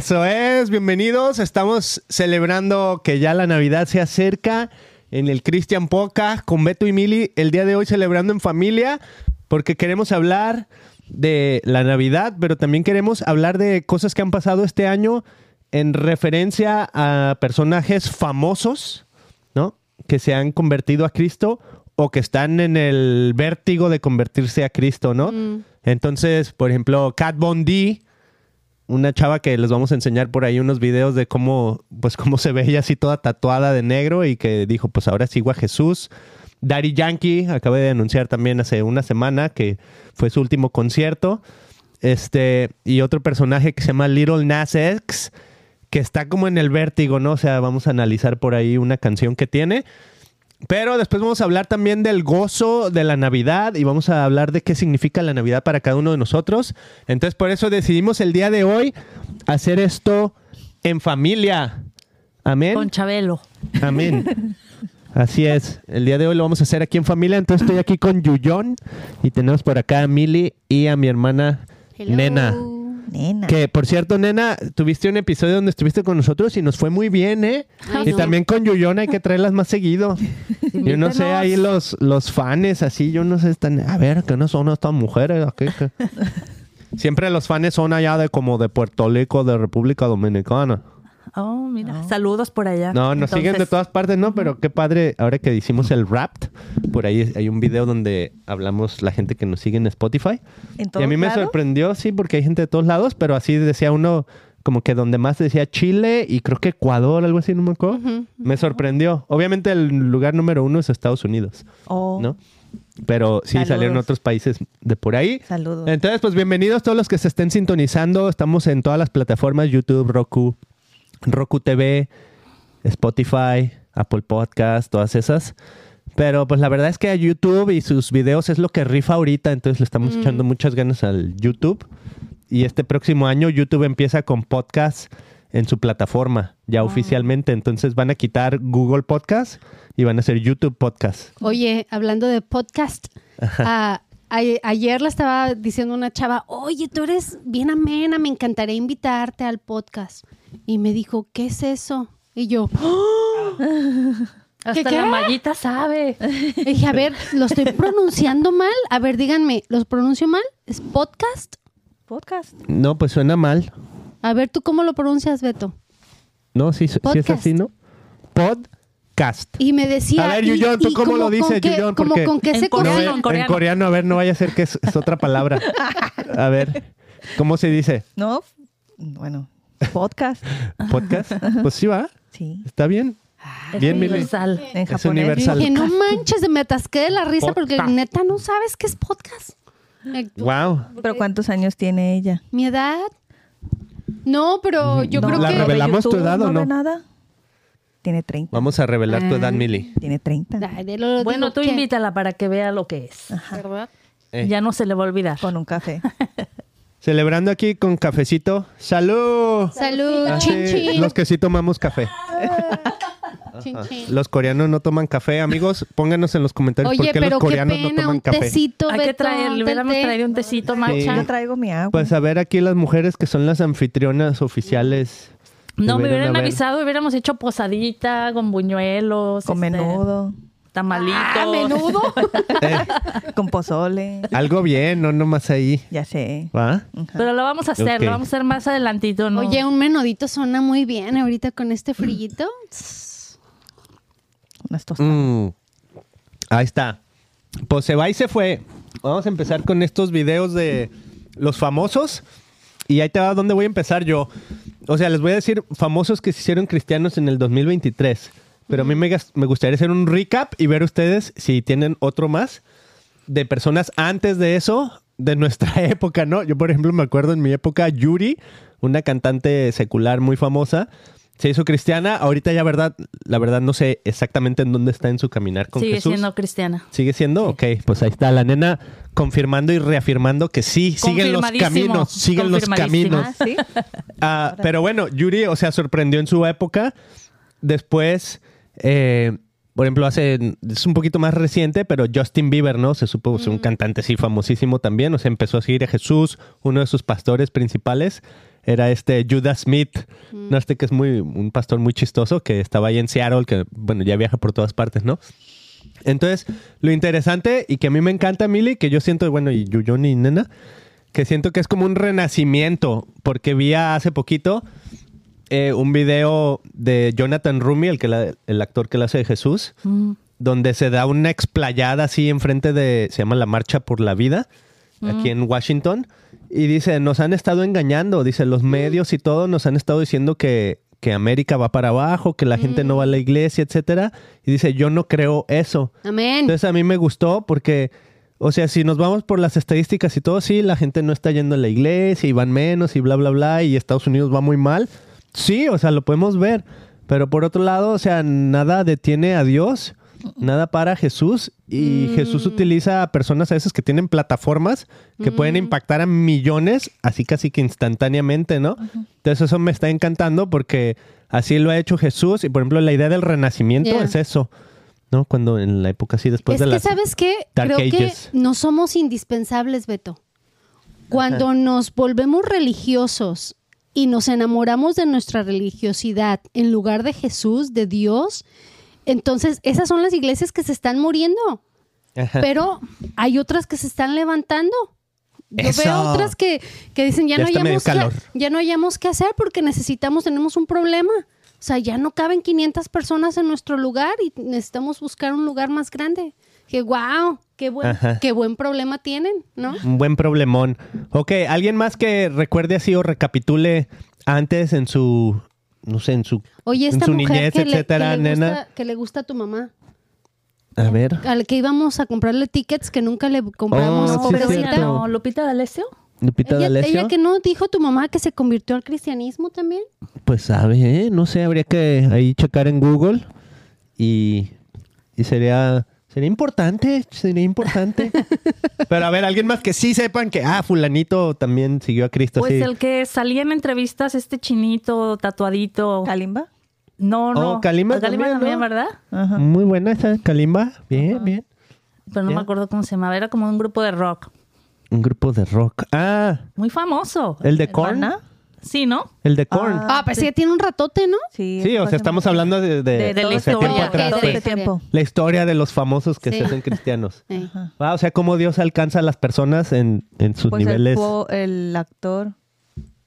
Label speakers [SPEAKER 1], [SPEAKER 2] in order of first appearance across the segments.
[SPEAKER 1] Eso es, bienvenidos. Estamos celebrando que ya la Navidad se acerca en el Christian Poca con Beto y Mili. El día de hoy celebrando en familia porque queremos hablar de la Navidad, pero también queremos hablar de cosas que han pasado este año en referencia a personajes famosos, ¿no? Que se han convertido a Cristo o que están en el vértigo de convertirse a Cristo, ¿no? Entonces, por ejemplo, Kat Von D, una chava que les vamos a enseñar por ahí unos videos de cómo, pues cómo se veía así toda tatuada de negro y que dijo, pues ahora sigo a Jesús. Daddy Yankee acaba de anunciar también hace una semana que fue su último concierto. Este, y otro personaje que se llama Little Nas X, que está como en el vértigo, ¿no? O sea, vamos a analizar por ahí una canción que tiene. Pero después vamos a hablar también del gozo de la Navidad y vamos a hablar de qué significa la Navidad para cada uno de nosotros. Entonces, por eso decidimos el día de hoy hacer esto en familia. Amén.
[SPEAKER 2] Con Chabelo.
[SPEAKER 1] Amén. Así es. El día de hoy lo vamos a hacer aquí en familia. Entonces estoy aquí con Yuyón y tenemos por acá a Mili y a mi hermana
[SPEAKER 3] Hello.
[SPEAKER 1] Nena.
[SPEAKER 3] Nena.
[SPEAKER 1] Que por cierto, nena, tuviste un episodio donde estuviste con nosotros y nos fue muy bien, ¿eh?
[SPEAKER 3] Ay,
[SPEAKER 1] y
[SPEAKER 3] no.
[SPEAKER 1] también con Yuyón hay que traerlas más seguido. Yo no sé, ahí los, los fans así, yo no sé, están, a ver, que no son estas mujeres. ¿Qué, qué? Siempre los fans son allá de como de Puerto Rico, de República Dominicana.
[SPEAKER 2] Oh, mira. Saludos por allá.
[SPEAKER 1] No, nos siguen de todas partes, ¿no? Pero qué padre, ahora que hicimos el Wrapped, por ahí hay un video donde hablamos la gente que nos sigue en Spotify.
[SPEAKER 3] ¿En
[SPEAKER 1] Y a mí me
[SPEAKER 3] lados?
[SPEAKER 1] sorprendió, sí, porque hay gente de todos lados, pero así decía uno, como que donde más decía Chile y creo que Ecuador, algo así, no me acuerdo. Me sorprendió. Obviamente el lugar número uno es Estados Unidos,
[SPEAKER 3] Oh,
[SPEAKER 1] ¿no? Pero sí
[SPEAKER 3] Saludos.
[SPEAKER 1] salieron otros países de por ahí.
[SPEAKER 3] Saludos.
[SPEAKER 1] Entonces, pues bienvenidos todos los que se estén sintonizando. Estamos en todas las plataformas, YouTube, Roku, Roku TV, Spotify, Apple Podcast, todas esas. Pero pues la verdad es que a YouTube y sus videos es lo que rifa ahorita, entonces le estamos echando muchas ganas al YouTube. Y este próximo año YouTube empieza con podcast en su plataforma, ya oficialmente. Entonces van a quitar Google Podcast y van a hacer YouTube Podcast.
[SPEAKER 4] Oye, hablando de podcast, ah, ayer le estaba diciendo una chava, oye, tú eres bien amena, me encantaría invitarte al podcast. Y me dijo, ¿qué es eso? Y yo,
[SPEAKER 2] Hasta
[SPEAKER 4] ¿Qué, qué?
[SPEAKER 2] la mallita sabe.
[SPEAKER 4] y dije, a ver, ¿lo estoy pronunciando mal? A ver, díganme, ¿los pronuncio mal? ¿Es podcast?
[SPEAKER 3] Podcast.
[SPEAKER 1] No, pues suena mal.
[SPEAKER 4] A ver, ¿tú cómo lo pronuncias, Beto?
[SPEAKER 1] No, sí, sí es así, ¿no? Podcast.
[SPEAKER 4] Y me decía...
[SPEAKER 1] A ver,
[SPEAKER 4] y-
[SPEAKER 1] Yuyón, ¿tú
[SPEAKER 4] y
[SPEAKER 1] cómo lo dices, Yuyón?
[SPEAKER 4] Como
[SPEAKER 1] Porque-
[SPEAKER 4] con qué
[SPEAKER 2] En
[SPEAKER 4] se
[SPEAKER 1] No,
[SPEAKER 2] coreano,
[SPEAKER 1] en,
[SPEAKER 2] en coreano.
[SPEAKER 1] en coreano, a ver, no vaya a ser que es, es otra palabra. A ver, ¿cómo se dice?
[SPEAKER 3] No, bueno, podcast.
[SPEAKER 1] ¿Podcast? Pues sí va,
[SPEAKER 3] Sí.
[SPEAKER 1] está bien.
[SPEAKER 2] Es
[SPEAKER 1] Bien, Mili.
[SPEAKER 2] universal.
[SPEAKER 3] En
[SPEAKER 1] Es
[SPEAKER 3] japonés.
[SPEAKER 1] universal.
[SPEAKER 4] Dije, no manches, me atasqué de la risa porque neta no sabes qué es podcast.
[SPEAKER 1] Wow.
[SPEAKER 3] Pero ¿cuántos años tiene ella?
[SPEAKER 4] ¿Mi edad? No, pero yo
[SPEAKER 1] No,
[SPEAKER 4] creo
[SPEAKER 1] la
[SPEAKER 4] que...
[SPEAKER 3] ve
[SPEAKER 1] revelamos tu
[SPEAKER 3] YouTube,
[SPEAKER 1] edad o
[SPEAKER 3] ve
[SPEAKER 1] no?
[SPEAKER 3] nada? Tiene 30.
[SPEAKER 1] Vamos a revelar tu edad,
[SPEAKER 4] Ah.
[SPEAKER 1] Mili.
[SPEAKER 3] Tiene 30.
[SPEAKER 4] Ay, de lo-
[SPEAKER 2] Bueno, tú
[SPEAKER 4] que-
[SPEAKER 2] invítala para que vea lo que es.
[SPEAKER 4] ¿Verdad?
[SPEAKER 1] Eh,
[SPEAKER 2] Ya no se le va a olvidar.
[SPEAKER 3] Con un café.
[SPEAKER 1] Celebrando aquí con cafecito. ¡Salud!
[SPEAKER 4] Salud,
[SPEAKER 1] Ah,
[SPEAKER 4] chin,
[SPEAKER 1] sí,
[SPEAKER 4] chin.
[SPEAKER 1] Los que sí tomamos café.
[SPEAKER 4] Chin, chin.
[SPEAKER 1] Los coreanos no toman café. Amigos, pónganos en los comentarios por
[SPEAKER 4] Oye,
[SPEAKER 1] qué
[SPEAKER 4] pero
[SPEAKER 1] los
[SPEAKER 4] qué
[SPEAKER 1] coreanos
[SPEAKER 4] pena,
[SPEAKER 1] no toman
[SPEAKER 4] un
[SPEAKER 1] café.
[SPEAKER 4] tecito,
[SPEAKER 2] Hay que
[SPEAKER 4] Beto,
[SPEAKER 2] traer, hubiéramos
[SPEAKER 4] té.
[SPEAKER 2] traído un tecito matcha.
[SPEAKER 3] Yo traigo mi agua.
[SPEAKER 1] Pues a ver aquí las mujeres que son las anfitrionas oficiales.
[SPEAKER 2] No, me hubieran avisado, hubiéramos hecho posadita con buñuelos.
[SPEAKER 3] con
[SPEAKER 2] este,
[SPEAKER 3] menudo.
[SPEAKER 2] Tamalitos.
[SPEAKER 4] Ah, menudo.
[SPEAKER 1] Eh,
[SPEAKER 3] Con pozole.
[SPEAKER 1] algo bien, no nomás ahí.
[SPEAKER 3] Ya sé.
[SPEAKER 1] ¿Va?
[SPEAKER 2] Pero lo vamos a hacer, lo vamos a hacer más adelantito, ¿no?
[SPEAKER 4] Oye, un menudito suena muy bien ahorita con este frillito.
[SPEAKER 3] Unas tostadas.
[SPEAKER 1] Mm. Ahí está. Pues se va y se fue. Vamos a empezar con estos videos de los famosos. Y ahí te va donde voy a empezar yo. O sea, les voy a decir famosos que se hicieron cristianos en el 2023. Pero a mí me, me gustaría hacer un recap y ver ustedes si tienen otro más de personas antes de eso, de nuestra época, ¿no? Yo, por ejemplo, me acuerdo en mi época, Yuri, una cantante secular muy famosa, se hizo cristiana. Ahorita ya, verdad, la verdad no sé exactamente en dónde está en su caminar con
[SPEAKER 2] Sigue
[SPEAKER 1] Jesús.
[SPEAKER 2] siendo cristiana.
[SPEAKER 1] ¿Sigue siendo? Ok, pues ahí está la nena confirmando y reafirmando que sí, siguen los caminos, siguen los caminos.
[SPEAKER 3] Sí.
[SPEAKER 1] Ah, pero bueno, Yuri, o sea, sorprendió en su época. Después, eh, por ejemplo, hace, es un poquito más reciente, pero Justin Bieber, ¿no? Se supo es un cantante así famosísimo también. O sea, empezó a seguir a Jesús, uno de sus pastores principales. era este Judas Smith, no este que es muy un pastor muy chistoso que estaba ahí en Seattle, que bueno, ya viaja por todas partes, ¿no? Entonces, lo interesante y que a mí me encanta, Mili, que yo siento, bueno, y Yuyón y Nena, que siento que es como un renacimiento, porque vi hace poquito eh, un video de Jonathan Rumi, el, que la- el actor que la hace de Jesús,
[SPEAKER 2] Mm.
[SPEAKER 1] donde se da una explayada así enfrente de, se llama la Marcha por la Vida, aquí en Washington, y dice, nos han estado engañando, dice, los medios y todo nos han estado diciendo que, que América va para abajo, que la gente no va a la iglesia, etcétera, y dice, yo no creo eso.
[SPEAKER 4] Amén.
[SPEAKER 1] Entonces a mí me gustó porque, o sea, si nos vamos por las estadísticas y todo, sí, la gente no está yendo a la iglesia y van menos y bla, bla, bla, y Estados Unidos va muy mal. Sí, o sea, lo podemos ver. Pero por otro lado, o sea, nada detiene a Dios, nada para Jesús. Y Jesús utiliza a personas a veces que tienen plataformas que pueden impactar a millones, así casi que instantáneamente, ¿no? Entonces eso me está encantando porque así lo ha hecho Jesús. Y por ejemplo, la idea del renacimiento
[SPEAKER 4] Yeah.
[SPEAKER 1] es eso. ¿no? Cuando en la época así, después
[SPEAKER 4] es
[SPEAKER 1] de
[SPEAKER 4] que,
[SPEAKER 1] las...
[SPEAKER 4] ¿sabes qué?
[SPEAKER 1] Dark
[SPEAKER 4] Creo que no somos indispensables, Beto. Cuando nos volvemos religiosos y nos enamoramos de nuestra religiosidad en lugar de Jesús, de Dios, entonces esas son las iglesias que se están muriendo. Pero hay otras que se están levantando. Yo
[SPEAKER 1] Eso.
[SPEAKER 4] veo otras que, que dicen ya,
[SPEAKER 1] Ya
[SPEAKER 4] no hayamos que, ya no hayamos qué hacer porque necesitamos, tenemos un problema. O sea, ya no caben 500 personas en nuestro lugar y necesitamos buscar un lugar más grande. Que wow, qué buen,
[SPEAKER 1] Ajá.
[SPEAKER 4] qué buen problema tienen, ¿no?
[SPEAKER 1] Un buen problemón. Ok, ¿alguien más que recuerde así o recapitule antes en su, no sé, en su,
[SPEAKER 4] Oye,
[SPEAKER 1] en
[SPEAKER 4] esta
[SPEAKER 1] su
[SPEAKER 4] mujer
[SPEAKER 1] niñez,
[SPEAKER 4] que, le,
[SPEAKER 1] etcétera,
[SPEAKER 4] le
[SPEAKER 1] nena?
[SPEAKER 4] gusta, que le gusta a tu mamá,
[SPEAKER 1] A ver.
[SPEAKER 4] al que íbamos a comprarle tickets que nunca le compramos,
[SPEAKER 1] Oh, sí,
[SPEAKER 4] pobrecita.
[SPEAKER 1] cierto.
[SPEAKER 2] no, Lupita D'Alessio.
[SPEAKER 1] Lupita
[SPEAKER 4] ella,
[SPEAKER 1] D'Alessio.
[SPEAKER 4] ella que no dijo tu mamá que se convirtió al cristianismo también.
[SPEAKER 1] Pues sabe, ¿eh? no sé, habría que ahí checar en Google y, y sería, sería importante, sería importante. Pero a ver, alguien más que sí sepan que, ah, fulanito también siguió a Cristo.
[SPEAKER 2] Pues
[SPEAKER 1] sí.
[SPEAKER 2] el que salía en entrevistas, este chinito tatuadito.
[SPEAKER 3] ¿Kalimba?
[SPEAKER 2] No, no.
[SPEAKER 1] Oh, Kalimba
[SPEAKER 2] Kalimba
[SPEAKER 1] también, ¿no?
[SPEAKER 2] ¿verdad?
[SPEAKER 3] Ajá.
[SPEAKER 1] Muy buena esa, Kalimba. Bien, bien.
[SPEAKER 2] Pero no me acuerdo cómo se llamaba. Era como un grupo de rock.
[SPEAKER 1] Un grupo de rock. Ah,
[SPEAKER 2] Muy famoso.
[SPEAKER 1] el de Korn.
[SPEAKER 2] Sí, ¿no?
[SPEAKER 1] El de Korn.
[SPEAKER 4] Ah, pues sí, tiene un ratote, ¿no?
[SPEAKER 3] Sí,
[SPEAKER 1] sí, o sea, estamos hablando de, de,
[SPEAKER 2] De- de la
[SPEAKER 1] de
[SPEAKER 2] historia.
[SPEAKER 1] tiempo
[SPEAKER 2] Ok,
[SPEAKER 1] pues.
[SPEAKER 3] este tiempo.
[SPEAKER 1] La historia de los famosos que
[SPEAKER 4] Sí.
[SPEAKER 1] se hacen cristianos.
[SPEAKER 4] Eh.
[SPEAKER 3] Ajá.
[SPEAKER 1] Ah, o sea, cómo Dios alcanza a las personas en, en sus
[SPEAKER 3] Pues el,
[SPEAKER 1] niveles.
[SPEAKER 3] Po- el actor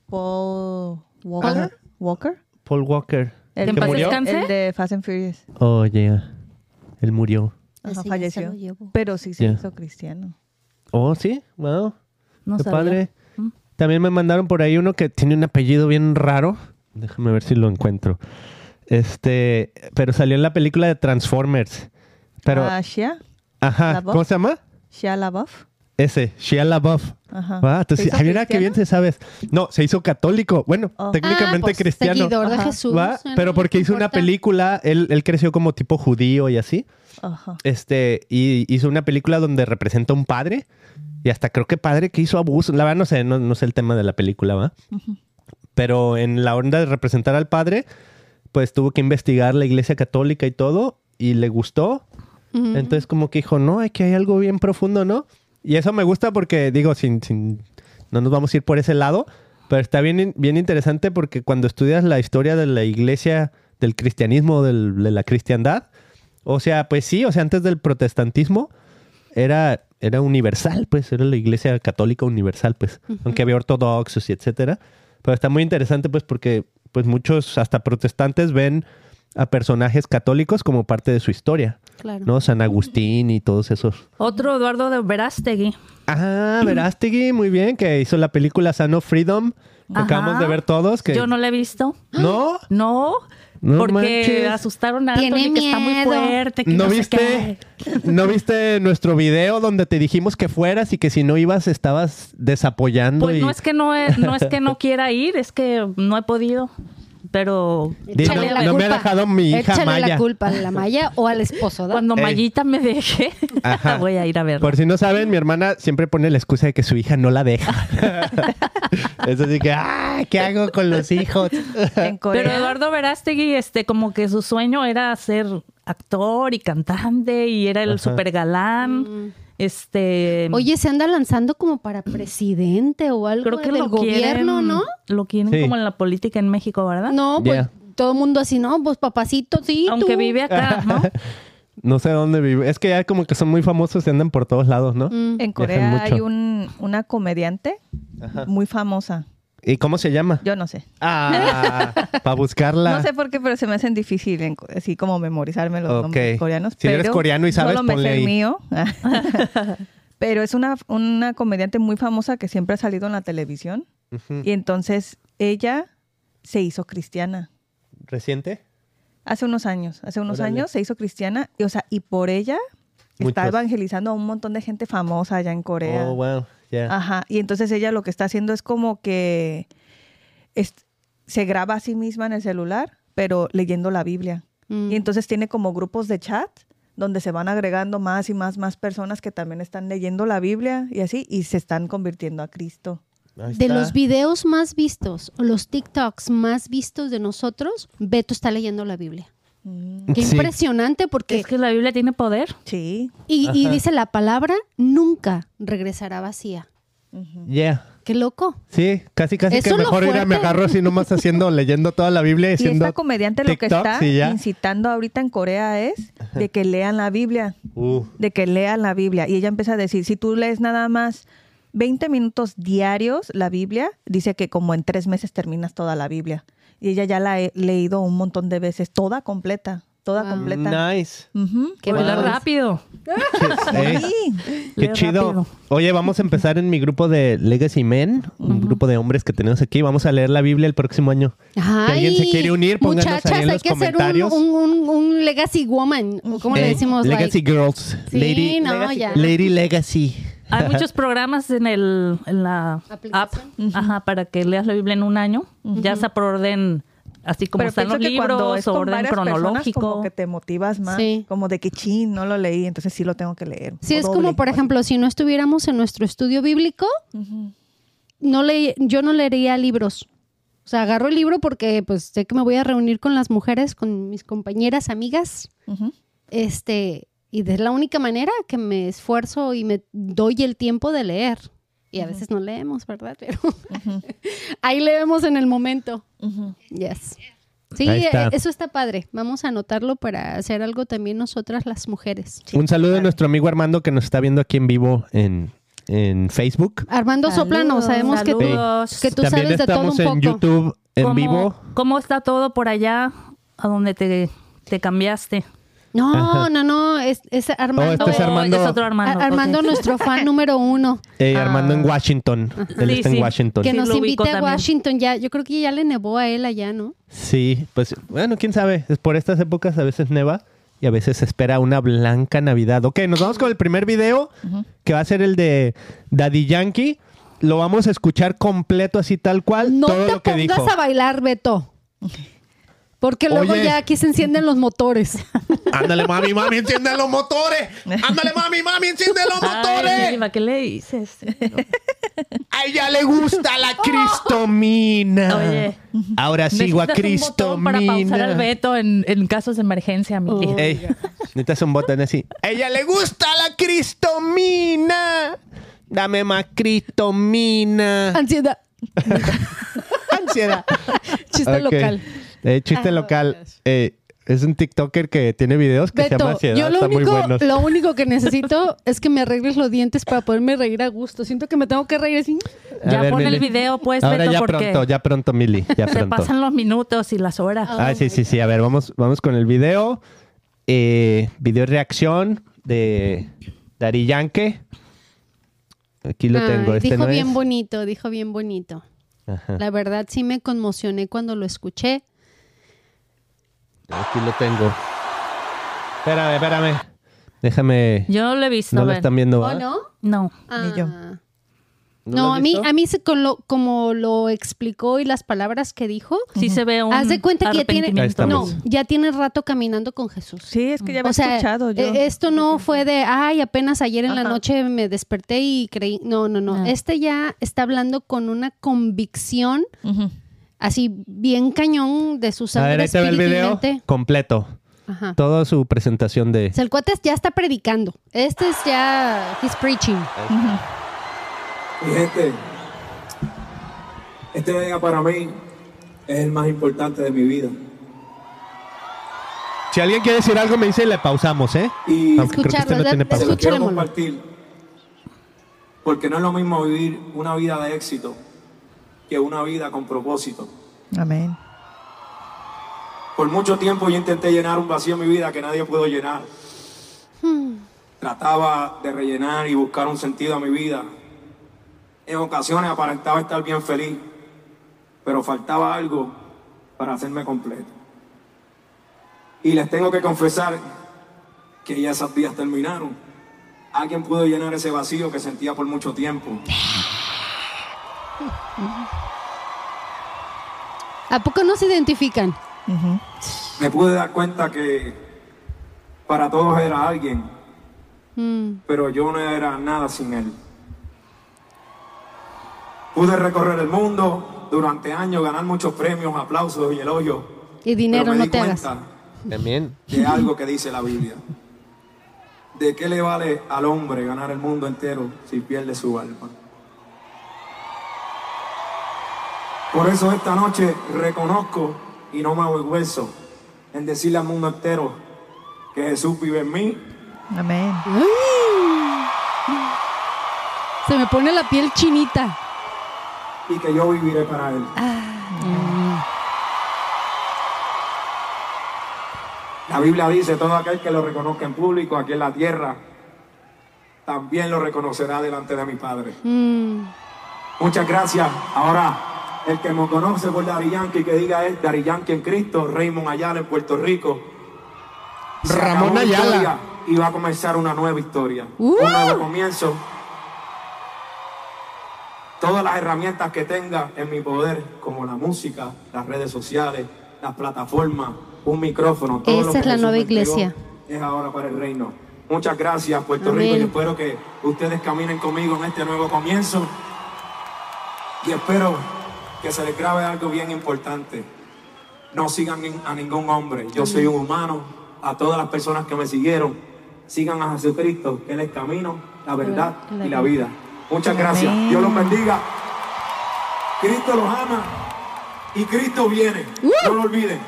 [SPEAKER 3] Paul Walker.
[SPEAKER 1] Ajá.
[SPEAKER 3] Walker.
[SPEAKER 1] Paul Walker.
[SPEAKER 3] El,
[SPEAKER 2] ¿Que en
[SPEAKER 1] paz
[SPEAKER 3] murió?
[SPEAKER 2] descanse?
[SPEAKER 3] el de Fast and Furious.
[SPEAKER 1] Oh, yeah. Él murió.
[SPEAKER 3] Ajá,
[SPEAKER 4] Ese ya se
[SPEAKER 3] falleció.
[SPEAKER 4] lo.
[SPEAKER 3] Pero sí se
[SPEAKER 1] Ya.
[SPEAKER 3] hizo cristiano.
[SPEAKER 1] Oh, sí. Wow.
[SPEAKER 2] No
[SPEAKER 1] Qué
[SPEAKER 2] sabía.
[SPEAKER 1] padre. También me mandaron por ahí uno que tiene un apellido bien raro. Déjame ver si lo encuentro. Este, pero salió en la película de Transformers. Pero,
[SPEAKER 3] Ah, Shia.
[SPEAKER 1] ajá. ¿cómo se llama?
[SPEAKER 3] Shia LaBeouf.
[SPEAKER 1] Ese, Shia LaBeouf.
[SPEAKER 3] Ajá.
[SPEAKER 1] Ah, entonces,
[SPEAKER 3] ¿Se hizo
[SPEAKER 1] mira qué bien se sabes. No, se hizo católico. Bueno,
[SPEAKER 3] Oh.
[SPEAKER 1] técnicamente
[SPEAKER 4] Ah, pues,
[SPEAKER 1] cristiano.
[SPEAKER 4] Seguidor de
[SPEAKER 3] Ajá.
[SPEAKER 4] Jesús.
[SPEAKER 1] ¿Va? Pero porque hizo una película, él, él creció como tipo judío y así.
[SPEAKER 3] Ajá.
[SPEAKER 1] Este, y hizo una película donde representa a un padre. Y hasta creo que padre que hizo abuso. La verdad no sé, no, no sé el tema de la película, ¿va? Pero en la onda de representar al padre, pues tuvo que investigar la iglesia católica y todo. Y le gustó. Entonces como que dijo, no, aquí hay algo bien profundo, ¿no? Y eso me gusta porque, digo, sin, sin, no nos vamos a ir por ese lado, pero está bien, bien interesante porque cuando estudias la historia de la iglesia, del cristianismo, del- de la cristiandad, o sea, pues sí, o sea, antes del protestantismo era, era universal, pues era la iglesia católica universal, pues, aunque había ortodoxos y etcétera. Pero está muy interesante, pues, porque pues muchos, hasta protestantes, ven a personajes católicos como parte de su historia.
[SPEAKER 4] Claro.
[SPEAKER 1] ¿no? San Agustín y todos esos.
[SPEAKER 2] Otro Eduardo de Verástegui.
[SPEAKER 1] Ah, Verástegui, muy bien, que hizo la película Son of Freedom, que
[SPEAKER 2] Ajá.
[SPEAKER 1] acabamos de ver todos. Que...
[SPEAKER 2] Yo no la he visto.
[SPEAKER 1] ¿No?
[SPEAKER 2] No,
[SPEAKER 1] No
[SPEAKER 2] porque
[SPEAKER 1] manches.
[SPEAKER 2] asustaron a
[SPEAKER 4] Tiene
[SPEAKER 2] Anthony que está muy
[SPEAKER 4] miedo.
[SPEAKER 2] fuerte. Que
[SPEAKER 1] ¿No viste. ¿No viste nuestro video donde te dijimos que fueras y que si no ibas estabas desapoyando?
[SPEAKER 2] Pues
[SPEAKER 1] y...
[SPEAKER 2] no es que no, es- no es que no quiera ir, es que no he podido. Pero
[SPEAKER 1] no-
[SPEAKER 4] la
[SPEAKER 1] no me ha
[SPEAKER 4] culpa.
[SPEAKER 1] dejado mi hija
[SPEAKER 4] Échale
[SPEAKER 1] Maya.
[SPEAKER 4] la culpa a la Maya o al esposo, ¿da?
[SPEAKER 2] cuando
[SPEAKER 1] Ey.
[SPEAKER 2] Mayita me deje,
[SPEAKER 1] Ajá.
[SPEAKER 2] voy a ir a verla.
[SPEAKER 1] Por si no saben, mi hermana siempre pone la excusa de que su hija no la deja. es así que, ah, ¿qué hago con los hijos?
[SPEAKER 2] Pero Eduardo Verástegui, este, como que su sueño era ser actor y cantante y era el
[SPEAKER 1] Ajá.
[SPEAKER 2] super galán. Este.
[SPEAKER 4] Oye, se anda lanzando como para presidente o algo
[SPEAKER 2] creo que
[SPEAKER 4] del
[SPEAKER 2] lo
[SPEAKER 4] gobierno,
[SPEAKER 2] quieren,
[SPEAKER 4] ¿no?
[SPEAKER 2] Lo quieren
[SPEAKER 1] Sí.
[SPEAKER 2] como en la política en México, ¿verdad?
[SPEAKER 4] No, pues
[SPEAKER 1] Yeah.
[SPEAKER 4] todo el mundo así, no, pues papacito, sí.
[SPEAKER 2] Aunque
[SPEAKER 4] tú.
[SPEAKER 2] vive acá, ¿no?
[SPEAKER 1] No sé dónde vive. Es que ya como que son muy famosos y andan por todos lados, ¿no?
[SPEAKER 4] Mm.
[SPEAKER 3] En Corea hay un, una comediante muy famosa.
[SPEAKER 1] ¿Y cómo se llama?
[SPEAKER 3] Yo no sé.
[SPEAKER 1] Ah, para buscarla.
[SPEAKER 3] No sé por qué, pero se me hacen difícil en- así como memorizarme los nombres coreanos.
[SPEAKER 1] Si eres coreano y sabes, ponle
[SPEAKER 3] sé el
[SPEAKER 1] ahí.
[SPEAKER 3] mío. pero es una, una comediante muy famosa que siempre ha salido en la televisión. Y entonces ella se hizo cristiana.
[SPEAKER 1] ¿Reciente?
[SPEAKER 3] Hace unos años, hace unos
[SPEAKER 1] Órale.
[SPEAKER 3] años se hizo cristiana. Y, o sea, y por ella está
[SPEAKER 1] Muchos.
[SPEAKER 3] evangelizando a un montón de gente famosa allá en Corea.
[SPEAKER 1] Oh, wow. Ya.
[SPEAKER 3] Ajá. Y entonces ella lo que está haciendo es como que es- se graba a sí misma en el celular, pero leyendo la Biblia.
[SPEAKER 4] Mm.
[SPEAKER 3] Y entonces tiene como grupos de chat donde se van agregando más y más, más personas que también están leyendo la Biblia y así, y se están convirtiendo a Cristo.
[SPEAKER 4] De los videos más vistos o los TikToks más vistos de nosotros, Beto está leyendo la Biblia. Qué
[SPEAKER 1] Sí.
[SPEAKER 4] impresionante porque
[SPEAKER 2] Es que la Biblia tiene poder.
[SPEAKER 3] Sí.
[SPEAKER 4] y, y dice la palabra nunca regresará vacía.
[SPEAKER 1] Yeah.
[SPEAKER 4] Qué loco.
[SPEAKER 1] Sí, casi casi
[SPEAKER 4] Eso
[SPEAKER 1] que mejor ir me
[SPEAKER 4] fuerte.
[SPEAKER 1] agarro así nomás haciendo, leyendo toda la Biblia y
[SPEAKER 3] Y esta comediante lo que está
[SPEAKER 1] ya.
[SPEAKER 3] incitando ahorita en Corea es de que lean la Biblia.
[SPEAKER 1] Uh,
[SPEAKER 3] de que lean la Biblia. Y ella empieza a decir, si tú lees nada más 20 minutos diarios la Biblia, dice que como en tres meses terminas toda la Biblia. Y ella ya la he leído un montón de veces, toda completa, toda
[SPEAKER 4] Wow.
[SPEAKER 3] completa.
[SPEAKER 1] nice.
[SPEAKER 3] Ujú.
[SPEAKER 4] Qué
[SPEAKER 2] Habla
[SPEAKER 4] bueno.
[SPEAKER 2] rápido.
[SPEAKER 1] Eh,
[SPEAKER 3] Sí.
[SPEAKER 1] Qué chido.
[SPEAKER 2] rápido.
[SPEAKER 1] Oye, vamos a empezar en mi grupo de Legacy Men, un grupo de hombres que tenemos aquí. Vamos a leer la Biblia el próximo año.
[SPEAKER 4] Ay,
[SPEAKER 1] alguien se quiere unir, pónganos ahí
[SPEAKER 4] muchachas,
[SPEAKER 1] en
[SPEAKER 4] hay
[SPEAKER 1] los
[SPEAKER 4] que hacer un,
[SPEAKER 1] comentarios.
[SPEAKER 4] un, un- un legacy woman. ¿Cómo le
[SPEAKER 1] Eh,
[SPEAKER 4] decimos?
[SPEAKER 1] Legacy
[SPEAKER 4] like?
[SPEAKER 1] Girls.
[SPEAKER 4] Sí,
[SPEAKER 1] Lady,
[SPEAKER 4] no,
[SPEAKER 3] Legacy
[SPEAKER 4] ya.
[SPEAKER 1] Lady Legacy.
[SPEAKER 2] Hay muchos programas en el en la app,
[SPEAKER 4] Aplicación.
[SPEAKER 2] ajá, para que leas la Biblia en un año, ya sea por orden, así como
[SPEAKER 3] Pero
[SPEAKER 2] están los
[SPEAKER 3] que
[SPEAKER 2] libros,
[SPEAKER 3] es
[SPEAKER 2] orden
[SPEAKER 3] varias personas,
[SPEAKER 2] cronológico.
[SPEAKER 3] como que te motivas más,
[SPEAKER 4] Sí.
[SPEAKER 3] como de que chin, no lo leí, entonces sí lo tengo que leer.
[SPEAKER 4] Sí,
[SPEAKER 3] O
[SPEAKER 4] es
[SPEAKER 3] doble,
[SPEAKER 4] como, por
[SPEAKER 3] así.
[SPEAKER 4] ejemplo, si no estuviéramos en nuestro estudio bíblico, no le, yo no leería libros. O sea, agarro el libro porque pues sé que me voy a reunir con las mujeres, con mis compañeras, amigas, este, y de la única manera que me esfuerzo y me doy el tiempo de leer. Y a veces no leemos, ¿verdad? Pero ahí leemos en el momento. Yes. Sí,
[SPEAKER 1] está.
[SPEAKER 4] eh, eso está padre. Vamos a anotarlo para hacer algo también nosotras las mujeres.
[SPEAKER 1] Un saludo a nuestro amigo Armando que nos está viendo aquí en vivo en, en Facebook.
[SPEAKER 4] Armando
[SPEAKER 3] Saludos.
[SPEAKER 4] Soplano, sabemos que tú, que tú
[SPEAKER 1] También
[SPEAKER 4] sabes de todo un
[SPEAKER 1] estamos
[SPEAKER 4] poco.
[SPEAKER 1] en YouTube en
[SPEAKER 2] ¿Cómo-
[SPEAKER 1] vivo.
[SPEAKER 2] ¿Cómo está todo por allá a donde te, te cambiaste?
[SPEAKER 4] No, no, no, es, es Armando.
[SPEAKER 1] Oh, este es Armando.
[SPEAKER 2] es otro Armando.
[SPEAKER 4] Ar- Armando, nuestro fan número uno,
[SPEAKER 1] Armando en
[SPEAKER 3] Ah.
[SPEAKER 1] Washington. Él
[SPEAKER 2] Sí,
[SPEAKER 1] está en. Washington.
[SPEAKER 4] que
[SPEAKER 2] Sí,
[SPEAKER 4] nos invite a
[SPEAKER 2] también.
[SPEAKER 4] Washington. Ya, yo creo que ya le nevó a él allá, ¿no?
[SPEAKER 1] Sí, pues bueno, quién sabe. Es por estas épocas a veces neva y a veces se espera una blanca Navidad. Ok, nos vamos con el primer video que va a ser el de Daddy Yankee. Lo vamos a escuchar completo así tal cual.
[SPEAKER 4] No
[SPEAKER 1] todo
[SPEAKER 4] te
[SPEAKER 1] lo que
[SPEAKER 4] pongas
[SPEAKER 1] dijo.
[SPEAKER 4] a bailar, Beto. Porque luego
[SPEAKER 1] Oye.
[SPEAKER 4] ya aquí se encenden los motores.
[SPEAKER 1] Ándale, mami, mami, enciende los motores. Ándale, mami, mami, enciende los
[SPEAKER 2] Ay,
[SPEAKER 1] motores.
[SPEAKER 2] ¿qué le dices?
[SPEAKER 1] A ella le gusta la Cristomina.
[SPEAKER 2] Oye.
[SPEAKER 1] Ahora sigo a
[SPEAKER 2] Necesitas un botón para pausar al
[SPEAKER 1] Cristomina.
[SPEAKER 2] Beto en, en casos de emergencia.
[SPEAKER 4] Oh.
[SPEAKER 1] Ey, necesitas un botón así. A ella le gusta la Cristomina. Dame más Cristomina.
[SPEAKER 4] Ansiedad.
[SPEAKER 1] Ansiedad.
[SPEAKER 4] Chiste
[SPEAKER 1] Ok.
[SPEAKER 4] local.
[SPEAKER 1] Eh, chiste
[SPEAKER 4] Ah,
[SPEAKER 1] local. Eh, es un TikToker que tiene videos que se llama
[SPEAKER 4] Beto,
[SPEAKER 1] Ansiedad.
[SPEAKER 4] yo lo
[SPEAKER 1] Están muy
[SPEAKER 4] único,
[SPEAKER 1] buenos.
[SPEAKER 4] lo único que necesito es que me arregles los dientes para poderme reír a gusto. Siento que me tengo que reír así.
[SPEAKER 2] Ya
[SPEAKER 1] ver,
[SPEAKER 2] pon el video, pues,
[SPEAKER 1] Ahora
[SPEAKER 2] Beto,
[SPEAKER 1] ya
[SPEAKER 2] porque
[SPEAKER 1] pronto, ya pronto, Mili. Ya
[SPEAKER 2] se
[SPEAKER 1] pronto.
[SPEAKER 2] pasan los minutos y las horas.
[SPEAKER 1] Ah, sí, sí, sí. A ver, vamos, vamos con el video. Eh, video reacción de Dari Yankee. Aquí lo
[SPEAKER 4] Ay,
[SPEAKER 1] tengo. Este
[SPEAKER 4] dijo
[SPEAKER 1] no
[SPEAKER 4] bien
[SPEAKER 1] es.
[SPEAKER 4] bonito, dijo bien bonito.
[SPEAKER 1] Ajá.
[SPEAKER 4] La verdad sí me conmocioné cuando lo escuché.
[SPEAKER 1] Aquí lo tengo. Espérame, espérame. Déjame.
[SPEAKER 2] Yo no lo he visto.
[SPEAKER 1] no lo están viendo,
[SPEAKER 4] ¿Oh,
[SPEAKER 1] ¿va?
[SPEAKER 4] no?
[SPEAKER 2] No.
[SPEAKER 3] Ni yo.
[SPEAKER 4] Ah.
[SPEAKER 1] ¿No
[SPEAKER 4] a mí, a mí se- con lo, como lo explicó y las palabras que dijo,
[SPEAKER 2] Sí se ve un
[SPEAKER 4] haz de cuenta que ya tiene, no, ya tiene rato caminando con Jesús.
[SPEAKER 3] Sí, es que ya había
[SPEAKER 4] O sea,
[SPEAKER 3] escuchado yo.
[SPEAKER 4] eh, esto no fue de, ay, apenas ayer en la noche me desperté y creí. No, no, no.
[SPEAKER 2] No.
[SPEAKER 4] Este ya está hablando con una convicción
[SPEAKER 3] Ujú.
[SPEAKER 4] Así bien cañón de su
[SPEAKER 1] A
[SPEAKER 4] sangre
[SPEAKER 1] ver, ahí te ve el video completo.
[SPEAKER 4] Ajá.
[SPEAKER 1] Toda su presentación de...
[SPEAKER 4] O sea, el cuate ya está predicando. Este es ya. He's preaching.
[SPEAKER 5] Mi gente, este día para mí es el más importante de mi vida.
[SPEAKER 1] Si alguien quiere decir algo, me dice y le pausamos, ¿eh?
[SPEAKER 5] Y
[SPEAKER 1] Aunque creo que este no
[SPEAKER 4] Escucharlo,
[SPEAKER 1] tiene pausa.
[SPEAKER 5] se lo quiero
[SPEAKER 4] Escúchale, Molo.
[SPEAKER 5] compartir. Porque no es lo mismo vivir una vida de éxito que una vida con propósito.
[SPEAKER 3] Amén.
[SPEAKER 5] Por mucho tiempo yo intenté llenar un vacío en mi vida que nadie pudo llenar. Trataba de rellenar y buscar un sentido a mi vida. En ocasiones aparentaba estar bien feliz, pero faltaba algo para hacerme completo. Y les tengo que confesar que ya esos días terminaron. Alguien pudo llenar ese vacío que sentía por mucho tiempo.
[SPEAKER 4] ¿A poco no se identifican?
[SPEAKER 5] Me pude dar cuenta que para todos era alguien,
[SPEAKER 4] Mm.
[SPEAKER 5] pero yo no era nada sin él. Pude recorrer el mundo durante años, ganar muchos premios, aplausos y elogios.
[SPEAKER 4] Y dinero,
[SPEAKER 5] pero me
[SPEAKER 4] no
[SPEAKER 5] di
[SPEAKER 4] te hagas.
[SPEAKER 5] cuenta
[SPEAKER 1] También.
[SPEAKER 5] de algo que dice la Biblia. ¿De qué le vale al hombre ganar el mundo entero si pierde su alma? Por eso esta noche reconozco y no me avergüenzo en decirle al mundo entero que Jesús vive en mí
[SPEAKER 3] Amén.
[SPEAKER 4] Se me pone la piel chinita.
[SPEAKER 5] y que yo viviré para Él. La Biblia dice, todo aquel que lo reconozca en público aquí en la tierra, también lo reconocerá delante de mi Padre.
[SPEAKER 4] Mm.
[SPEAKER 5] Muchas gracias. Ahora, el que me conoce por Dari Yankee, que diga es Dari Yankee en Cristo, Raymond Ayala en Puerto Rico. Se
[SPEAKER 1] Ramón Ayala.
[SPEAKER 5] Y va a comenzar una nueva historia.
[SPEAKER 4] ¡Uh!
[SPEAKER 5] Un nuevo comienzo. Todas las herramientas que tenga en mi poder, como la música, las redes sociales, las plataformas, un micrófono, todo
[SPEAKER 4] Esa
[SPEAKER 5] lo que
[SPEAKER 4] es la nueva iglesia.
[SPEAKER 5] Es ahora para el reino. Muchas gracias, Puerto
[SPEAKER 4] Amén.
[SPEAKER 5] Rico, y espero que ustedes caminen conmigo en este nuevo comienzo. Y espero que se les grabe algo bien importante. No sigan en- a ningún hombre. Yo soy un humano. A todas las personas que me siguieron, sigan a Jesucristo, que Él es camino, la verdad y la vida. Muchas gracias. Dios los bendiga. Cristo los ama y Cristo viene. No lo olviden.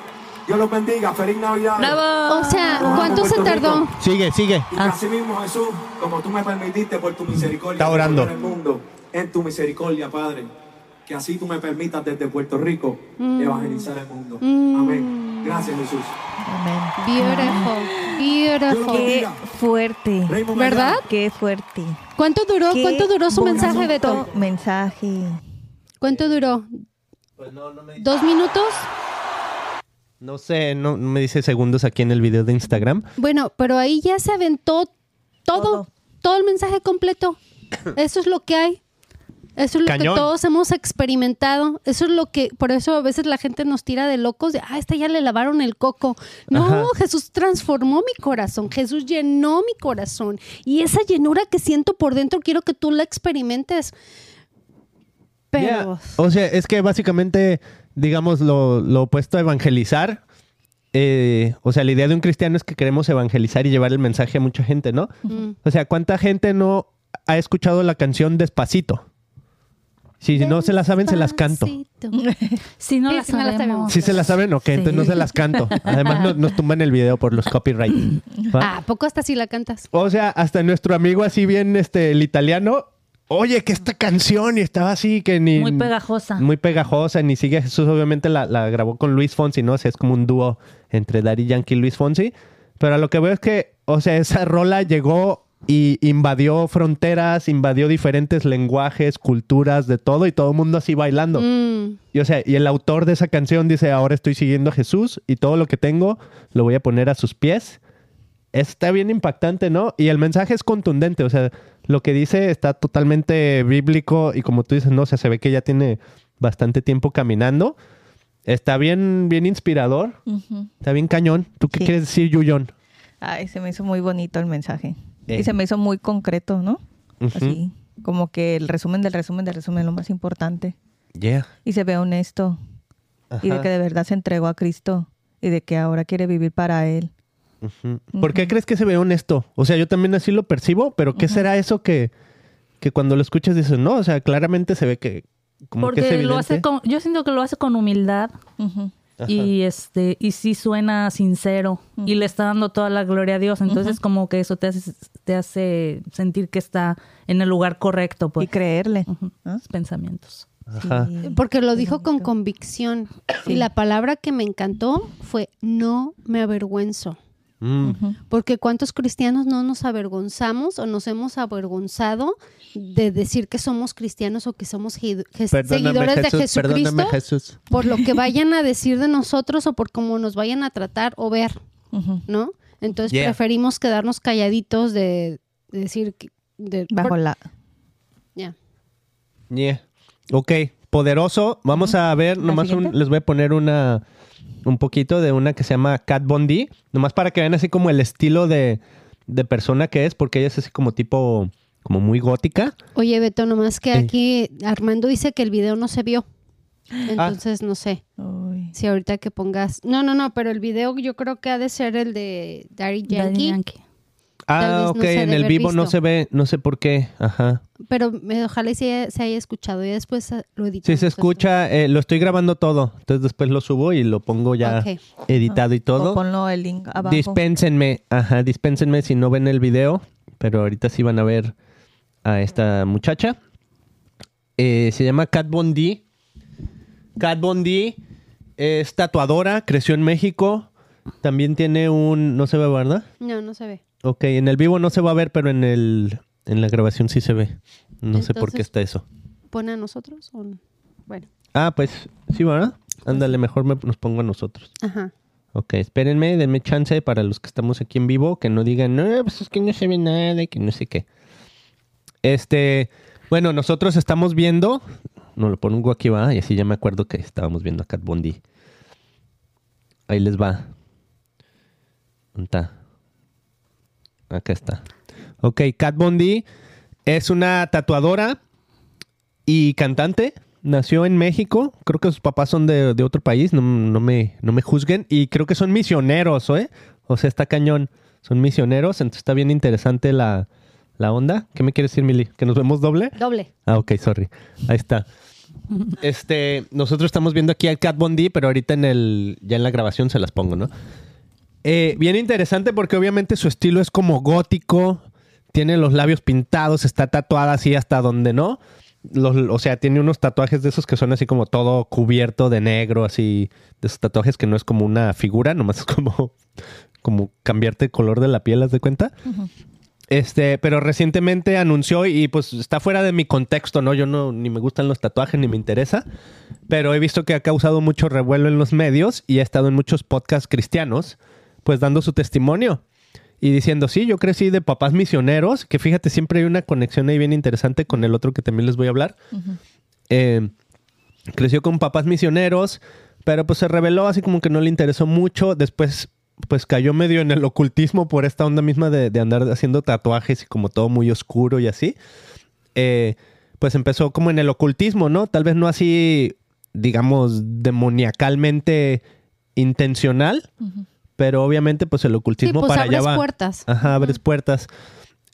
[SPEAKER 5] Dios los bendiga. Feliz Navidad.
[SPEAKER 2] ¡Bravo!
[SPEAKER 4] O sea, ¿cuánto se tardó?
[SPEAKER 5] Rico.
[SPEAKER 1] Sigue, sigue.
[SPEAKER 5] Y que así mismo, Jesús, como tú me permitiste por tu misericordia,
[SPEAKER 1] Está orando.
[SPEAKER 5] recorrer el mundo en tu misericordia, Padre, que así tú me permitas desde Puerto Rico evangelizar el mundo. Amén. Gracias, Jesús.
[SPEAKER 3] Amén.
[SPEAKER 4] Beautiful. Beautiful.
[SPEAKER 3] Qué fuerte.
[SPEAKER 5] Raymond
[SPEAKER 4] ¿Verdad?
[SPEAKER 3] Qué fuerte.
[SPEAKER 4] ¿Cuánto duró?
[SPEAKER 3] Qué
[SPEAKER 4] ¿Cuánto duró su mensaje, Beto?
[SPEAKER 3] Mensaje.
[SPEAKER 4] ¿Cuánto duró? ¿Dos minutos?
[SPEAKER 1] No sé, no no me dice segundos aquí en el video de Instagram.
[SPEAKER 4] Bueno, pero ahí ya se aventó todo, todo,
[SPEAKER 3] Todo.
[SPEAKER 4] el mensaje completo. Eso es lo que hay. Eso es lo
[SPEAKER 1] Cañón.
[SPEAKER 4] que todos hemos experimentado. Eso es lo que, por eso a veces la gente nos tira de locos de, ah, esta ya le lavaron el coco. No,
[SPEAKER 1] Ajá.
[SPEAKER 4] Jesús transformó mi corazón. Jesús llenó mi corazón. Y esa llenura que siento por dentro, quiero que tú la experimentes. Pero,
[SPEAKER 1] Yeah. O sea, es que básicamente, digamos, lo, lo opuesto a evangelizar. eh, o sea, la idea de un cristiano es que queremos evangelizar y llevar el mensaje a mucha gente, ¿no?
[SPEAKER 4] Mm.
[SPEAKER 1] O sea, ¿cuánta gente no ha escuchado la canción Despacito? Si no se la saben, se las canto.
[SPEAKER 2] Si no
[SPEAKER 4] Sí,
[SPEAKER 2] la
[SPEAKER 4] sí, no la
[SPEAKER 2] sabemos.
[SPEAKER 1] Si se la saben, ok, entonces no se las canto. Además, no- nos tumban el video por los copyright. ¿va?
[SPEAKER 4] Ah, ¿a poco hasta si la cantas?
[SPEAKER 1] O sea, hasta nuestro amigo así bien, este, el italiano, oye, que esta canción y estaba así que ni...
[SPEAKER 2] Muy pegajosa.
[SPEAKER 1] Muy pegajosa, ni sigue a Jesús, obviamente la, la grabó con Luis Fonsi, ¿no? O sea, es como un dúo entre Daddy Yankee y Luis Fonsi. Pero a lo que veo es que, o sea, esa rola llegó y invadió fronteras, invadió diferentes lenguajes, culturas, de todo, y todo el mundo así bailando.
[SPEAKER 4] Mm.
[SPEAKER 1] Y o sea, y el autor de esa canción dice, ahora estoy siguiendo a Jesús y todo lo que tengo lo voy a poner a sus pies. Está bien impactante, ¿no? Y el mensaje es contundente, o sea, lo que dice está totalmente bíblico y como tú dices, no, o sea, se ve que ya tiene bastante tiempo caminando. Está bien, bien inspirador, está bien cañón. ¿Tú qué
[SPEAKER 3] Sí.
[SPEAKER 1] quieres decir, Yuyon?
[SPEAKER 3] Ay, se me hizo muy bonito el mensaje.
[SPEAKER 1] Eh.
[SPEAKER 3] Y se me hizo muy concreto, ¿no? Así, como que el resumen del resumen del resumen, lo más importante.
[SPEAKER 1] Yeah.
[SPEAKER 3] Y se ve honesto. Y de que de verdad se entregó a Cristo. Y de que ahora quiere vivir para Él.
[SPEAKER 1] Ujú. ¿Por qué crees que se ve honesto? O sea, yo también así lo percibo, pero ¿qué será eso que, que cuando lo escuchas dices, no? O sea, claramente se ve que como que es
[SPEAKER 2] Porque lo hace con, yo siento que lo hace con humildad Y este y sí suena sincero y le está dando toda la gloria a Dios, entonces como que eso te hace te hace sentir que está en el lugar correcto,
[SPEAKER 3] Y
[SPEAKER 2] pues.
[SPEAKER 3] creerle.
[SPEAKER 2] Ujú.
[SPEAKER 3] ¿no?
[SPEAKER 2] Sus pensamientos.
[SPEAKER 1] Ajá.
[SPEAKER 3] Sí.
[SPEAKER 4] Porque lo dijo con convicción. Y la palabra que me encantó fue no me avergüenzo.
[SPEAKER 1] Mm.
[SPEAKER 4] Porque cuántos cristianos no nos avergonzamos o nos hemos avergonzado de decir que somos cristianos o que somos seguidores de
[SPEAKER 1] Jesús,
[SPEAKER 4] Jesucristo
[SPEAKER 1] perdóname, Jesús.
[SPEAKER 4] por lo que vayan a decir de nosotros o por cómo nos vayan a tratar o ver. ¿no? Entonces
[SPEAKER 1] Yeah.
[SPEAKER 4] preferimos quedarnos calladitos de, de decir que de,
[SPEAKER 3] Bajo
[SPEAKER 4] por-
[SPEAKER 3] la...
[SPEAKER 4] ya.
[SPEAKER 1] Yeah. Ok, poderoso. Vamos a ver,
[SPEAKER 3] ¿La
[SPEAKER 1] nomás un- les voy a poner una un poquito de una que se llama Cat Bondi, nomás para que vean así como el estilo de, de persona que es, porque ella es así como tipo, como muy gótica.
[SPEAKER 4] Oye, Beto, nomás que
[SPEAKER 1] Sí.
[SPEAKER 4] aquí Armando dice que el video no se vio.
[SPEAKER 1] Ah.
[SPEAKER 4] Entonces, no sé.
[SPEAKER 3] Uy.
[SPEAKER 4] Si ahorita que pongas. No, no, no, pero el video yo creo que ha de ser el de Daddy
[SPEAKER 2] Daddy
[SPEAKER 4] Yankee.
[SPEAKER 1] Ah, ok,
[SPEAKER 4] no
[SPEAKER 1] en el vivo no se ve, no sé por qué. Ajá.
[SPEAKER 4] Pero me- ojalá y se, se haya escuchado y después ah, lo editamos.
[SPEAKER 1] Sí se escucha, eh, lo estoy grabando todo, entonces después lo subo y lo pongo ya editado y
[SPEAKER 3] O
[SPEAKER 1] todo.
[SPEAKER 3] ponlo el link abajo.
[SPEAKER 1] Dispénsenme, ajá, dispénsenme si no ven el video, pero ahorita sí van a ver a esta muchacha. Eh, se llama Kat Bondi. Kat Bondi es tatuadora, creció en México. También tiene un, no se ve, ¿verdad?
[SPEAKER 4] No, no se ve.
[SPEAKER 1] Ok, en el vivo no se va a ver, pero en el en la grabación sí se ve. No sé por qué está eso.
[SPEAKER 4] ¿Pone a nosotros o no? Bueno,
[SPEAKER 1] Ah, pues sí, ¿verdad? Ándale, mejor me- nos pongo a nosotros.
[SPEAKER 4] ajá.
[SPEAKER 1] Ok, espérenme, denme chance para los que estamos aquí en vivo, que no digan, no, pues es que no se ve nada y que no sé qué. Este, bueno, nosotros estamos viendo, no lo pongo aquí, va, y así ya me acuerdo que estábamos viendo a Cat Bondi. Ahí les va. ¿Dónde está? Acá está. Ok, Cat Bondi es una tatuadora y cantante. Nació en México. Creo que sus papás son de, de otro país. No, no me, no me juzguen. Y creo que son misioneros, ¿eh? O sea, está cañón. Son misioneros. Entonces está bien interesante la, la onda. ¿Qué me quieres decir, Mili? ¿Que nos vemos doble?
[SPEAKER 4] Doble.
[SPEAKER 1] Ah, ok, sorry. Ahí está. Este, nosotros estamos viendo aquí al Cat Bondi, pero ahorita en el, ya en la grabación se las pongo, ¿no? Eh, bien interesante porque obviamente su estilo es como gótico, tiene los labios pintados, está tatuada así hasta donde no. Los- o sea, tiene unos tatuajes de esos que son así como todo cubierto de negro, así, de esos tatuajes que no es como una figura, nomás es como, como cambiarte el color de la piel, ¿haz de cuenta? Este, pero recientemente anunció y pues está fuera de mi contexto, ¿no? Yo no, ni me gustan los tatuajes ni me interesa, pero he visto que ha causado mucho revuelo en los medios y ha estado en muchos podcasts cristianos, pues dando su testimonio y diciendo, sí, yo crecí de papás misioneros, que fíjate, siempre hay una conexión ahí bien interesante con el otro que también les voy a hablar. Eh, creció con papás misioneros, pero pues se reveló así como que no le interesó mucho. Después, pues cayó medio en el ocultismo por esta onda misma de, de andar haciendo tatuajes y como todo muy oscuro y así. Eh, pues empezó como en el ocultismo, ¿no? Tal vez no así, digamos, demoniacalmente intencional, pero obviamente pues el
[SPEAKER 4] Sí,
[SPEAKER 1] ocultismo
[SPEAKER 4] pues
[SPEAKER 1] para allá
[SPEAKER 4] abres
[SPEAKER 1] va.
[SPEAKER 4] puertas.
[SPEAKER 1] Ajá, abres puertas.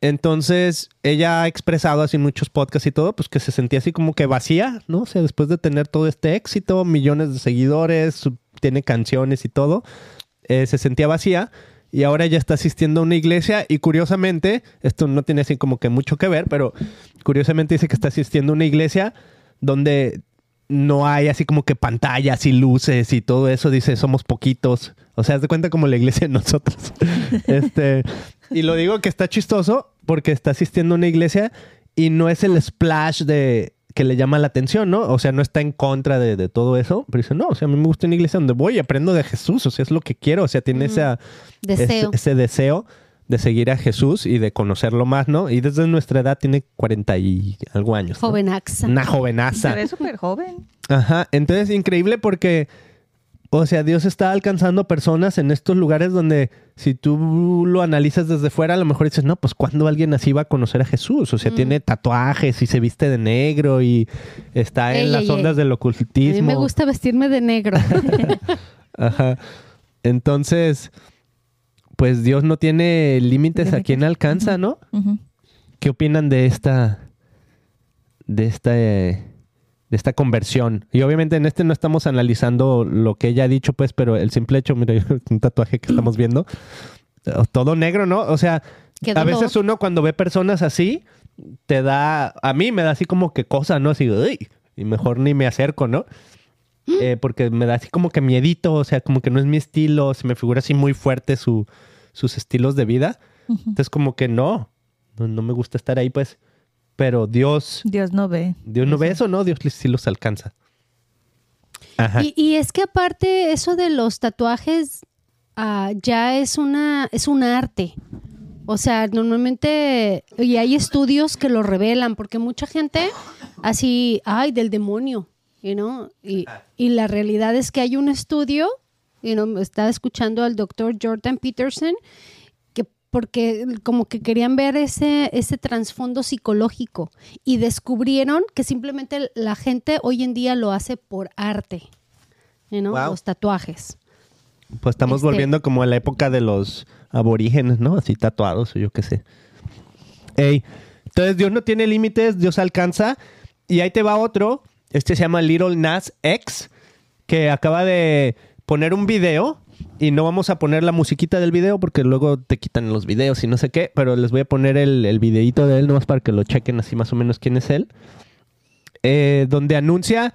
[SPEAKER 1] Entonces, ella ha expresado así en muchos podcasts y todo, pues que se sentía así como que vacía, ¿no? O sea, después de tener todo este éxito, millones de seguidores, tiene canciones y todo, eh, se sentía vacía y ahora ya está asistiendo a una iglesia y curiosamente, esto no tiene así como que mucho que ver, pero curiosamente dice que está asistiendo a una iglesia donde no hay así como que pantallas y luces y todo eso, dice, somos poquitos. O sea, haz de cuenta como la iglesia de nosotros. este, y lo digo que está chistoso porque está asistiendo a una iglesia y no es el splash de que le llama la atención, ¿no? O sea, no está en contra de, de todo eso, pero dice, no, o sea, a mí me gusta una iglesia donde voy y aprendo de Jesús, o sea, es lo que quiero, o sea, tiene esa,
[SPEAKER 4] Deseo.
[SPEAKER 1] ese, ese deseo de seguir a Jesús y de conocerlo más, ¿no? Y desde nuestra edad tiene 40 y algo años. ¿no?
[SPEAKER 4] Jovenaxa.
[SPEAKER 1] Una
[SPEAKER 3] Se
[SPEAKER 1] jovenaza.
[SPEAKER 3] ve súper joven.
[SPEAKER 1] Ajá, entonces increíble porque, o sea, Dios está alcanzando personas en estos lugares donde si tú lo analizas desde fuera, a lo mejor dices, no, pues cuando alguien así va a conocer a Jesús, o sea,
[SPEAKER 4] Mm.
[SPEAKER 1] tiene tatuajes y se viste de negro y está en
[SPEAKER 4] Ey,
[SPEAKER 1] las
[SPEAKER 4] ey,
[SPEAKER 1] ondas
[SPEAKER 4] ey.
[SPEAKER 1] del
[SPEAKER 4] A
[SPEAKER 1] ocultismo.
[SPEAKER 4] mí me gusta vestirme de negro.
[SPEAKER 1] Ajá. Entonces, pues Dios no tiene límites a quién alcanza, ¿no? ¿Qué opinan de esta, de esta, eh, de esta conversión? Y obviamente en este no estamos analizando lo que ella ha dicho, pues, pero el simple hecho, mira, un tatuaje que estamos viendo, todo negro, ¿no? O sea, a veces uno cuando ve personas así, te da, a mí me da así como que cosa, ¿no? Así, "Uy", y mejor ni me acerco, ¿no? Eh, porque me da así como que miedito, o sea, como que no es mi estilo, se me figura así muy fuerte su, sus estilos de vida. Entonces como que no, no, no me gusta estar ahí, pues. Pero Dios,
[SPEAKER 3] Dios no ve.
[SPEAKER 1] Dios no ve eso, ¿no? Dios sí los alcanza. Ajá.
[SPEAKER 4] Y, y es que aparte eso de los tatuajes ah, ya es una es un arte. O sea, normalmente y hay estudios que lo revelan porque mucha gente así, ay, del demonio, you know? y, y la realidad es que hay un estudio, you know, estaba escuchando al doctor Jordan Peterson que porque como que querían ver ese ese trasfondo psicológico y descubrieron que simplemente la gente hoy en día lo hace por arte, you know,
[SPEAKER 1] Wow.
[SPEAKER 4] los tatuajes.
[SPEAKER 1] Pues estamos
[SPEAKER 4] este-
[SPEAKER 1] volviendo como a la época de los aborígenes, ¿no? Así tatuados o yo qué sé. Ey, entonces Dios no tiene límites, Dios alcanza. Y ahí te va otro. Este se llama Little Nas X, que acaba de poner un video. Y no vamos a poner la musiquita del video porque luego te quitan los videos y no sé qué. Pero les voy a poner el, el videíto de él nomás para que lo chequen así más o menos quién es él. Eh, donde anuncia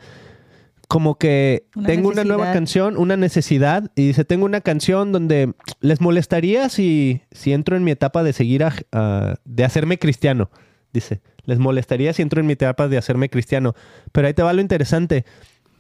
[SPEAKER 1] como que
[SPEAKER 3] Una
[SPEAKER 1] tengo una nueva canción, una necesidad, y dice, tengo una canción donde les molestaría si, si entro en mi etapa de seguir, a- a- de hacerme cristiano, dice, les molestaría si entro en mi etapa de hacerme cristiano, pero ahí te va lo interesante,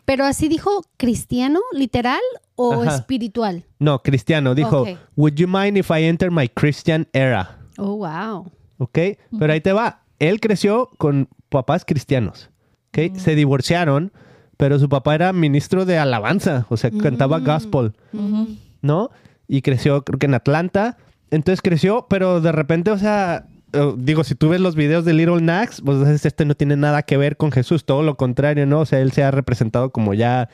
[SPEAKER 4] Pero así dijo cristiano, literal o
[SPEAKER 1] Ajá.
[SPEAKER 4] espiritual.
[SPEAKER 1] no, cristiano, dijo, would you mind if I enter my Christian era?
[SPEAKER 4] Oh, wow.
[SPEAKER 1] ¿ok? Pero ahí te va. Él creció con papás cristianos, ¿ok? Se divorciaron, pero su papá era ministro de alabanza, o sea, cantaba gospel, ¿no? Y creció, creo que en Atlanta. Entonces creció, pero de repente, o sea, digo, si tú ves los videos de Little Nax, pues entonces este no tiene nada que ver con Jesús, todo lo contrario, ¿no? O sea, él se ha representado como ya,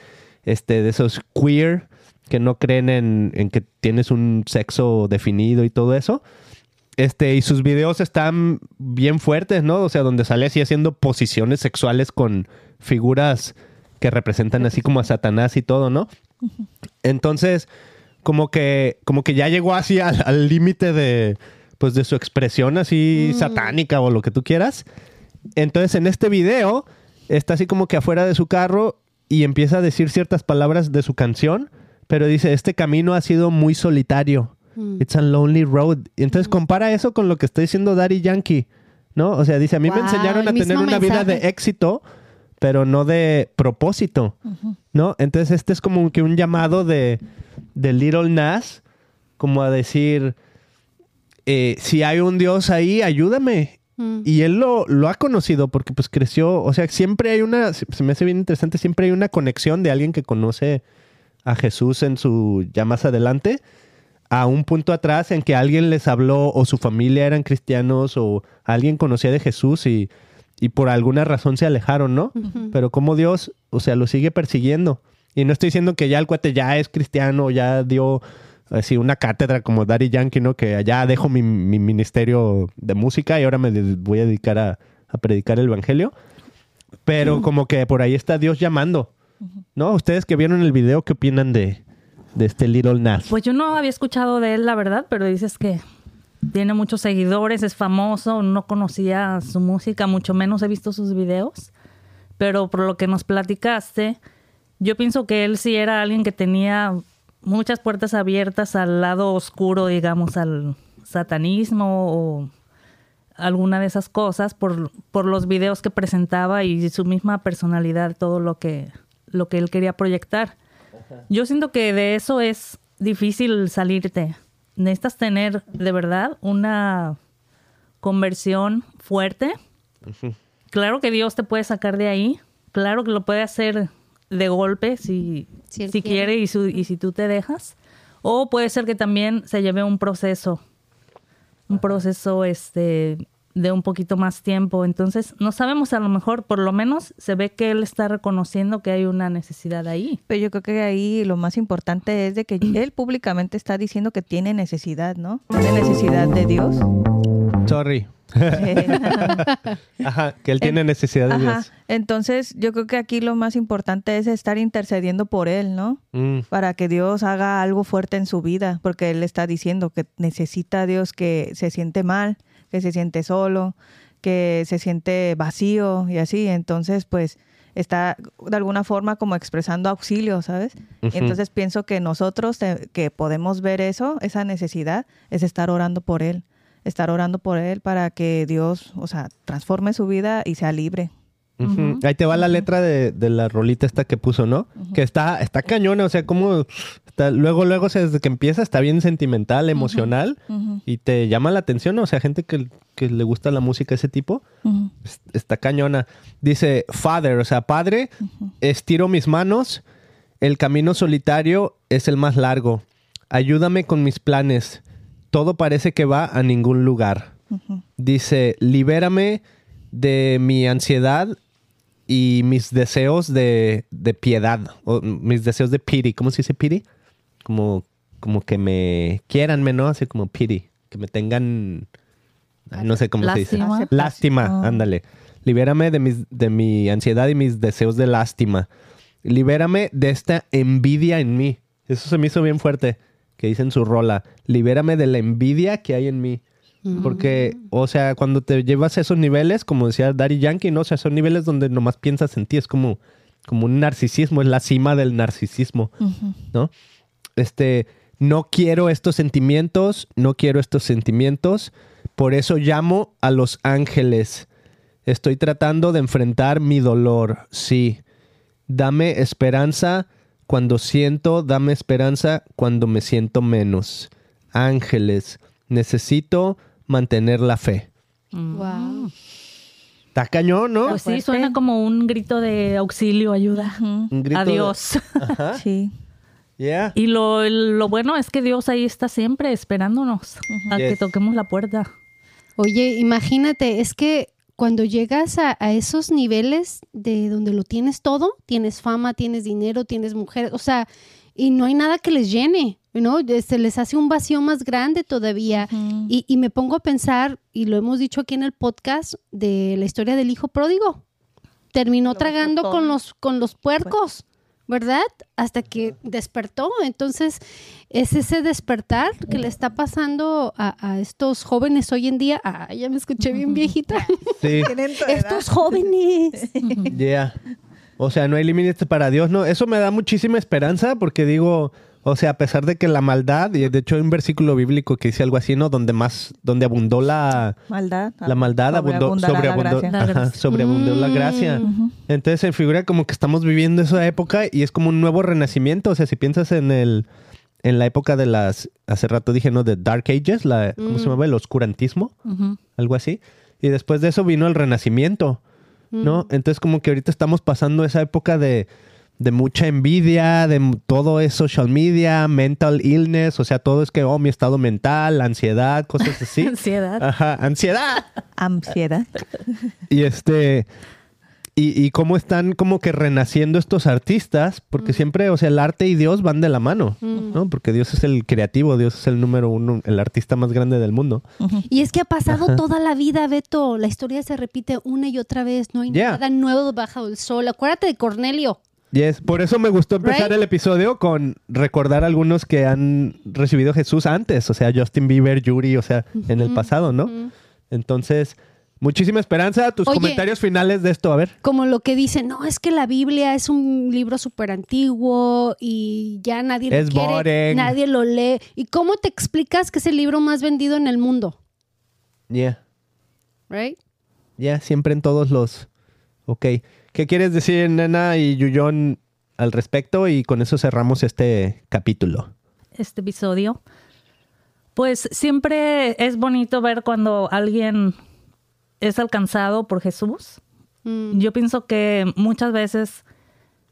[SPEAKER 1] este, de esos queer que no creen en, en que tienes un sexo definido y todo eso. Este, y sus videos están bien fuertes, ¿no? O sea, donde sale así haciendo posiciones sexuales con figuras que representan así como a Satanás y todo, ¿no? Entonces, como que, como que ya llegó así al al límite de, pues, de su expresión así satánica o lo que tú quieras. Entonces, en este video, está así como que afuera de su carro y empieza a decir ciertas palabras de su canción, pero dice, este camino ha sido muy solitario. It's a lonely road. Y entonces compara eso con lo que está diciendo Daddy Yankee, ¿no? O sea, dice, a mí me enseñaron a tener una vida de
[SPEAKER 4] mensaje.
[SPEAKER 1] éxito, pero no de propósito, ¿no? Entonces este es como que un llamado de, de Little Nas, como a decir, eh, si hay un Dios ahí, ayúdame.
[SPEAKER 4] Mm.
[SPEAKER 1] Y él lo, lo ha conocido porque pues creció, o sea, siempre hay una, se me hace bien interesante, siempre hay una conexión de alguien que conoce a Jesús en su, ya más adelante, a un punto atrás en que alguien les habló o su familia eran cristianos o alguien conocía de Jesús y, y por alguna razón se alejaron, ¿no? Pero como Dios, o sea, lo sigue persiguiendo. Y no estoy diciendo que ya el cuate ya es cristiano, ya dio así una cátedra como Daddy Yankee, ¿no? Que ya dejo mi, mi ministerio de música y ahora me voy a dedicar a, a predicar el evangelio. Pero como que por ahí está Dios llamando, ¿no? Ustedes que vieron el video, ¿qué opinan de, de este Little Nas?
[SPEAKER 2] Pues yo no había escuchado de él, la verdad, pero dices que tiene muchos seguidores, es famoso, no conocía su música, mucho menos he visto sus videos. Pero por lo que nos platicaste, yo pienso que él sí era alguien que tenía muchas puertas abiertas al lado oscuro, digamos, al satanismo o alguna de esas cosas por, por los videos que presentaba y su misma personalidad, todo lo que, lo que él quería proyectar. Yo siento que de eso es difícil salirte. Necesitas tener de verdad una conversión fuerte. Claro que Dios te puede sacar de ahí. Claro que lo puede hacer de golpe si,
[SPEAKER 4] Si Él
[SPEAKER 2] si
[SPEAKER 4] quiere.
[SPEAKER 2] quiere y, su- y si tú te dejas. O puede ser que también se lleve un proceso. Un proceso este de un poquito más tiempo. Entonces, no sabemos a lo mejor, por lo menos se ve que él está reconociendo que hay una necesidad ahí.
[SPEAKER 3] Pero yo creo que ahí lo más importante es de que él públicamente está diciendo que tiene necesidad, ¿no? Tiene necesidad de Dios.
[SPEAKER 1] Sorry. Ajá, que él tiene necesidad de
[SPEAKER 3] Ajá.
[SPEAKER 1] Dios.
[SPEAKER 3] Entonces, yo creo que aquí lo más importante es estar intercediendo por él, ¿no?
[SPEAKER 1] Mm,
[SPEAKER 3] Para que Dios haga algo fuerte en su vida, porque él está diciendo que necesita a Dios que se siente mal, que se siente solo, que se siente vacío y así. Entonces, pues está de alguna forma como expresando auxilio, ¿sabes?
[SPEAKER 1] Ujú.
[SPEAKER 3] Entonces pienso que nosotros que podemos ver eso, esa necesidad, es estar orando por él, estar orando por él para que Dios, o sea, transforme su vida y sea libre.
[SPEAKER 1] Ahí te va la letra de, de la rolita esta que puso, ¿no? Que está, está cañona, o sea, como está, luego, luego, o sea, desde que empieza está bien sentimental, emocional y te llama la atención, ¿no? o sea, gente que, que le gusta la música de ese tipo, está cañona. Dice, Father, o sea, Padre, estiro mis manos, el camino solitario es el más largo. Ayúdame con mis planes. Todo parece que va a ningún lugar. Dice, libérame de mi ansiedad y mis deseos de, de piedad, o mis deseos de pity. ¿Cómo se dice pity? Como, como que me quieranme, ¿no? Así como pity, que me tengan... ay, no sé cómo se dice.
[SPEAKER 2] Lástima.
[SPEAKER 1] Ándale. Libérame de, mis, de mi ansiedad y mis deseos de lástima. Libérame de esta envidia en mí. Eso se me hizo bien fuerte, que dice en su rola. Libérame de la envidia que hay en mí. Porque, o sea, cuando te llevas a esos niveles, como decía Daddy Yankee, ¿no? O sea, son niveles donde nomás piensas en ti. Es como, como un narcisismo, es la cima del narcisismo, ¿no? Este, no quiero estos sentimientos, no quiero estos sentimientos. Por eso llamo a los ángeles. Estoy tratando de enfrentar mi dolor, sí. Dame esperanza cuando siento, dame esperanza cuando me siento menos. Ángeles, necesito mantener la fe.
[SPEAKER 4] Wow.
[SPEAKER 1] Está cañón, ¿no?
[SPEAKER 2] Pues sí, suena como un grito de auxilio, ayuda.
[SPEAKER 1] Un grito
[SPEAKER 2] a
[SPEAKER 1] de-
[SPEAKER 2] Dios.
[SPEAKER 1] Ajá.
[SPEAKER 3] Sí.
[SPEAKER 1] Yeah.
[SPEAKER 2] Y lo, lo bueno es que Dios ahí está siempre esperándonos a que toquemos la puerta.
[SPEAKER 4] Oye, imagínate, es que cuando llegas a, a esos niveles de donde lo tienes todo, tienes fama, tienes dinero, tienes mujeres, o sea, y no hay nada que les llene, ¿no? Se les hace un vacío más grande todavía. y, y me pongo a pensar, y lo hemos dicho aquí en el podcast, de la historia del hijo pródigo. Terminó
[SPEAKER 3] Lo
[SPEAKER 4] tragando con los, con los puercos. ¿Verdad? Hasta que despertó. Entonces, es ese despertar que le está pasando a, a estos jóvenes hoy en día. Ah, ya me escuché bien viejita.
[SPEAKER 1] Sí.
[SPEAKER 4] estos jóvenes.
[SPEAKER 1] Yeah. O sea, no hay límites para Dios, ¿no? Eso me da muchísima esperanza porque digo, o sea, a pesar de que la maldad, y de hecho hay un versículo bíblico que dice algo así, ¿no? Donde más, donde abundó la,
[SPEAKER 3] Maldad.
[SPEAKER 1] la maldad, abundó,
[SPEAKER 3] la
[SPEAKER 1] sobreabundó,
[SPEAKER 3] gracia.
[SPEAKER 2] La
[SPEAKER 1] ajá,
[SPEAKER 2] gracia.
[SPEAKER 1] sobreabundó la gracia. Entonces se figura como que estamos viviendo esa época y es como un nuevo renacimiento. O sea, si piensas en el, en la época de las, hace rato dije, ¿no? De Dark Ages, la, ¿cómo se llama? El oscurantismo,
[SPEAKER 2] Ujú.
[SPEAKER 1] algo así. Y después de eso vino el renacimiento. ¿no? Entonces como que ahorita estamos pasando esa época de, de mucha envidia, de todo es social media, mental illness, o sea, todo es que, oh, mi estado mental, ansiedad, cosas así.
[SPEAKER 2] Ansiedad.
[SPEAKER 1] Ajá, ansiedad.
[SPEAKER 3] Ansiedad.
[SPEAKER 1] Y este, y, y cómo están como que renaciendo estos artistas, porque siempre, o sea, el arte y Dios van de la mano, ¿no? Porque Dios es el creativo, Dios es el número uno, el artista más grande del mundo.
[SPEAKER 4] Y es que ha pasado toda la vida, Beto. La historia se repite una y otra vez. No hay
[SPEAKER 1] Yeah.
[SPEAKER 4] nada nuevo bajo el sol. Acuérdate de Cornelio.
[SPEAKER 1] Yes, por eso me gustó empezar
[SPEAKER 4] Right?
[SPEAKER 1] el episodio con recordar a algunos que han recibido a Jesús antes, o sea, Justin Bieber, Yuri, o sea, en el pasado, ¿no? Entonces, muchísima esperanza. Tus
[SPEAKER 4] Oye.
[SPEAKER 1] comentarios finales de esto, a ver.
[SPEAKER 4] Como lo que dicen, no, es que la Biblia es un libro súper antiguo y ya nadie lo
[SPEAKER 1] Es
[SPEAKER 4] quiere,
[SPEAKER 1] boring.
[SPEAKER 4] nadie lo lee. ¿Y cómo te explicas que es el libro más vendido en el mundo?
[SPEAKER 1] Yeah,
[SPEAKER 4] Right?
[SPEAKER 1] yeah, siempre en todos los. Ok. ¿Qué quieres decir, Nena y Yuyón, al respecto? Y con eso cerramos este capítulo.
[SPEAKER 2] este episodio. Pues siempre es bonito ver cuando alguien es alcanzado por Jesús.
[SPEAKER 4] Mm.
[SPEAKER 2] Yo pienso que muchas veces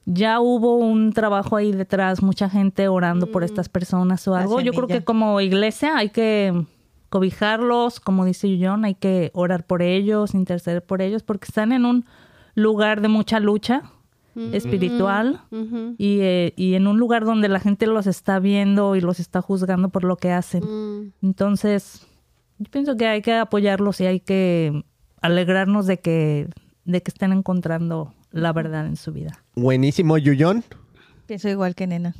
[SPEAKER 2] ya hubo un trabajo ahí detrás, mucha gente orando por estas personas o algo. Yo creo que como iglesia hay que cobijarlos, como dice John, hay que orar por ellos, interceder por ellos, porque están en un lugar de mucha lucha espiritual
[SPEAKER 4] Ujú.
[SPEAKER 2] y, eh, y en un lugar donde la gente los está viendo y los está juzgando por lo que hacen.
[SPEAKER 4] Mm.
[SPEAKER 2] Entonces, yo pienso que hay que apoyarlos y hay que alegrarnos de que, de que estén encontrando la verdad en su vida.
[SPEAKER 1] Buenísimo, Yuyón.
[SPEAKER 3] Pienso igual que nena.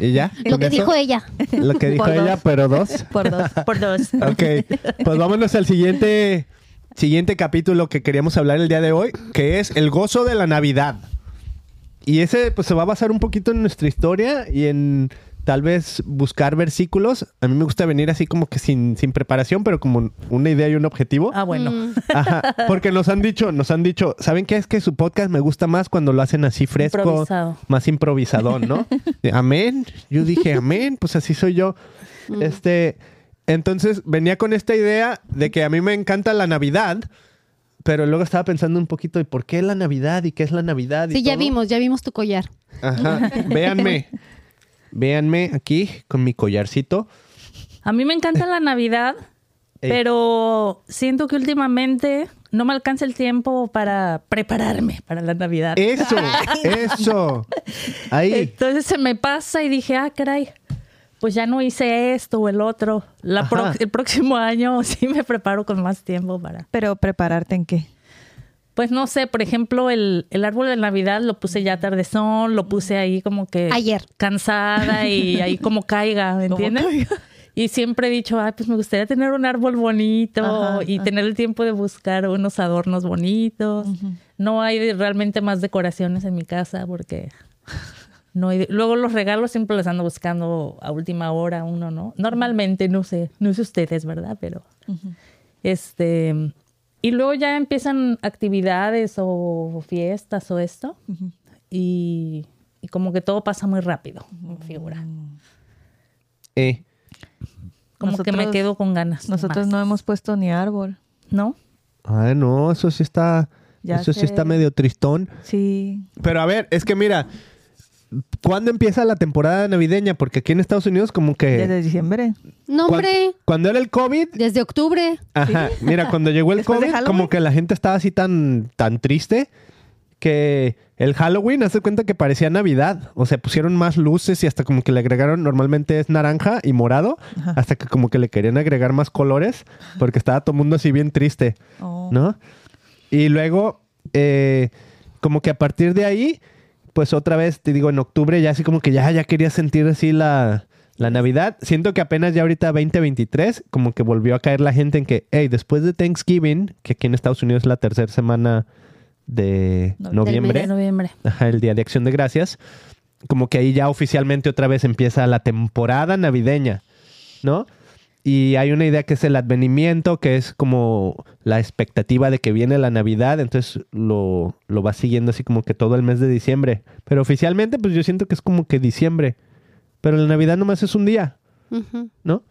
[SPEAKER 1] ¿Y ya?
[SPEAKER 4] Lo
[SPEAKER 1] ¿Con
[SPEAKER 4] que
[SPEAKER 1] eso?
[SPEAKER 4] dijo ella.
[SPEAKER 1] Lo que dijo
[SPEAKER 3] Por dos.
[SPEAKER 1] ella, pero dos.
[SPEAKER 3] Por dos.
[SPEAKER 2] Por dos.
[SPEAKER 1] Ok, pues vámonos al siguiente, siguiente capítulo que queríamos hablar el día de hoy, que es el gozo de la Navidad. Y ese pues se va a basar un poquito en nuestra historia y en tal vez buscar versículos. A mí me gusta venir así como que sin, sin preparación, pero como una idea y un objetivo.
[SPEAKER 2] Ah, bueno.
[SPEAKER 4] Mm.
[SPEAKER 1] Ajá, porque nos han dicho, nos han dicho, ¿saben qué? Es que su podcast me gusta más cuando lo hacen así fresco,
[SPEAKER 2] Improvisado.
[SPEAKER 1] más improvisadón, ¿no? amén. Yo dije, amén, pues así soy yo. Este, entonces venía con esta idea de que a mí me encanta la Navidad, pero luego estaba pensando un poquito de por qué la Navidad y qué es la Navidad. y
[SPEAKER 4] Sí, ya vimos, ya vimos tu collar.
[SPEAKER 1] Ajá, véanme. Véanme aquí con mi collarcito.
[SPEAKER 2] A mí me encanta la Navidad,
[SPEAKER 1] Ey.
[SPEAKER 2] pero siento que últimamente no me alcanza el tiempo para prepararme para la Navidad.
[SPEAKER 1] Eso, eso. Ahí.
[SPEAKER 2] Entonces se me pasa y dije, ah, caray, pues ya no hice esto o el otro. La
[SPEAKER 1] Ajá.
[SPEAKER 2] pro- el próximo año sí me preparo con más tiempo para...
[SPEAKER 3] Pero prepararte en qué?
[SPEAKER 2] Pues no sé, por ejemplo, el, el árbol de Navidad lo puse ya tardezón, lo puse ahí como que...
[SPEAKER 4] Ayer.
[SPEAKER 2] Cansada y ahí como caiga, ¿me entiendes? Y siempre he dicho, ay, pues me gustaría tener un árbol bonito
[SPEAKER 3] Ajá,
[SPEAKER 2] y
[SPEAKER 3] ajá.
[SPEAKER 2] tener el tiempo de buscar unos adornos bonitos. No hay realmente más decoraciones en mi casa porque no hay... Luego los regalos siempre los ando buscando a última hora uno, ¿no? Normalmente, no sé, no sé ustedes, ¿verdad? Pero este... Y luego ya empiezan actividades o fiestas o esto. y, y como que todo pasa muy rápido, me figura.
[SPEAKER 1] Eh,
[SPEAKER 2] Como que me quedo con ganas.
[SPEAKER 3] Nosotros
[SPEAKER 2] más.
[SPEAKER 3] no hemos puesto ni árbol.
[SPEAKER 2] ¿No?
[SPEAKER 1] Ay, no, eso sí está.
[SPEAKER 3] Ya
[SPEAKER 1] eso sí está medio tristón.
[SPEAKER 3] Sí.
[SPEAKER 1] Pero a ver, es que mira, ¿cuándo empieza la temporada navideña? Porque aquí en Estados Unidos, como que.
[SPEAKER 3] Desde diciembre.
[SPEAKER 4] No, hombre,
[SPEAKER 1] Cuando era el COVID.
[SPEAKER 4] desde octubre.
[SPEAKER 1] Ajá, mira, cuando llegó el
[SPEAKER 3] Después
[SPEAKER 1] COVID, como que la gente estaba así tan, tan triste que el Halloween, hace cuenta que parecía Navidad. O sea, pusieron más luces y hasta como que le agregaron, normalmente es naranja y morado, hasta que como que le querían agregar más colores porque estaba todo el mundo así bien triste.
[SPEAKER 3] Oh.
[SPEAKER 1] ¿no? Y luego, eh, como que a partir de ahí, pues otra vez, te digo, en octubre ya así como que ya, ya quería sentir así la, la Navidad. Siento que apenas ya ahorita 2023, como que volvió a caer la gente en que, hey, después de Thanksgiving, que aquí en Estados Unidos es la tercera semana de
[SPEAKER 3] No-
[SPEAKER 1] noviembre,
[SPEAKER 2] De noviembre.
[SPEAKER 1] Ajá, el Día de Acción de Gracias, como que ahí ya oficialmente otra vez empieza la temporada navideña, ¿no? Y hay una idea que es el advenimiento, que es como la expectativa de que viene la Navidad, entonces lo, lo va siguiendo así como que todo el mes de diciembre. Pero oficialmente, pues yo siento que es como que diciembre. Pero la Navidad nomás es un día. ¿no?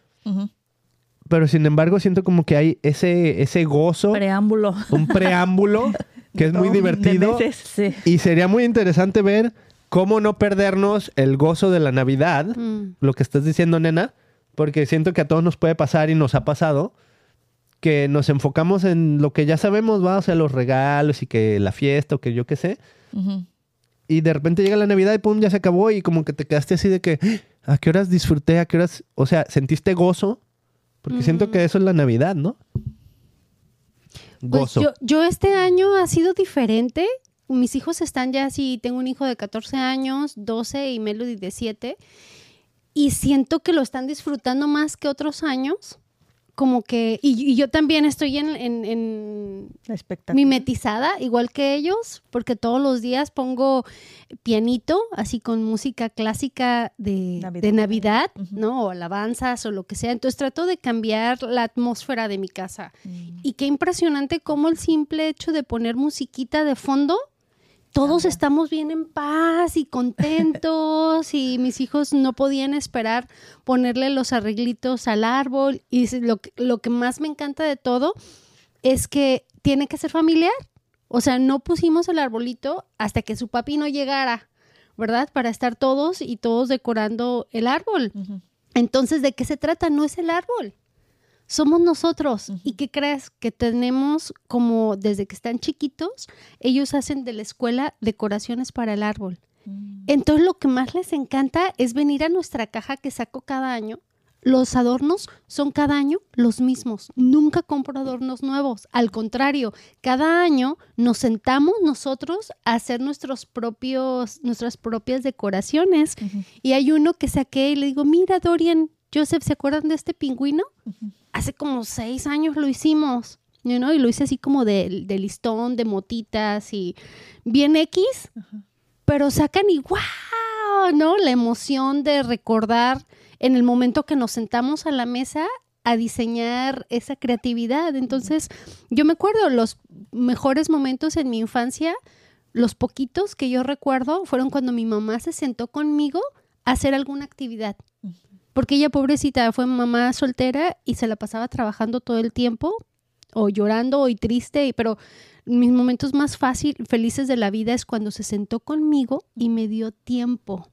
[SPEAKER 1] Pero sin embargo, siento como que hay ese, ese gozo,
[SPEAKER 2] Preámbulo.
[SPEAKER 1] un preámbulo, que es muy divertido.
[SPEAKER 3] meses.
[SPEAKER 2] Sí.
[SPEAKER 1] Y sería muy interesante ver cómo no perdernos el gozo de la Navidad,
[SPEAKER 4] Mm.
[SPEAKER 1] lo que estás diciendo, nena, porque siento que a todos nos puede pasar y nos ha pasado, que nos enfocamos en lo que ya sabemos, va, o sea, los regalos y que la fiesta o que yo qué sé,
[SPEAKER 3] Ujú.
[SPEAKER 1] y de repente llega la Navidad y pum, ya se acabó y como que te quedaste así de que, "Ah, ¿a qué horas disfruté? ¿A qué horas? O sea, sentiste gozo, porque siento que eso es la Navidad, ¿no?
[SPEAKER 4] Pues
[SPEAKER 1] Gozo.
[SPEAKER 4] yo, yo este año ha sido diferente. Mis hijos están ya así, tengo un hijo de 14 años, 12 y Melody de 7. Y siento que lo están disfrutando más que otros años. Como que, y, y yo también estoy en, en- mimetizada, igual que ellos, porque todos los días pongo pianito, así con música clásica de
[SPEAKER 3] Navidad.
[SPEAKER 4] de Navidad, ¿no? O alabanzas o lo que sea. Entonces trato de cambiar la atmósfera de mi casa.
[SPEAKER 3] Mm.
[SPEAKER 4] Y qué impresionante cómo el simple hecho de poner musiquita de fondo, todos estamos bien en paz y contentos y mis hijos no podían esperar ponerle los arreglitos al árbol y lo, que- lo que más me encanta de todo es que tiene que ser familiar. O sea, no pusimos el arbolito hasta que su papi no llegara, ¿verdad? Para estar todos y todos decorando el árbol. Entonces, ¿de qué se trata? No es el árbol. Somos nosotros. ¿Y qué crees? Que tenemos como desde que están chiquitos, ellos hacen de la escuela decoraciones para el árbol. Entonces lo que más les encanta es venir a nuestra caja que saco cada año. Los adornos son cada año los mismos. Nunca compro adornos nuevos. Al contrario, cada año nos sentamos nosotros a hacer nuestros propios, nuestras propias decoraciones. Y hay uno que saqué y le digo, mira, Dorian, Joseph, ¿se acuerdan de este pingüino? Hace como seis años lo hicimos. you know, Y lo hice así como de, de listón, de motitas y bien X pero sacan y wow, ¿no? La emoción de recordar en el momento que nos sentamos a la mesa a diseñar esa creatividad. Entonces, yo me acuerdo los mejores momentos en mi infancia, los poquitos que yo recuerdo fueron cuando mi mamá se sentó conmigo a hacer alguna actividad. Porque ella, pobrecita, fue mamá soltera y se la pasaba trabajando todo el tiempo, o llorando, o triste, pero mis momentos más fácil, felices de la vida es cuando se sentó conmigo y me dio tiempo.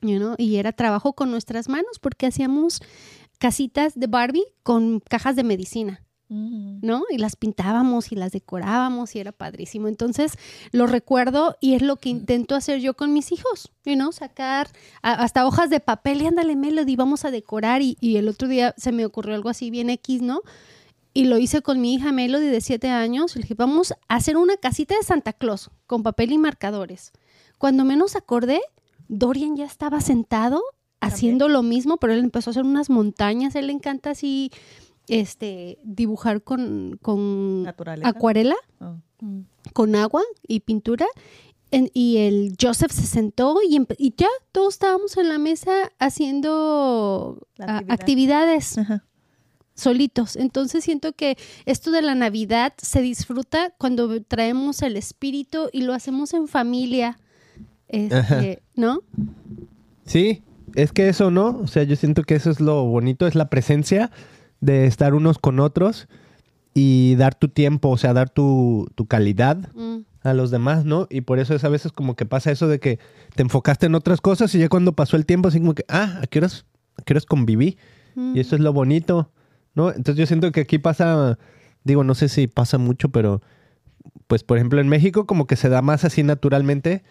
[SPEAKER 4] you know, Y era trabajo con nuestras manos porque hacíamos casitas de Barbie con cajas de medicina. ¿No? Y las pintábamos y las decorábamos y era padrísimo. Entonces, lo recuerdo y es lo que intento hacer yo con mis hijos, ¿no? Sacar a- hasta hojas de papel y ándale, Melody, vamos a decorar. Y, y el otro día se me ocurrió algo así bien X, ¿no? Y lo hice con mi hija Melody de siete años. Le dije, vamos a hacer una casita de Santa Claus con papel y marcadores. Cuando menos acordé, Dorian ya estaba sentado haciendo lo mismo, pero él empezó a hacer unas montañas. Él le encanta así este dibujar con, con acuarela,
[SPEAKER 3] Oh.
[SPEAKER 4] con agua y pintura. En- y el Joseph se sentó y, ya todos estábamos en la mesa haciendo
[SPEAKER 3] La
[SPEAKER 4] ah,
[SPEAKER 3] actividad.
[SPEAKER 4] actividades
[SPEAKER 3] Ajá.
[SPEAKER 4] solitos. Entonces siento que esto de la Navidad se disfruta cuando traemos el espíritu y lo hacemos en familia. Este, ¿No?
[SPEAKER 1] Sí, es que eso, ¿no? O sea, yo siento que eso es lo bonito, es la presencia de estar unos con otros y dar tu tiempo, o sea, dar tu, tu calidad
[SPEAKER 4] Mm.
[SPEAKER 1] a los demás, ¿no? Y por eso es a veces como que pasa eso de que te enfocaste en otras cosas y ya cuando pasó el tiempo, así como que, ah, ¿a qué horas, a qué horas conviví? Y eso es lo bonito, ¿no? Entonces yo siento que aquí pasa, digo, no sé si pasa mucho, pero pues por ejemplo en México como que se da más así naturalmente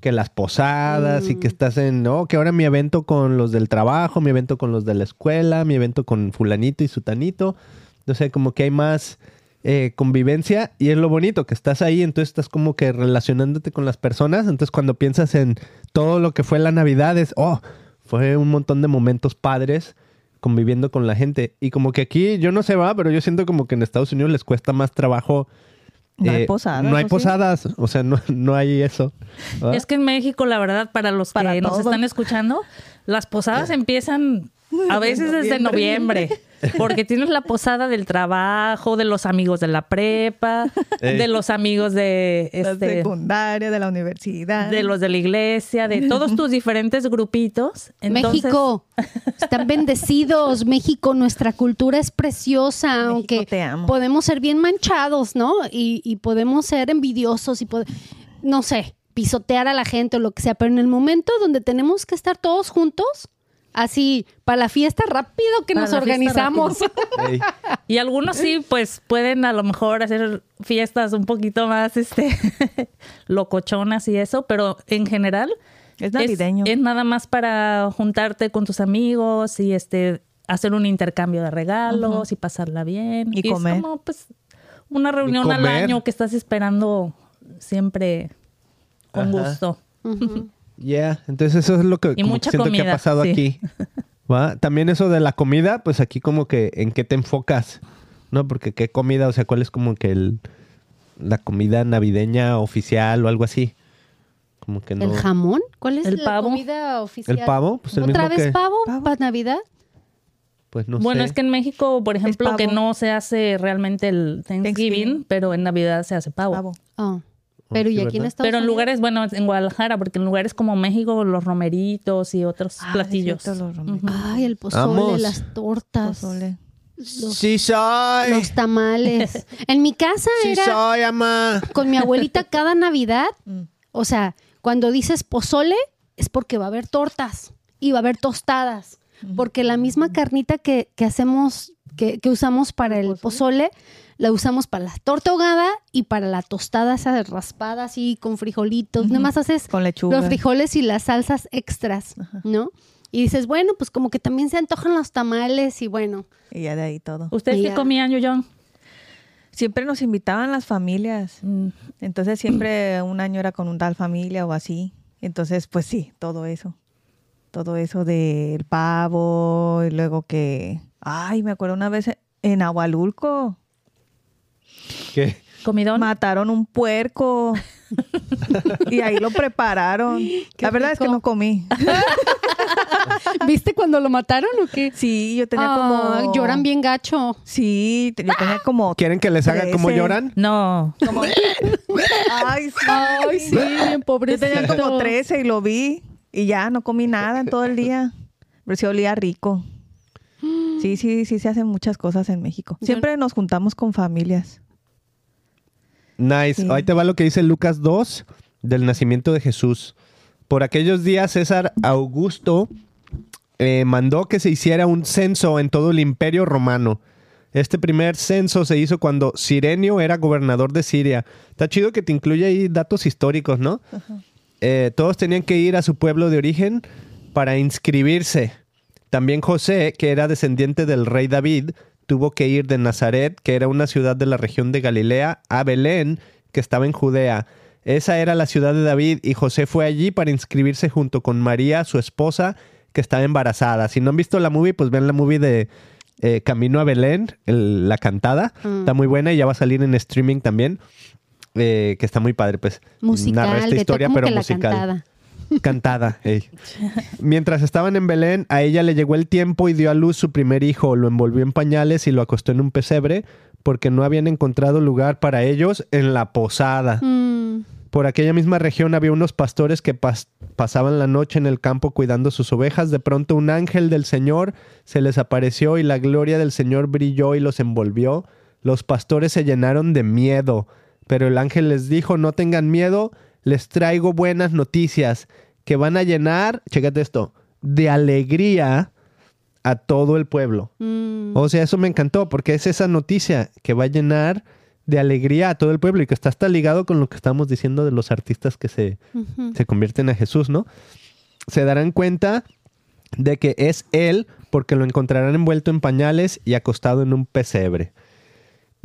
[SPEAKER 1] que las posadas y que estás en, no, que ahora mi evento con los del trabajo, mi evento con los de la escuela, mi evento con fulanito y sutanito. No sé, como que hay más eh, convivencia y es lo bonito, que estás ahí, entonces estás como que relacionándote con las personas. Entonces cuando piensas en todo lo que fue la Navidad es, oh, fue un montón de momentos padres conviviendo con la gente. Y como que aquí, yo no sé, va, pero yo siento como que en Estados Unidos les cuesta más trabajo.
[SPEAKER 3] No hay
[SPEAKER 1] eh,
[SPEAKER 3] posadas,
[SPEAKER 1] No hay posadas, o sea, no, no hay eso.
[SPEAKER 2] Es que en México, la verdad, para los
[SPEAKER 3] Para
[SPEAKER 2] que nos están escuchando, las posadas empiezan a veces desde noviembre. Porque tienes la posada del trabajo, de los amigos de la prepa,
[SPEAKER 1] Ey.
[SPEAKER 2] de los amigos de
[SPEAKER 3] La
[SPEAKER 2] este,
[SPEAKER 3] secundaria, de la universidad.
[SPEAKER 2] de los de la iglesia, de todos tus diferentes grupitos. Entonces,
[SPEAKER 4] México, están bendecidos. México, nuestra cultura es preciosa,
[SPEAKER 3] México,
[SPEAKER 4] aunque
[SPEAKER 3] te amo.
[SPEAKER 4] podemos ser bien manchados, ¿no? Y, y podemos ser envidiosos y, no sé, pisotear a la gente o lo que sea, pero en el momento donde tenemos que estar todos juntos, así, para la fiesta rápido que
[SPEAKER 2] Para
[SPEAKER 4] nos organizamos.
[SPEAKER 2] Y algunos sí, pues pueden a lo mejor hacer fiestas un poquito más este locochonas y eso, pero en general
[SPEAKER 3] Es navideño.
[SPEAKER 2] Es, nada más para juntarte con tus amigos y este hacer un intercambio de regalos y pasarla bien.
[SPEAKER 3] Y comer.
[SPEAKER 2] Es como pues una reunión al año que estás esperando siempre con
[SPEAKER 1] Ajá.
[SPEAKER 2] gusto.
[SPEAKER 4] Ujú.
[SPEAKER 1] Yeah, entonces eso es lo que como siento que ha pasado
[SPEAKER 2] sí.
[SPEAKER 1] aquí. ¿va? También eso de la comida, pues aquí como que en qué te enfocas, ¿no? Porque qué comida, o sea, cuál es como que el la comida navideña oficial o algo así. Como que no.
[SPEAKER 4] ¿El jamón? ¿Cuál es
[SPEAKER 2] El
[SPEAKER 4] la
[SPEAKER 2] pavo.
[SPEAKER 4] comida oficial?
[SPEAKER 1] ¿El pavo? Pues el
[SPEAKER 4] ¿Otra
[SPEAKER 1] mismo
[SPEAKER 4] vez
[SPEAKER 1] que-
[SPEAKER 4] pavo,
[SPEAKER 3] Pavo.
[SPEAKER 4] para Navidad?
[SPEAKER 1] Pues no
[SPEAKER 2] bueno,
[SPEAKER 1] sé.
[SPEAKER 2] es que en México, por ejemplo, que no se hace realmente el Thanksgiving,
[SPEAKER 3] Thanksgiving.
[SPEAKER 2] pero en Navidad se hace pavo.
[SPEAKER 3] Pavo.
[SPEAKER 4] Oh. Pero
[SPEAKER 1] sí,
[SPEAKER 4] y aquí en. Estados
[SPEAKER 2] Pero en lugares, bueno, en Guadalajara, porque en lugares como México, los romeritos y otros
[SPEAKER 3] Ah,
[SPEAKER 2] platillos.
[SPEAKER 3] cierto, los.
[SPEAKER 4] Ay, el pozole,
[SPEAKER 1] Vamos.
[SPEAKER 4] las tortas,
[SPEAKER 3] Pozole.
[SPEAKER 4] los,
[SPEAKER 1] Sí soy.
[SPEAKER 4] los tamales. En mi casa
[SPEAKER 1] Sí
[SPEAKER 4] era
[SPEAKER 1] soy, ama.
[SPEAKER 4] con mi abuelita cada Navidad.
[SPEAKER 3] Mm.
[SPEAKER 4] O sea, cuando dices pozole es porque va a haber tortas y va a haber tostadas. Porque la misma carnita que, que hacemos que, que usamos para el pozole, la usamos para la torta ahogada y para la tostada esa raspada así con frijolitos. Nada más haces
[SPEAKER 3] Con lechuga.
[SPEAKER 4] los frijoles y las salsas extras, ¿no? Y dices, bueno, pues como que también se antojan los tamales y bueno.
[SPEAKER 3] Y ya de ahí todo.
[SPEAKER 2] ¿Ustedes qué
[SPEAKER 4] Ya.
[SPEAKER 2] comían, Yoyon?
[SPEAKER 3] Siempre nos invitaban las familias.
[SPEAKER 2] Mm,
[SPEAKER 3] Entonces siempre un año era con un tal familia o así. Entonces, pues sí, todo eso. Todo eso del pavo y luego que... Ay, me acuerdo una vez en Agualulco.
[SPEAKER 1] ¿Qué?
[SPEAKER 2] ¿Comidón?
[SPEAKER 3] Mataron un puerco. y ahí lo prepararon. La verdad es que no comí.
[SPEAKER 4] ¿Viste cuando lo mataron o qué?
[SPEAKER 3] Sí, yo tenía
[SPEAKER 4] Ah,
[SPEAKER 3] como...
[SPEAKER 4] Lloran bien gacho.
[SPEAKER 3] Sí, yo tenía como...
[SPEAKER 1] ¿Quieren que les haga como lloran?
[SPEAKER 2] No.
[SPEAKER 3] como- Ay, sí.
[SPEAKER 4] Ay, sí, bien
[SPEAKER 3] Yo tenía como 13 y lo vi. Y ya no comí nada en todo el día. Pero sí olía rico. Sí, sí, sí se hacen muchas cosas en México.
[SPEAKER 4] Yo-
[SPEAKER 3] Siempre nos juntamos con familias.
[SPEAKER 1] Nice.
[SPEAKER 3] Sí.
[SPEAKER 1] Ahí te va lo que dice Lucas 2 del nacimiento de Jesús. Por aquellos días César Augusto eh, mandó que se hiciera un censo en todo el imperio romano. Este primer censo se hizo cuando Sirenio era gobernador de Siria. Está chido que te incluye ahí datos históricos, ¿no? Eh, todos tenían que ir a su pueblo de origen para inscribirse. También José, que era descendiente del rey David, tuvo que ir de Nazaret, que era una ciudad de la región de Galilea, a Belén, que estaba en Judea. Esa era la ciudad de David y José fue allí para inscribirse junto con María, su esposa, que estaba embarazada. Si no han visto la movie, pues ven la movie de eh, Camino a Belén, el- la cantada.
[SPEAKER 4] Mm.
[SPEAKER 1] Está muy buena y ya va a salir en streaming también, eh, que está muy padre, pues.
[SPEAKER 4] Musical,
[SPEAKER 1] Narra esta historia, pero musical.
[SPEAKER 4] cantada.
[SPEAKER 1] Cantada. Mientras estaban en Belén, a ella le llegó el tiempo y dio a luz su primer hijo. Lo envolvió en pañales y lo acostó en un pesebre porque no habían encontrado lugar para ellos en la posada.
[SPEAKER 4] Mm,
[SPEAKER 1] Por aquella misma región había unos pastores que pas- pasaban la noche en el campo cuidando sus ovejas. De pronto un ángel del Señor se les apareció y la gloria del Señor brilló y los envolvió. Los pastores se llenaron de miedo, pero el ángel les dijo, no tengan miedo, les traigo buenas noticias que van a llenar, chécate esto, de alegría a todo el pueblo.
[SPEAKER 4] mm.
[SPEAKER 1] O sea, eso me encantó porque es esa noticia que va a llenar de alegría a todo el pueblo y que está hasta ligado con lo que estamos diciendo de los artistas que se, se convierten a Jesús, ¿no? Se darán cuenta de que es Él porque lo encontrarán envuelto en pañales y acostado en un pesebre.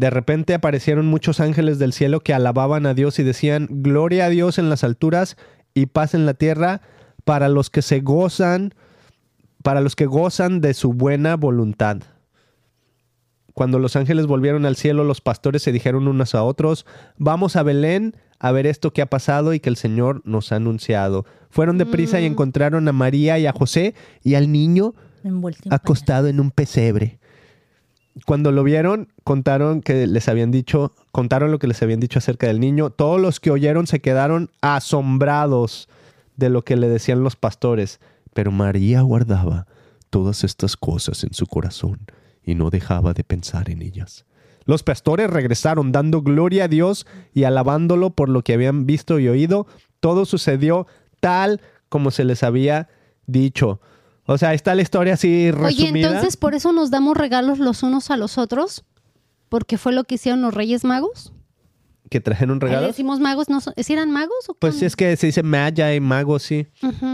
[SPEAKER 1] De repente aparecieron muchos ángeles del cielo que alababan a Dios y decían, Gloria a Dios en las alturas y paz en la tierra para los que se gozan, para los que gozan de su buena voluntad. Cuando los ángeles volvieron al cielo, los pastores se dijeron unos a otros, vamos a Belén a ver esto que ha pasado y que el Señor nos ha anunciado. Fueron deprisa y encontraron a María y a José y al niño acostado en un pesebre. Cuando lo vieron, contaron que les habían dicho, contaron lo que les habían dicho acerca del niño. Todos los que oyeron se quedaron asombrados de lo que le decían los pastores. Pero María guardaba todas estas cosas en su corazón y no dejaba de pensar en ellas. Los pastores regresaron dando gloria a Dios y alabándolo por lo que habían visto y oído. Todo sucedió tal como se les había dicho. O sea, ahí está la historia así
[SPEAKER 4] Oye,
[SPEAKER 1] resumida.
[SPEAKER 4] entonces por eso nos damos regalos los unos a los otros, porque fue lo que hicieron los Reyes Magos.
[SPEAKER 1] que trajeron regalos.
[SPEAKER 4] decimos magos, ¿no? son- ¿sí eran magos o
[SPEAKER 1] Pues
[SPEAKER 4] cómo?
[SPEAKER 1] es que se dice maya y magos, sí.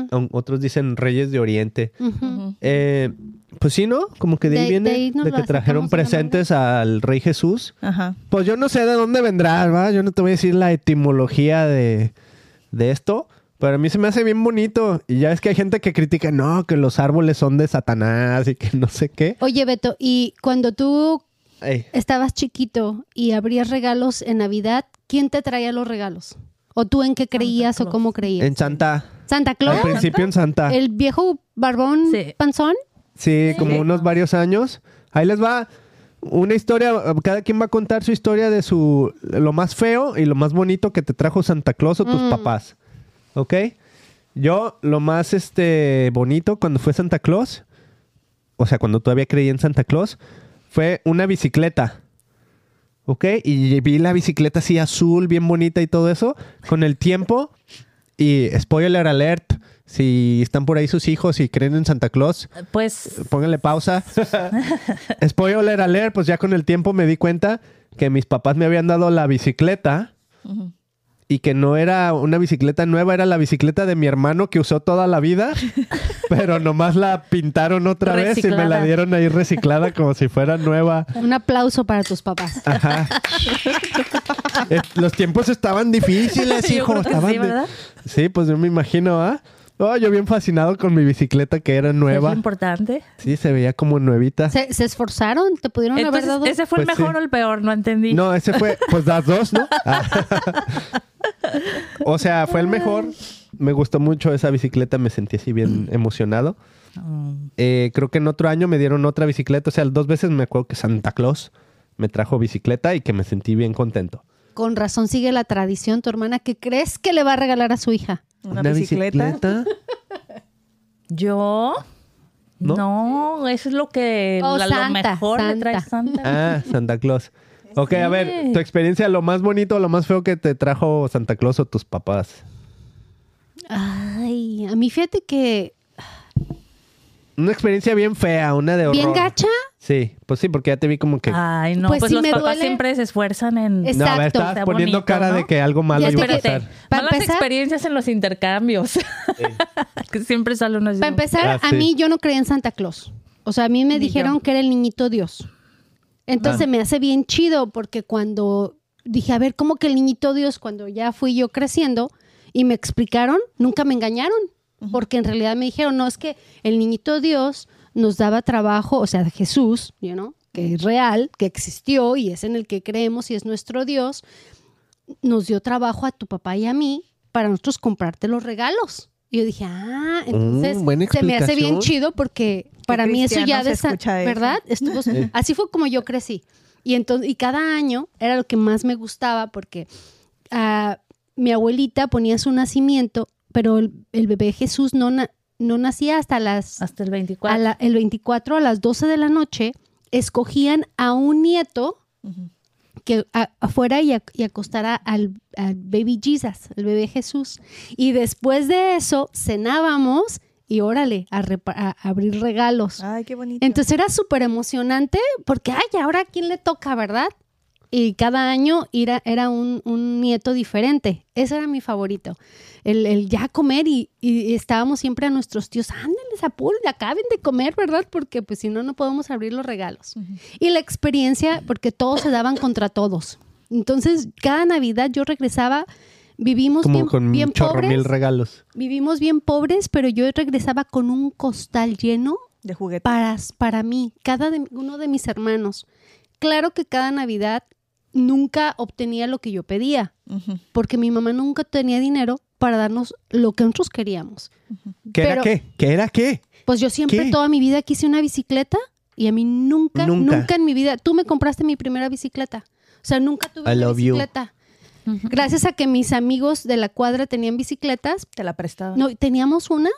[SPEAKER 1] Aun- Otros dicen reyes de oriente.
[SPEAKER 4] ujú.
[SPEAKER 1] Eh, pues sí, ¿no? Como que de ahí
[SPEAKER 4] De-
[SPEAKER 1] viene
[SPEAKER 4] de ahí
[SPEAKER 1] que trajeron presentes al rey Jesús.
[SPEAKER 3] Ajá.
[SPEAKER 1] Pues yo no sé de dónde vendrá, ¿va? Yo no te voy a decir la etimología de, de esto. Pero a mí se me hace bien bonito. Y ya es que hay gente que critica, no, que los árboles son de Satanás y que no sé qué.
[SPEAKER 4] Oye, Beto, y cuando tú
[SPEAKER 1] Ey,
[SPEAKER 4] estabas chiquito y abrías regalos en Navidad, ¿quién te traía los regalos? ¿O tú en qué creías o cómo creías?
[SPEAKER 1] en Santa.
[SPEAKER 4] ¿Santa
[SPEAKER 1] Al
[SPEAKER 4] Claus?
[SPEAKER 1] principio en Santa.
[SPEAKER 4] ¿El viejo barbón
[SPEAKER 2] Sí.
[SPEAKER 4] panzón?
[SPEAKER 1] Sí, como unos varios años. Ahí les va una historia, cada quien va a contar su historia de su lo más feo y lo más bonito que te trajo Santa Claus o tus
[SPEAKER 4] Mm.
[SPEAKER 1] papás. ¿Ok? Yo lo más este bonito cuando fue Santa Claus, o sea, cuando todavía creí en Santa Claus, fue una bicicleta. ¿Ok? Y vi la bicicleta así azul, bien bonita y todo eso. Con el tiempo, y spoiler alert, Si están por ahí sus hijos y creen en Santa Claus,
[SPEAKER 2] Pues
[SPEAKER 1] pónganle pausa. Spoiler alert, pues ya con el tiempo me di cuenta que mis papás me habían dado la bicicleta y que no era una bicicleta nueva, era la bicicleta de mi hermano que usó toda la vida, pero nomás la pintaron otra vez y me la dieron ahí reciclada como si fuera nueva.
[SPEAKER 4] Un aplauso para tus papás.
[SPEAKER 1] Ajá. Los tiempos estaban difíciles, hijo. estaban
[SPEAKER 2] sí,
[SPEAKER 1] de-
[SPEAKER 2] ¿verdad?
[SPEAKER 1] Sí, pues yo me imagino, ¿ah? Oh, yo bien fascinado con mi bicicleta que era
[SPEAKER 2] es
[SPEAKER 1] nueva.
[SPEAKER 2] lo importante.
[SPEAKER 1] Sí, se veía como nuevita.
[SPEAKER 4] ¿Se, se esforzaron? ¿Te pudieron haber
[SPEAKER 2] Entonces,
[SPEAKER 4] dado?
[SPEAKER 2] ¿ese fue el
[SPEAKER 1] Pues
[SPEAKER 2] mejor
[SPEAKER 1] sí.
[SPEAKER 2] o el peor? No entendí.
[SPEAKER 1] No, ese fue, pues las dos, ¿no? O sea, fue el mejor. Me gustó mucho esa bicicleta, me sentí así bien emocionado.
[SPEAKER 2] Mm.
[SPEAKER 1] Eh, creo que en otro año me dieron otra bicicleta. O sea, dos veces me acuerdo que Santa Claus me trajo bicicleta y que me sentí bien contento.
[SPEAKER 4] Con razón sigue la tradición, tu hermana, ¿qué crees que le va a regalar a su hija?
[SPEAKER 3] Una, bicicleta.
[SPEAKER 2] Yo.
[SPEAKER 1] ¿No?
[SPEAKER 2] ¿No? eso es lo que.
[SPEAKER 4] Oh,
[SPEAKER 2] la-
[SPEAKER 4] Santa,
[SPEAKER 2] lo mejor le trae
[SPEAKER 4] Santa.
[SPEAKER 1] Ah, Santa Claus. Ok, a ver, tu experiencia, lo más bonito, lo más feo que te trajo Santa Claus o tus papás.
[SPEAKER 4] Ay, a mí fíjate que
[SPEAKER 1] Una experiencia bien fea, una de horror.
[SPEAKER 4] bien gacha.
[SPEAKER 1] Sí, pues sí, porque ya te vi como que...
[SPEAKER 2] Ay, no,
[SPEAKER 4] Pues
[SPEAKER 2] pues,
[SPEAKER 4] sí
[SPEAKER 2] los
[SPEAKER 4] me
[SPEAKER 2] papás
[SPEAKER 4] duele.
[SPEAKER 2] siempre se esfuerzan en.
[SPEAKER 4] Es-
[SPEAKER 1] no, a ver,
[SPEAKER 4] exacto.
[SPEAKER 1] estabas
[SPEAKER 2] Está
[SPEAKER 1] poniendo
[SPEAKER 2] bonito,
[SPEAKER 1] cara
[SPEAKER 2] ¿no?
[SPEAKER 1] de que algo malo
[SPEAKER 4] Ya
[SPEAKER 1] iba a
[SPEAKER 4] te-
[SPEAKER 1] pasar.
[SPEAKER 4] Pa'
[SPEAKER 2] Malas
[SPEAKER 4] empezar-
[SPEAKER 2] experiencias en los intercambios. que siempre sale uno así.
[SPEAKER 4] Para empezar,
[SPEAKER 1] Ah,
[SPEAKER 4] a
[SPEAKER 1] sí.
[SPEAKER 4] mí yo no creía en Santa Claus. O sea, a mí me
[SPEAKER 2] Ni
[SPEAKER 4] dijeron
[SPEAKER 2] yo.
[SPEAKER 4] que era el niñito Dios. Entonces
[SPEAKER 1] Ah.
[SPEAKER 4] me hace bien chido porque cuando dije, a ver, ¿cómo que el niñito Dios? Cuando ya fui yo creciendo y me explicaron, nunca me engañaron. Porque en realidad me dijeron, no, es que el niñito Dios nos daba trabajo, o sea, Jesús, you know, que es real, que existió y es en el que creemos y es nuestro Dios, nos dio trabajo a tu papá y a mí para nosotros comprarte los regalos. Y yo dije, ah, entonces
[SPEAKER 1] Mm, buena
[SPEAKER 4] se me hace bien chido porque para mí eso ya de esa,
[SPEAKER 3] escucha eso.
[SPEAKER 4] ¿verdad? Estuvo, así fue como yo crecí. Y entonces, y cada año era lo que más me gustaba porque ah, mi abuelita ponía su nacimiento, pero el, el bebé Jesús no, na- no nacía hasta las
[SPEAKER 2] Hasta el 24.
[SPEAKER 4] a la- el 24 a las 12 de la noche, escogían a un nieto que a- afuera y, a- y acostara al, al baby Jesus, el bebé Jesús. Y después de eso cenábamos y órale, a, a abrir regalos.
[SPEAKER 3] Ay, qué bonito.
[SPEAKER 4] Entonces era súper emocionante porque, ay, ahora a quién le toca, ¿verdad? Y cada año era, era un, un nieto diferente. Ese era mi favorito. El, el ya comer y, y estábamos siempre a nuestros tíos, ándenles, apuren, acaben de comer, ¿verdad? Porque pues si no, no podemos abrir los regalos. Y la experiencia, porque todos se daban contra todos. Entonces, cada Navidad yo regresaba, vivimos
[SPEAKER 1] Como
[SPEAKER 4] bien,
[SPEAKER 1] con
[SPEAKER 4] bien pobres.
[SPEAKER 1] mil regalos.
[SPEAKER 4] Vivimos bien pobres, pero yo regresaba con un costal lleno
[SPEAKER 3] de juguete.
[SPEAKER 4] para, para mí, cada de- uno de mis hermanos. Claro que cada Navidad nunca obtenía lo que yo pedía, porque mi mamá nunca tenía dinero para darnos lo que nosotros queríamos.
[SPEAKER 1] ¿Qué era qué? ¿Qué era qué?
[SPEAKER 4] Pues yo siempre
[SPEAKER 1] ¿Qué?
[SPEAKER 4] toda mi vida quise una bicicleta y a mí nunca,
[SPEAKER 1] Nunca.
[SPEAKER 4] nunca, en mi vida, tú me compraste mi primera bicicleta. O sea, nunca tuve
[SPEAKER 1] I
[SPEAKER 4] una
[SPEAKER 1] you.
[SPEAKER 4] bicicleta. Gracias a que mis amigos de la cuadra tenían bicicletas,
[SPEAKER 3] Te la prestaba.
[SPEAKER 4] no, teníamos una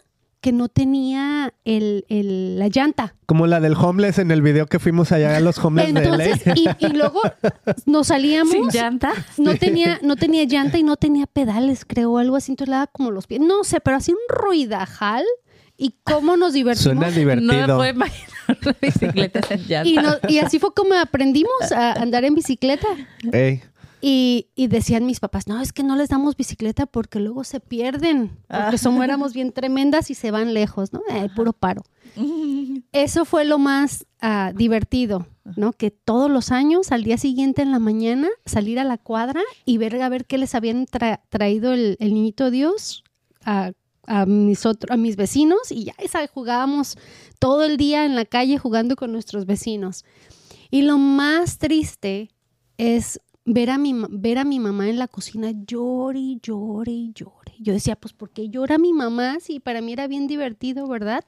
[SPEAKER 4] que no tenía el, el- la llanta.
[SPEAKER 1] Como la del homeless en el video que fuimos allá a los homeless de
[SPEAKER 4] Entonces,
[SPEAKER 1] LA.
[SPEAKER 4] y, y luego nos salíamos.
[SPEAKER 2] Sin llanta.
[SPEAKER 4] No tenía, no tenía llanta y no tenía pedales, creo, algo así. Entonces le daba como los pies. No sé, pero hacía un ruidajal. Y cómo nos divertimos.
[SPEAKER 1] Suena
[SPEAKER 2] No me
[SPEAKER 1] divertido.
[SPEAKER 2] puedo imaginar una bicicleta sin llanta.
[SPEAKER 4] y, no- y así fue como aprendimos a andar en bicicleta.
[SPEAKER 1] Ey,
[SPEAKER 4] Y, y decían mis papás, no, es que no les damos bicicleta porque luego se pierden, porque somos éramos bien tremendas y se van lejos, ¿no? Eh, puro paro. Eso fue lo más ah, divertido, ¿no? Que todos los años, al día siguiente en la mañana, salir a la cuadra y ver a ver qué les habían tra- traído el, el niñito Dios a, a mis otro- a mis vecinos y ya esa, jugábamos todo el día en la calle jugando con nuestros vecinos. Y lo más triste es ver a mi, ver a mi mamá en la cocina llore, y llore, y llore. Yo decía, pues, ¿por qué llora mi mamá? Si para mí era bien divertido, ¿verdad?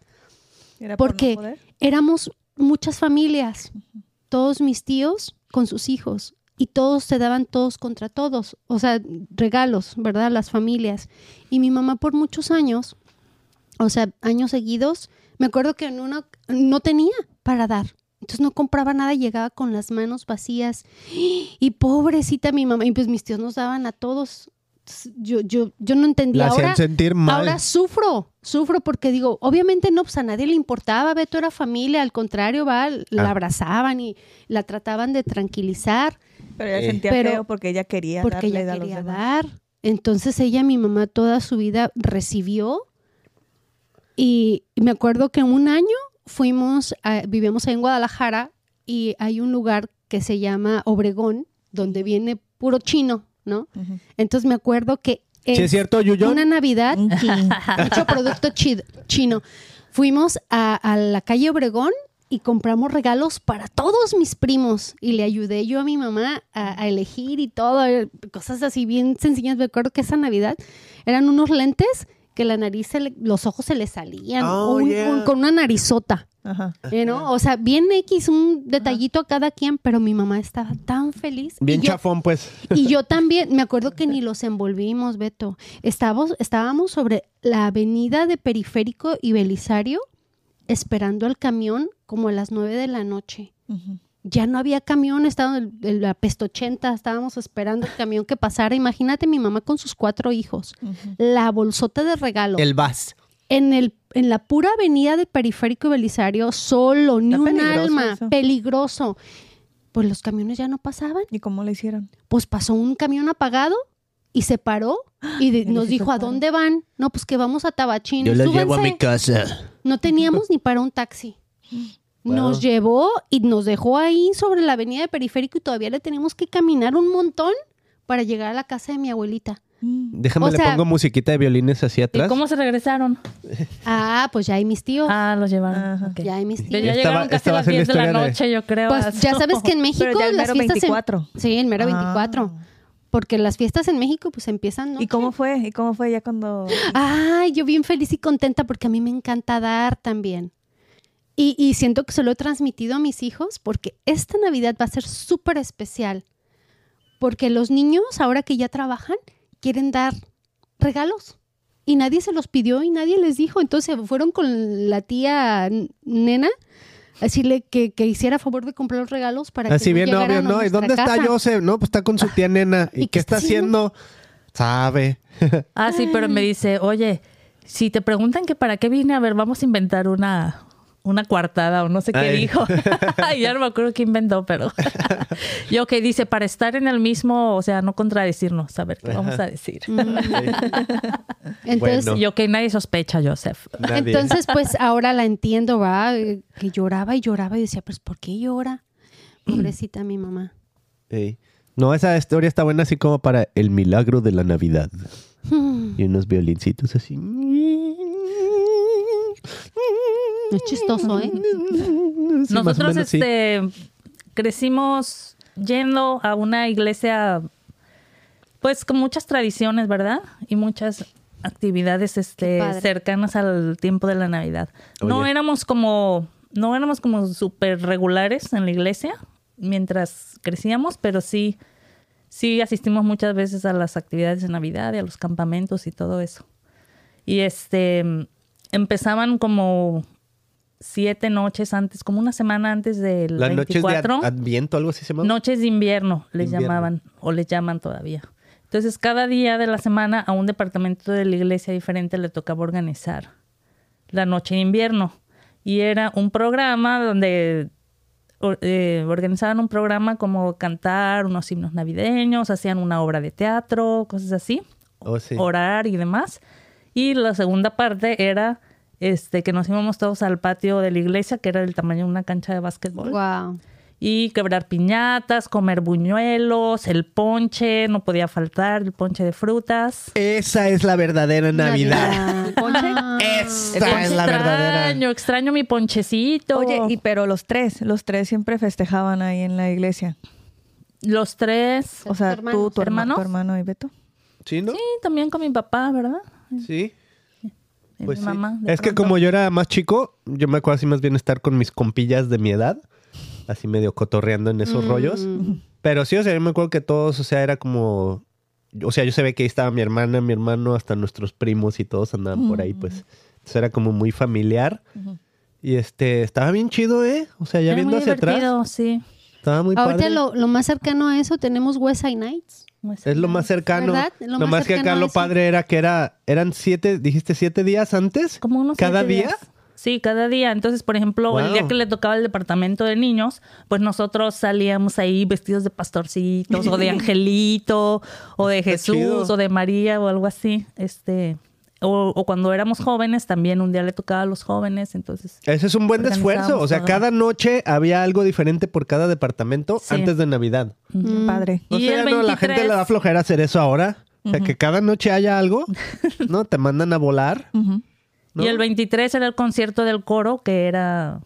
[SPEAKER 3] Era por no
[SPEAKER 4] Porque
[SPEAKER 3] poder.
[SPEAKER 4] éramos muchas familias, todos mis tíos con sus hijos, y todos se daban todos contra todos, o sea, regalos, ¿verdad? Las familias. Y mi mamá por muchos años, o sea, años seguidos, me acuerdo que en uno no tenía para dar. Entonces no compraba nada, llegaba con las manos vacías. Y pobrecita mi mamá, y pues mis tíos nos daban a todos yo, yo, yo no entendía.
[SPEAKER 1] La hacían
[SPEAKER 4] ahora,
[SPEAKER 1] sentir mal.
[SPEAKER 4] ahora sufro, sufro porque digo, obviamente no, pues a nadie le importaba, Beto era familia, al contrario, va, la
[SPEAKER 1] Ah.
[SPEAKER 4] abrazaban y la trataban de tranquilizar
[SPEAKER 3] Pero ella
[SPEAKER 1] Eh.
[SPEAKER 3] sentía
[SPEAKER 4] Pero-
[SPEAKER 3] feo porque ella quería
[SPEAKER 4] porque
[SPEAKER 3] darle
[SPEAKER 4] ella
[SPEAKER 3] a los
[SPEAKER 4] quería
[SPEAKER 3] demás.
[SPEAKER 4] dar. Entonces ella, mi mamá, toda su vida recibió. Y, y me acuerdo que un año fuimos, a- vivíamos en Guadalajara y hay un lugar que se llama Obregón, donde viene puro chino, ¿no?
[SPEAKER 3] Ujú.
[SPEAKER 4] Entonces me acuerdo que
[SPEAKER 1] ¿Sí
[SPEAKER 4] es
[SPEAKER 1] cierto, Yuyo?
[SPEAKER 4] una Navidad,
[SPEAKER 3] chin.
[SPEAKER 4] mucho producto chi- chino. Fuimos a, a la calle Obregón y compramos regalos para todos mis primos y le ayudé yo a mi mamá a, a elegir y todo, eh, cosas así bien sencillas. Me acuerdo que esa Navidad eran unos lentes que la nariz, se le- los ojos se le salían,
[SPEAKER 1] Oh,
[SPEAKER 4] un-
[SPEAKER 1] yeah.
[SPEAKER 4] un- con una narizota.
[SPEAKER 3] Ajá.
[SPEAKER 4] ¿eh, ¿no? O sea, bien X, un detallito a cada quien, pero mi mamá estaba tan feliz. y
[SPEAKER 1] Bien
[SPEAKER 4] yo-
[SPEAKER 1] chafón, pues.
[SPEAKER 4] y yo también, me acuerdo que ni los envolvimos, Beto. Estábamos, estábamos sobre la avenida de Periférico y Belisario esperando al camión como a las nueve de la noche. Ya no había camión, estaba el, el- la Pesto 80, estábamos esperando el camión que pasara. Imagínate mi mamá con sus cuatro hijos, la bolsota de regalo.
[SPEAKER 1] El vas.
[SPEAKER 4] En, el, en la pura avenida de Periférico y Belisario, solo, ni
[SPEAKER 3] Está
[SPEAKER 4] un
[SPEAKER 3] peligroso
[SPEAKER 4] alma,
[SPEAKER 3] eso.
[SPEAKER 4] peligroso. Pues los camiones ya no pasaban
[SPEAKER 3] ¿Y cómo le hicieron?
[SPEAKER 4] pues pasó un camión apagado y se paró y de- nos dijo, ¿a dónde van? No, pues que vamos a Tabachín.
[SPEAKER 1] Yo la
[SPEAKER 4] Súbanse.
[SPEAKER 1] llevo a mi casa.
[SPEAKER 4] No teníamos ni para un taxi. Nos llevó y nos dejó ahí sobre la avenida de Periférico y todavía le tenemos que caminar un montón para llegar a la casa de mi abuelita.
[SPEAKER 3] Mm.
[SPEAKER 1] Déjame,
[SPEAKER 4] O
[SPEAKER 1] le
[SPEAKER 4] sea-
[SPEAKER 1] pongo musiquita de violines hacia
[SPEAKER 2] ¿Y
[SPEAKER 1] atrás.
[SPEAKER 2] cómo se regresaron?
[SPEAKER 4] Ah, pues ya hay mis tíos.
[SPEAKER 2] Ah, los llevaron.
[SPEAKER 3] Ajá.
[SPEAKER 2] ok.
[SPEAKER 4] Ya hay mis
[SPEAKER 2] Ya
[SPEAKER 4] tíos.
[SPEAKER 1] Esta
[SPEAKER 2] llegaron casi a las
[SPEAKER 1] ser la
[SPEAKER 2] 10 de la
[SPEAKER 1] de-
[SPEAKER 2] noche, yo creo.
[SPEAKER 4] Pues ya sabes que en México
[SPEAKER 3] Pero ya el
[SPEAKER 4] las
[SPEAKER 3] mero
[SPEAKER 4] fiestas... en-
[SPEAKER 3] 24.
[SPEAKER 4] Sí, el mero
[SPEAKER 3] Ah.
[SPEAKER 4] 24. Porque las fiestas en México pues empiezan, ¿no?
[SPEAKER 3] ¿Y cómo fue? ¿Y cómo fue ya cuando...?
[SPEAKER 4] Ay, yo bien feliz y contenta porque a mí me encanta dar también. Y, y siento que se lo he transmitido a mis hijos porque esta Navidad va a ser súper especial. Porque los niños, ahora que ya trabajan, quieren dar regalos. Y nadie se los pidió y nadie les dijo. Entonces fueron con la tía nena a decirle que, que hiciera favor de comprar los regalos para
[SPEAKER 1] Así
[SPEAKER 4] que no
[SPEAKER 1] bien
[SPEAKER 4] llegaran
[SPEAKER 1] obvio, ¿no? ¿Y dónde está. Joseph? No, pues está con su tía nena. ¿Y,
[SPEAKER 4] ¿Y
[SPEAKER 1] qué
[SPEAKER 4] qué
[SPEAKER 1] está
[SPEAKER 4] está
[SPEAKER 1] haciendo? Sabe.
[SPEAKER 2] Ah, sí, pero me dice, oye, si te preguntan que para qué vine, a ver, vamos a inventar una, una coartada o no sé qué
[SPEAKER 1] Ay.
[SPEAKER 2] dijo. ya no me acuerdo qué inventó, pero yo que dice, para estar en el mismo, o sea, no contradecirnos, a ver qué vamos a decir.
[SPEAKER 4] Mm. Entonces,
[SPEAKER 1] Bueno.
[SPEAKER 2] Yo que nadie sospecha, Joseph.
[SPEAKER 1] Nadie.
[SPEAKER 4] Entonces, pues ahora la entiendo, ¿va? Que lloraba y lloraba y decía, pues, ¿por qué llora? Pobrecita mi mamá.
[SPEAKER 1] No, esa historia está buena así como para el milagro de la Navidad. Y unos violincitos así.
[SPEAKER 4] Es chistoso, ¿eh?
[SPEAKER 1] Sí,
[SPEAKER 2] Nosotros
[SPEAKER 1] menos, sí.
[SPEAKER 2] este, crecimos yendo a una iglesia, pues con muchas tradiciones, ¿verdad? Y muchas actividades este, cercanas al tiempo de la Navidad. No éramos como, no éramos como súper regulares en la iglesia mientras crecíamos, pero sí, sí asistimos muchas veces a las actividades de Navidad y a los campamentos y todo eso. Y este empezaban como siete noches antes, como una semana antes del
[SPEAKER 1] Las noches de
[SPEAKER 2] 24.
[SPEAKER 1] ad- Adviento, algo así se llama.
[SPEAKER 2] Noches de invierno les
[SPEAKER 1] Invierno.
[SPEAKER 2] llamaban o les llaman todavía. Entonces, cada día de la semana a un departamento de la iglesia diferente le tocaba organizar la noche de invierno. Y era un programa donde eh, organizaban un programa como cantar unos himnos navideños, hacían una obra de teatro, cosas así,
[SPEAKER 1] Oh, sí.
[SPEAKER 2] orar y demás. Y la segunda parte era este que nos íbamos todos al patio de la iglesia, que era del tamaño de una cancha de básquetbol
[SPEAKER 4] Wow.
[SPEAKER 2] y quebrar piñatas, comer buñuelos, el ponche, no podía faltar el ponche de frutas.
[SPEAKER 1] Esa es la verdadera Navidad.
[SPEAKER 3] ¿Ponche?
[SPEAKER 4] Ah.
[SPEAKER 1] Esta es la verdadera.
[SPEAKER 2] Extraño, extraño mi ponchecito.
[SPEAKER 3] Oye, y, pero los tres, los tres siempre festejaban ahí en la iglesia.
[SPEAKER 2] los tres.
[SPEAKER 3] O sea, tú, tu, herma-
[SPEAKER 2] ¿Hermanos?
[SPEAKER 3] tu hermano y Beto.
[SPEAKER 1] ¿Sí, no?
[SPEAKER 2] Sí, también con mi papá, ¿verdad?
[SPEAKER 1] Sí. Pues
[SPEAKER 2] mi
[SPEAKER 1] sí.
[SPEAKER 2] mamá. de
[SPEAKER 1] Es que como yo era más chico, yo me acuerdo así más bien estar con mis compillas de mi edad, así medio cotorreando en esos
[SPEAKER 4] Mm.
[SPEAKER 1] rollos. Pero sí, o sea, yo me acuerdo que todos, o sea, era como... O sea, yo se ve que ahí estaba mi hermana, mi hermano, hasta nuestros primos y todos andaban por ahí, pues. Entonces era como muy familiar. Y este, estaba bien chido, ¿eh? O sea, ya
[SPEAKER 2] Era
[SPEAKER 1] viendo
[SPEAKER 2] muy
[SPEAKER 1] hacia atrás,
[SPEAKER 2] sí.
[SPEAKER 1] estaba muy
[SPEAKER 4] Ahorita
[SPEAKER 1] padre.
[SPEAKER 4] lo, lo más cercano a eso tenemos West Side Nights.
[SPEAKER 1] Es lo más cercano.
[SPEAKER 4] ¿Verdad? Lo más
[SPEAKER 1] más que
[SPEAKER 4] cercano
[SPEAKER 1] acá lo padre era que era, eran siete, dijiste siete días antes.
[SPEAKER 2] Como unos
[SPEAKER 1] cada
[SPEAKER 2] siete
[SPEAKER 1] día.
[SPEAKER 2] días. Sí, cada día. Entonces, por ejemplo, el día que le tocaba el departamento de niños, pues nosotros salíamos ahí vestidos de pastorcitos o de angelito o de
[SPEAKER 1] Está
[SPEAKER 2] Jesús
[SPEAKER 1] chido.
[SPEAKER 2] o de María o algo así. Este, o, o cuando éramos jóvenes, también un día le tocaba a los jóvenes. Entonces,
[SPEAKER 1] Ese es un buen esfuerzo. O sea,
[SPEAKER 2] todo.
[SPEAKER 1] cada noche había algo diferente por cada departamento
[SPEAKER 2] Sí.
[SPEAKER 1] antes de Navidad.
[SPEAKER 3] Qué padre.
[SPEAKER 1] O
[SPEAKER 2] Y
[SPEAKER 1] sea,
[SPEAKER 2] el
[SPEAKER 1] no, la gente
[SPEAKER 2] 23.
[SPEAKER 1] le da flojera hacer eso ahora. O sea, que cada noche haya algo, ¿no? Te mandan a volar.
[SPEAKER 2] Y el 23 era el concierto del coro, que era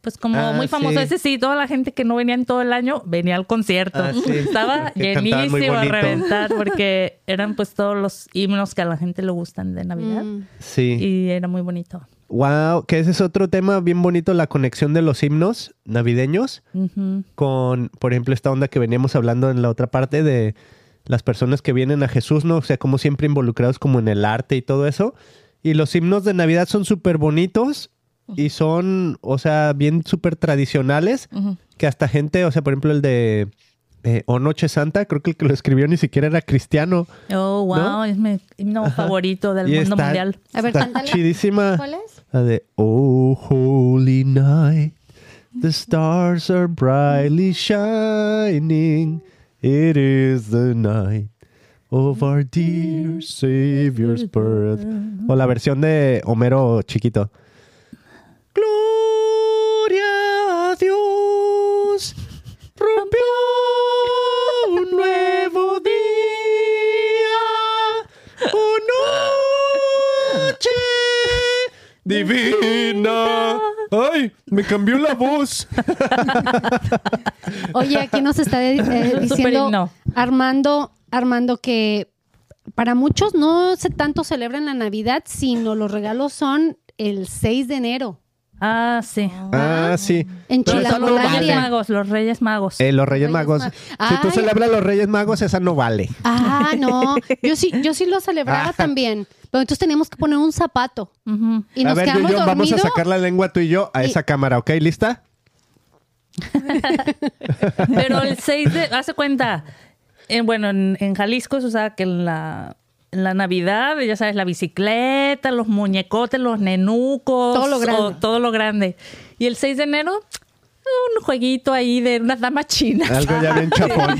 [SPEAKER 2] pues como
[SPEAKER 1] Ah,
[SPEAKER 2] muy famoso.
[SPEAKER 1] sí.
[SPEAKER 2] Ese sí, toda la gente que no venía en todo el año venía al concierto.
[SPEAKER 1] Ah, sí.
[SPEAKER 2] Estaba
[SPEAKER 1] Que
[SPEAKER 2] llenísimo a reventar porque eran pues todos los himnos que a la gente le gustan de Navidad.
[SPEAKER 4] Mm.
[SPEAKER 1] Sí.
[SPEAKER 2] Y era muy bonito.
[SPEAKER 1] Wow, que ese es otro tema bien bonito, la conexión de los himnos navideños con, por ejemplo, esta onda que veníamos hablando en la otra parte de las personas que vienen a Jesús, ¿no? O sea, como siempre involucrados como en el arte y todo eso. Y los himnos de Navidad son súper bonitos y son, o sea, bien súper tradicionales, que hasta gente, o sea, por ejemplo, el de eh, O Noche Santa, creo que el que lo escribió ni siquiera era cristiano.
[SPEAKER 2] Oh, wow,
[SPEAKER 1] ¿No?
[SPEAKER 2] es mi himno favorito del
[SPEAKER 1] Y
[SPEAKER 2] mundo
[SPEAKER 1] está-
[SPEAKER 2] mundial.
[SPEAKER 4] A ver,
[SPEAKER 1] está chidísima.
[SPEAKER 4] ¿Cuál es?
[SPEAKER 1] La de Oh Holy Night, the stars are brightly shining. It is the night of our dear Savior's birth. O la versión de Homero chiquito. Divina. Ay, me cambió la voz.
[SPEAKER 4] Oye, aquí nos está eh,
[SPEAKER 2] Super
[SPEAKER 4] diciendo. Armando, Armando que para muchos no se tanto celebran la Navidad, sino los regalos son el 6 de enero
[SPEAKER 2] Ah, sí.
[SPEAKER 1] Ah, sí.
[SPEAKER 4] en
[SPEAKER 1] Pero esa
[SPEAKER 2] Son
[SPEAKER 1] no
[SPEAKER 2] los
[SPEAKER 1] vale.
[SPEAKER 2] Reyes Magos, los Reyes Magos.
[SPEAKER 1] Eh, los Reyes
[SPEAKER 4] Reyes
[SPEAKER 1] Magos.
[SPEAKER 4] Magos.
[SPEAKER 1] Si tú
[SPEAKER 4] Ay.
[SPEAKER 1] celebras los Reyes Magos, esa no vale.
[SPEAKER 4] Ah, no. Yo sí, yo sí lo celebraba
[SPEAKER 1] Ah.
[SPEAKER 4] también. Pero entonces teníamos que poner un zapato.
[SPEAKER 2] Ujú.
[SPEAKER 4] Y
[SPEAKER 1] a
[SPEAKER 4] nos
[SPEAKER 1] ver,
[SPEAKER 4] quedamos
[SPEAKER 1] Yuyo, vamos a
[SPEAKER 4] dormidos.
[SPEAKER 1] sacar la lengua tú y yo a
[SPEAKER 4] Y-
[SPEAKER 1] esa cámara, ¿ok? ¿Lista?
[SPEAKER 2] Pero el 6 de... Hace cuenta, en, bueno, en, en Jalisco se usaba que en la, la Navidad, ya sabes, la bicicleta, los muñecotes, los nenucos.
[SPEAKER 4] Todo lo grande.
[SPEAKER 2] o todo lo grande. Y el 6 de enero, un jueguito ahí de unas damas chinas.
[SPEAKER 1] Algo ya bien chapón.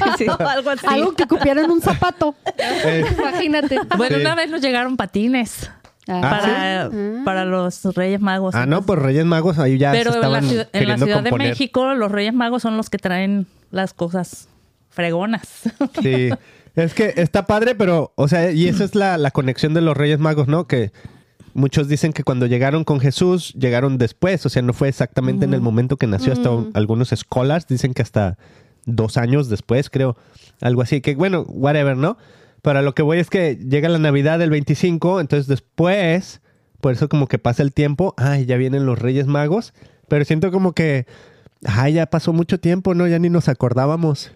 [SPEAKER 2] Algo así.
[SPEAKER 4] Algo que cupieran un zapato.
[SPEAKER 1] Eh,
[SPEAKER 4] Imagínate.
[SPEAKER 2] Bueno,
[SPEAKER 1] Sí.
[SPEAKER 2] una vez nos llegaron patines.
[SPEAKER 4] Ah,
[SPEAKER 2] para, para los Reyes Magos.
[SPEAKER 1] ah, no, pues Reyes Magos ahí ya se
[SPEAKER 2] Pero en la,
[SPEAKER 1] estaban
[SPEAKER 2] ciudad, en la Ciudad de. México, los Reyes Magos son los que traen las cosas fregonas.
[SPEAKER 1] Sí. Es que está padre, pero, o sea, y esa es la, la conexión de los Reyes Magos, ¿no? Que muchos dicen que cuando llegaron con Jesús, llegaron después, o sea, no fue exactamente en el momento que nació, hasta un- algunos scholars dicen que hasta dos años después, creo, algo así, que bueno, whatever, ¿no? Pero a lo que voy es que llega la Navidad del 25, entonces después, por eso como que pasa el tiempo, ay, ya vienen los Reyes Magos, pero siento como que, ay, ya pasó mucho tiempo, ¿no? Ya ni nos acordábamos.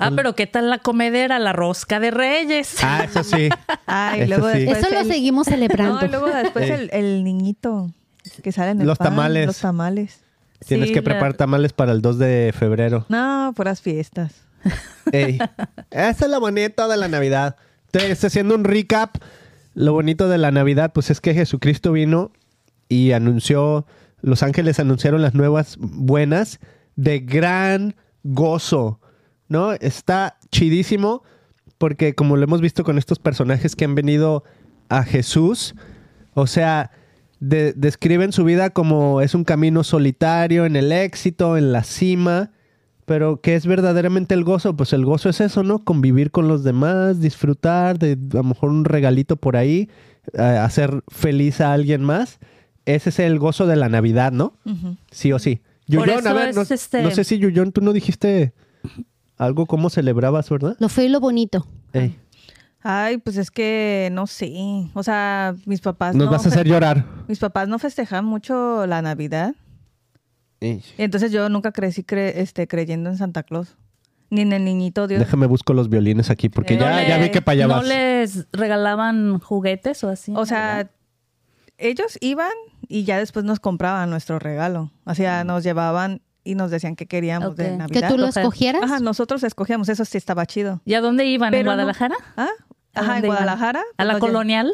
[SPEAKER 2] Ah, pero ¿qué tal la comedera? La rosca de Reyes.
[SPEAKER 1] Ah, eso sí.
[SPEAKER 3] Ay,
[SPEAKER 1] Eso
[SPEAKER 3] luego
[SPEAKER 1] sí.
[SPEAKER 3] después
[SPEAKER 4] Eso lo
[SPEAKER 3] el-
[SPEAKER 4] seguimos celebrando.
[SPEAKER 3] No, y luego después
[SPEAKER 1] Eh.
[SPEAKER 3] el, el niñito que sale en el
[SPEAKER 1] Los
[SPEAKER 3] pan,
[SPEAKER 1] tamales.
[SPEAKER 3] Los tamales.
[SPEAKER 1] Tienes
[SPEAKER 2] Sí,
[SPEAKER 1] que
[SPEAKER 2] la-
[SPEAKER 1] preparar tamales para el 2 de febrero.
[SPEAKER 3] No, puras fiestas.
[SPEAKER 1] Ey, Esa es lo bonito de la Navidad. Entonces, haciendo un recap, lo bonito de la Navidad, pues es que Jesucristo vino y anunció, los ángeles anunciaron las nuevas buenas de gran gozo, ¿no? Está chidísimo porque como lo hemos visto con estos personajes que han venido a Jesús, o sea, de- describen su vida como es un camino solitario en el éxito, en la cima, pero ¿qué es verdaderamente el gozo? Pues el gozo es eso, ¿no? Convivir con los demás, disfrutar de a lo mejor un regalito por ahí, eh, hacer feliz a alguien más. Ese es el gozo de la Navidad, ¿no? Sí o sí. Yuyón, a ver,
[SPEAKER 2] es
[SPEAKER 1] no,
[SPEAKER 2] este-
[SPEAKER 1] no sé si Yuyón, tú no dijiste algo cómo celebrabas, ¿verdad?
[SPEAKER 4] Lo feo y lo bonito.
[SPEAKER 1] Ey,
[SPEAKER 3] Ay, pues es que no sé. O sea, mis papás
[SPEAKER 1] nos
[SPEAKER 3] no
[SPEAKER 1] vas a hacer llorar.
[SPEAKER 3] Mis papás no festejan mucho la Navidad.
[SPEAKER 1] Ey,
[SPEAKER 3] Entonces yo nunca crecí cre- este, creyendo en Santa Claus. Ni en el niñito Dios.
[SPEAKER 1] Déjame busco los violines aquí porque ya,
[SPEAKER 2] le-
[SPEAKER 1] ya vi que para allá
[SPEAKER 2] ¿No
[SPEAKER 1] vas.
[SPEAKER 2] les regalaban juguetes o así?
[SPEAKER 3] O sea, ellos iban y ya después nos compraban nuestro regalo. O sea, nos llevaban y nos decían que queríamos de. Navidad.
[SPEAKER 4] Que tú lo escogieras.
[SPEAKER 3] Ajá, nosotros escogíamos, eso sí estaba chido.
[SPEAKER 2] ¿Y a dónde iban?
[SPEAKER 3] Pero
[SPEAKER 2] ¿En
[SPEAKER 3] no-
[SPEAKER 2] Guadalajara?
[SPEAKER 3] ¿Ah?
[SPEAKER 2] ¿A
[SPEAKER 3] Ajá, en? Guadalajara.
[SPEAKER 2] ¿A la
[SPEAKER 3] lle-
[SPEAKER 2] colonial?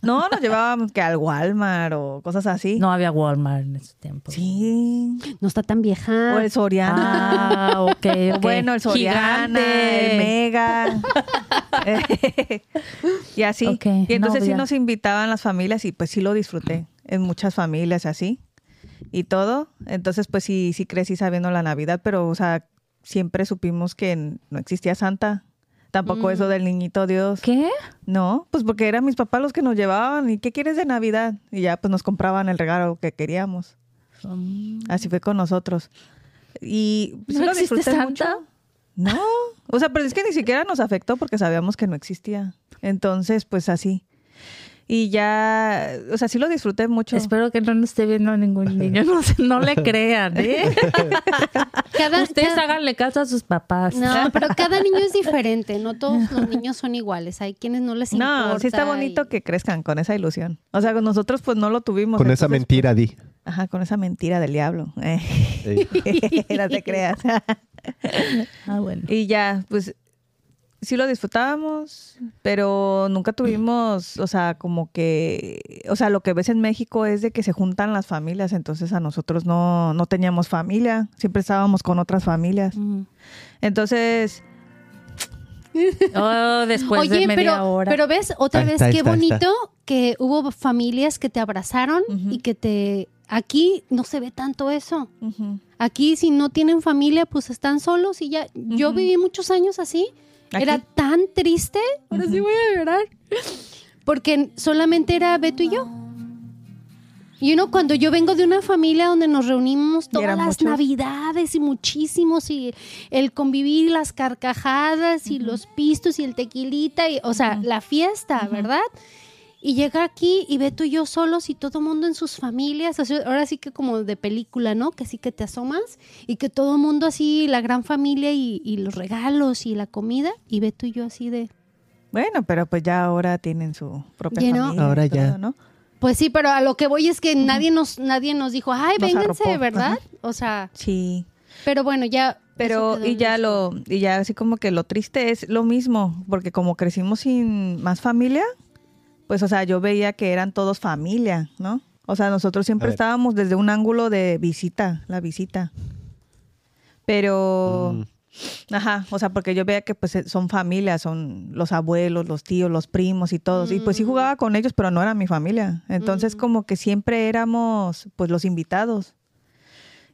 [SPEAKER 3] No, nos llevábamos que al Walmart o cosas así.
[SPEAKER 2] No había Walmart en ese tiempo.
[SPEAKER 3] Sí.
[SPEAKER 4] No está tan vieja.
[SPEAKER 3] O el Soriana.
[SPEAKER 2] Ah, ok, ok.
[SPEAKER 3] Bueno, el Soriana,
[SPEAKER 2] Gigante.
[SPEAKER 3] el Mega. y así.
[SPEAKER 2] Ok,
[SPEAKER 3] y entonces
[SPEAKER 2] no,
[SPEAKER 3] sí nos invitaban las familias y pues sí lo disfruté. En muchas familias así. Y todo. Entonces pues sí, sí crecí sabiendo la Navidad, pero o sea, siempre supimos que no existía Santa. Tampoco eso del niñito Dios.
[SPEAKER 2] ¿Qué?
[SPEAKER 3] No, pues porque eran mis papás los que nos llevaban. ¿Y qué quieres de Navidad? Y ya pues nos compraban el regalo que queríamos.
[SPEAKER 2] Mm.
[SPEAKER 3] Así fue con nosotros. Y sí
[SPEAKER 2] ¿No
[SPEAKER 3] lo
[SPEAKER 2] existe Santa?
[SPEAKER 3] mucho. No, o sea, pero es que ni siquiera nos afectó porque sabíamos que no existía. Entonces, pues así. Y ya, o sea, sí lo disfruté mucho.
[SPEAKER 2] Espero que no nos esté viendo ningún niño. No, no le crean, ¿eh?
[SPEAKER 4] Cada,
[SPEAKER 2] Ustedes
[SPEAKER 4] cada-
[SPEAKER 2] háganle caso a sus papás.
[SPEAKER 4] No, pero cada niño es diferente. No todos los niños son iguales. Hay quienes no les importa.
[SPEAKER 3] No, sí está bonito
[SPEAKER 4] y-
[SPEAKER 3] que crezcan con esa ilusión. O sea, con nosotros pues no lo tuvimos.
[SPEAKER 1] Con esa mentira, di.
[SPEAKER 3] Ajá, con esa mentira del diablo.
[SPEAKER 1] Ey.
[SPEAKER 3] no te creas.
[SPEAKER 2] Ah, bueno.
[SPEAKER 3] Y ya, pues sí lo disfrutábamos, pero nunca tuvimos, o sea, como que, o sea, lo que ves en México es de que se juntan las familias, entonces a nosotros no, no teníamos familia, siempre estábamos con otras familias. Entonces,
[SPEAKER 2] Oh, después
[SPEAKER 4] Oye,
[SPEAKER 2] de media
[SPEAKER 4] pero,
[SPEAKER 2] hora.
[SPEAKER 4] pero ves, otra vez,
[SPEAKER 1] está,
[SPEAKER 4] qué
[SPEAKER 1] está,
[SPEAKER 4] bonito
[SPEAKER 1] está.
[SPEAKER 4] que hubo familias que te abrazaron y que te... Aquí no se ve tanto eso. Aquí si no tienen familia, pues están solos y ya. Yo viví muchos años así.
[SPEAKER 3] Aquí.
[SPEAKER 4] Era tan triste. Ahora sí voy a llorar. Porque solamente era Beto y yo. Y uno, cuando yo vengo de una familia donde nos reunimos todas las
[SPEAKER 3] muchos.
[SPEAKER 4] navidades y muchísimos, y el convivir, las carcajadas, y los pistos, y el tequilita, y, o sea, la fiesta, ¿verdad? Y llega aquí y Beto y yo solos y todo mundo en sus familias, o sea, ahora sí que como de película, ¿no? Que sí que te asomas y que todo mundo así, la gran familia y, y los regalos y la comida, y Beto y yo así de...
[SPEAKER 3] bueno, pero pues ya ahora tienen su propia familia.
[SPEAKER 1] Ahora
[SPEAKER 3] todo,
[SPEAKER 1] ya.
[SPEAKER 3] ¿no?
[SPEAKER 4] Pues sí, pero a lo que voy es que nadie nos nadie nos dijo, ay,
[SPEAKER 3] Nos
[SPEAKER 4] vénganse,
[SPEAKER 3] arropó,
[SPEAKER 4] ¿verdad? O sea,
[SPEAKER 3] Sí.
[SPEAKER 4] pero bueno, ya...
[SPEAKER 3] Pero, y ya lo, y ya así como que lo triste es lo mismo, porque como crecimos sin más familia, pues, o sea, yo veía que eran todos familia, ¿no? O sea, nosotros siempre estábamos desde un ángulo de visita, la visita. Pero,
[SPEAKER 1] Mm.
[SPEAKER 3] ajá, o sea, porque yo veía que pues son familias, son los abuelos, los tíos, los primos y todos. Y pues sí
[SPEAKER 4] Mm.
[SPEAKER 3] jugaba con ellos, pero no era mi familia. Entonces
[SPEAKER 4] Mm.
[SPEAKER 3] como que siempre éramos pues los invitados.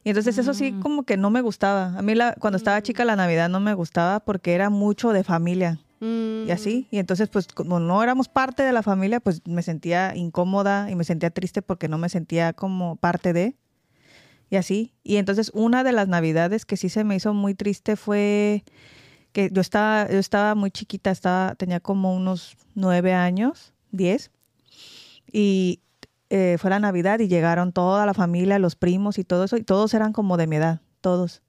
[SPEAKER 3] Y entonces eso sí como que no me gustaba. A mí la, cuando estaba chica la Navidad no me gustaba porque era mucho de familia
[SPEAKER 4] Mm.
[SPEAKER 3] y así. Y entonces pues como no éramos parte de la familia pues me sentía incómoda y me sentía triste porque no me sentía como parte de. Y así. Y entonces una de las Navidades que sí se me hizo muy triste fue que yo estaba, yo estaba muy chiquita, estaba, tenía como unos nueve años, diez. Y eh, fue la Navidad y llegaron toda la familia, los primos y todo eso, y todos eran como de mi edad, todos.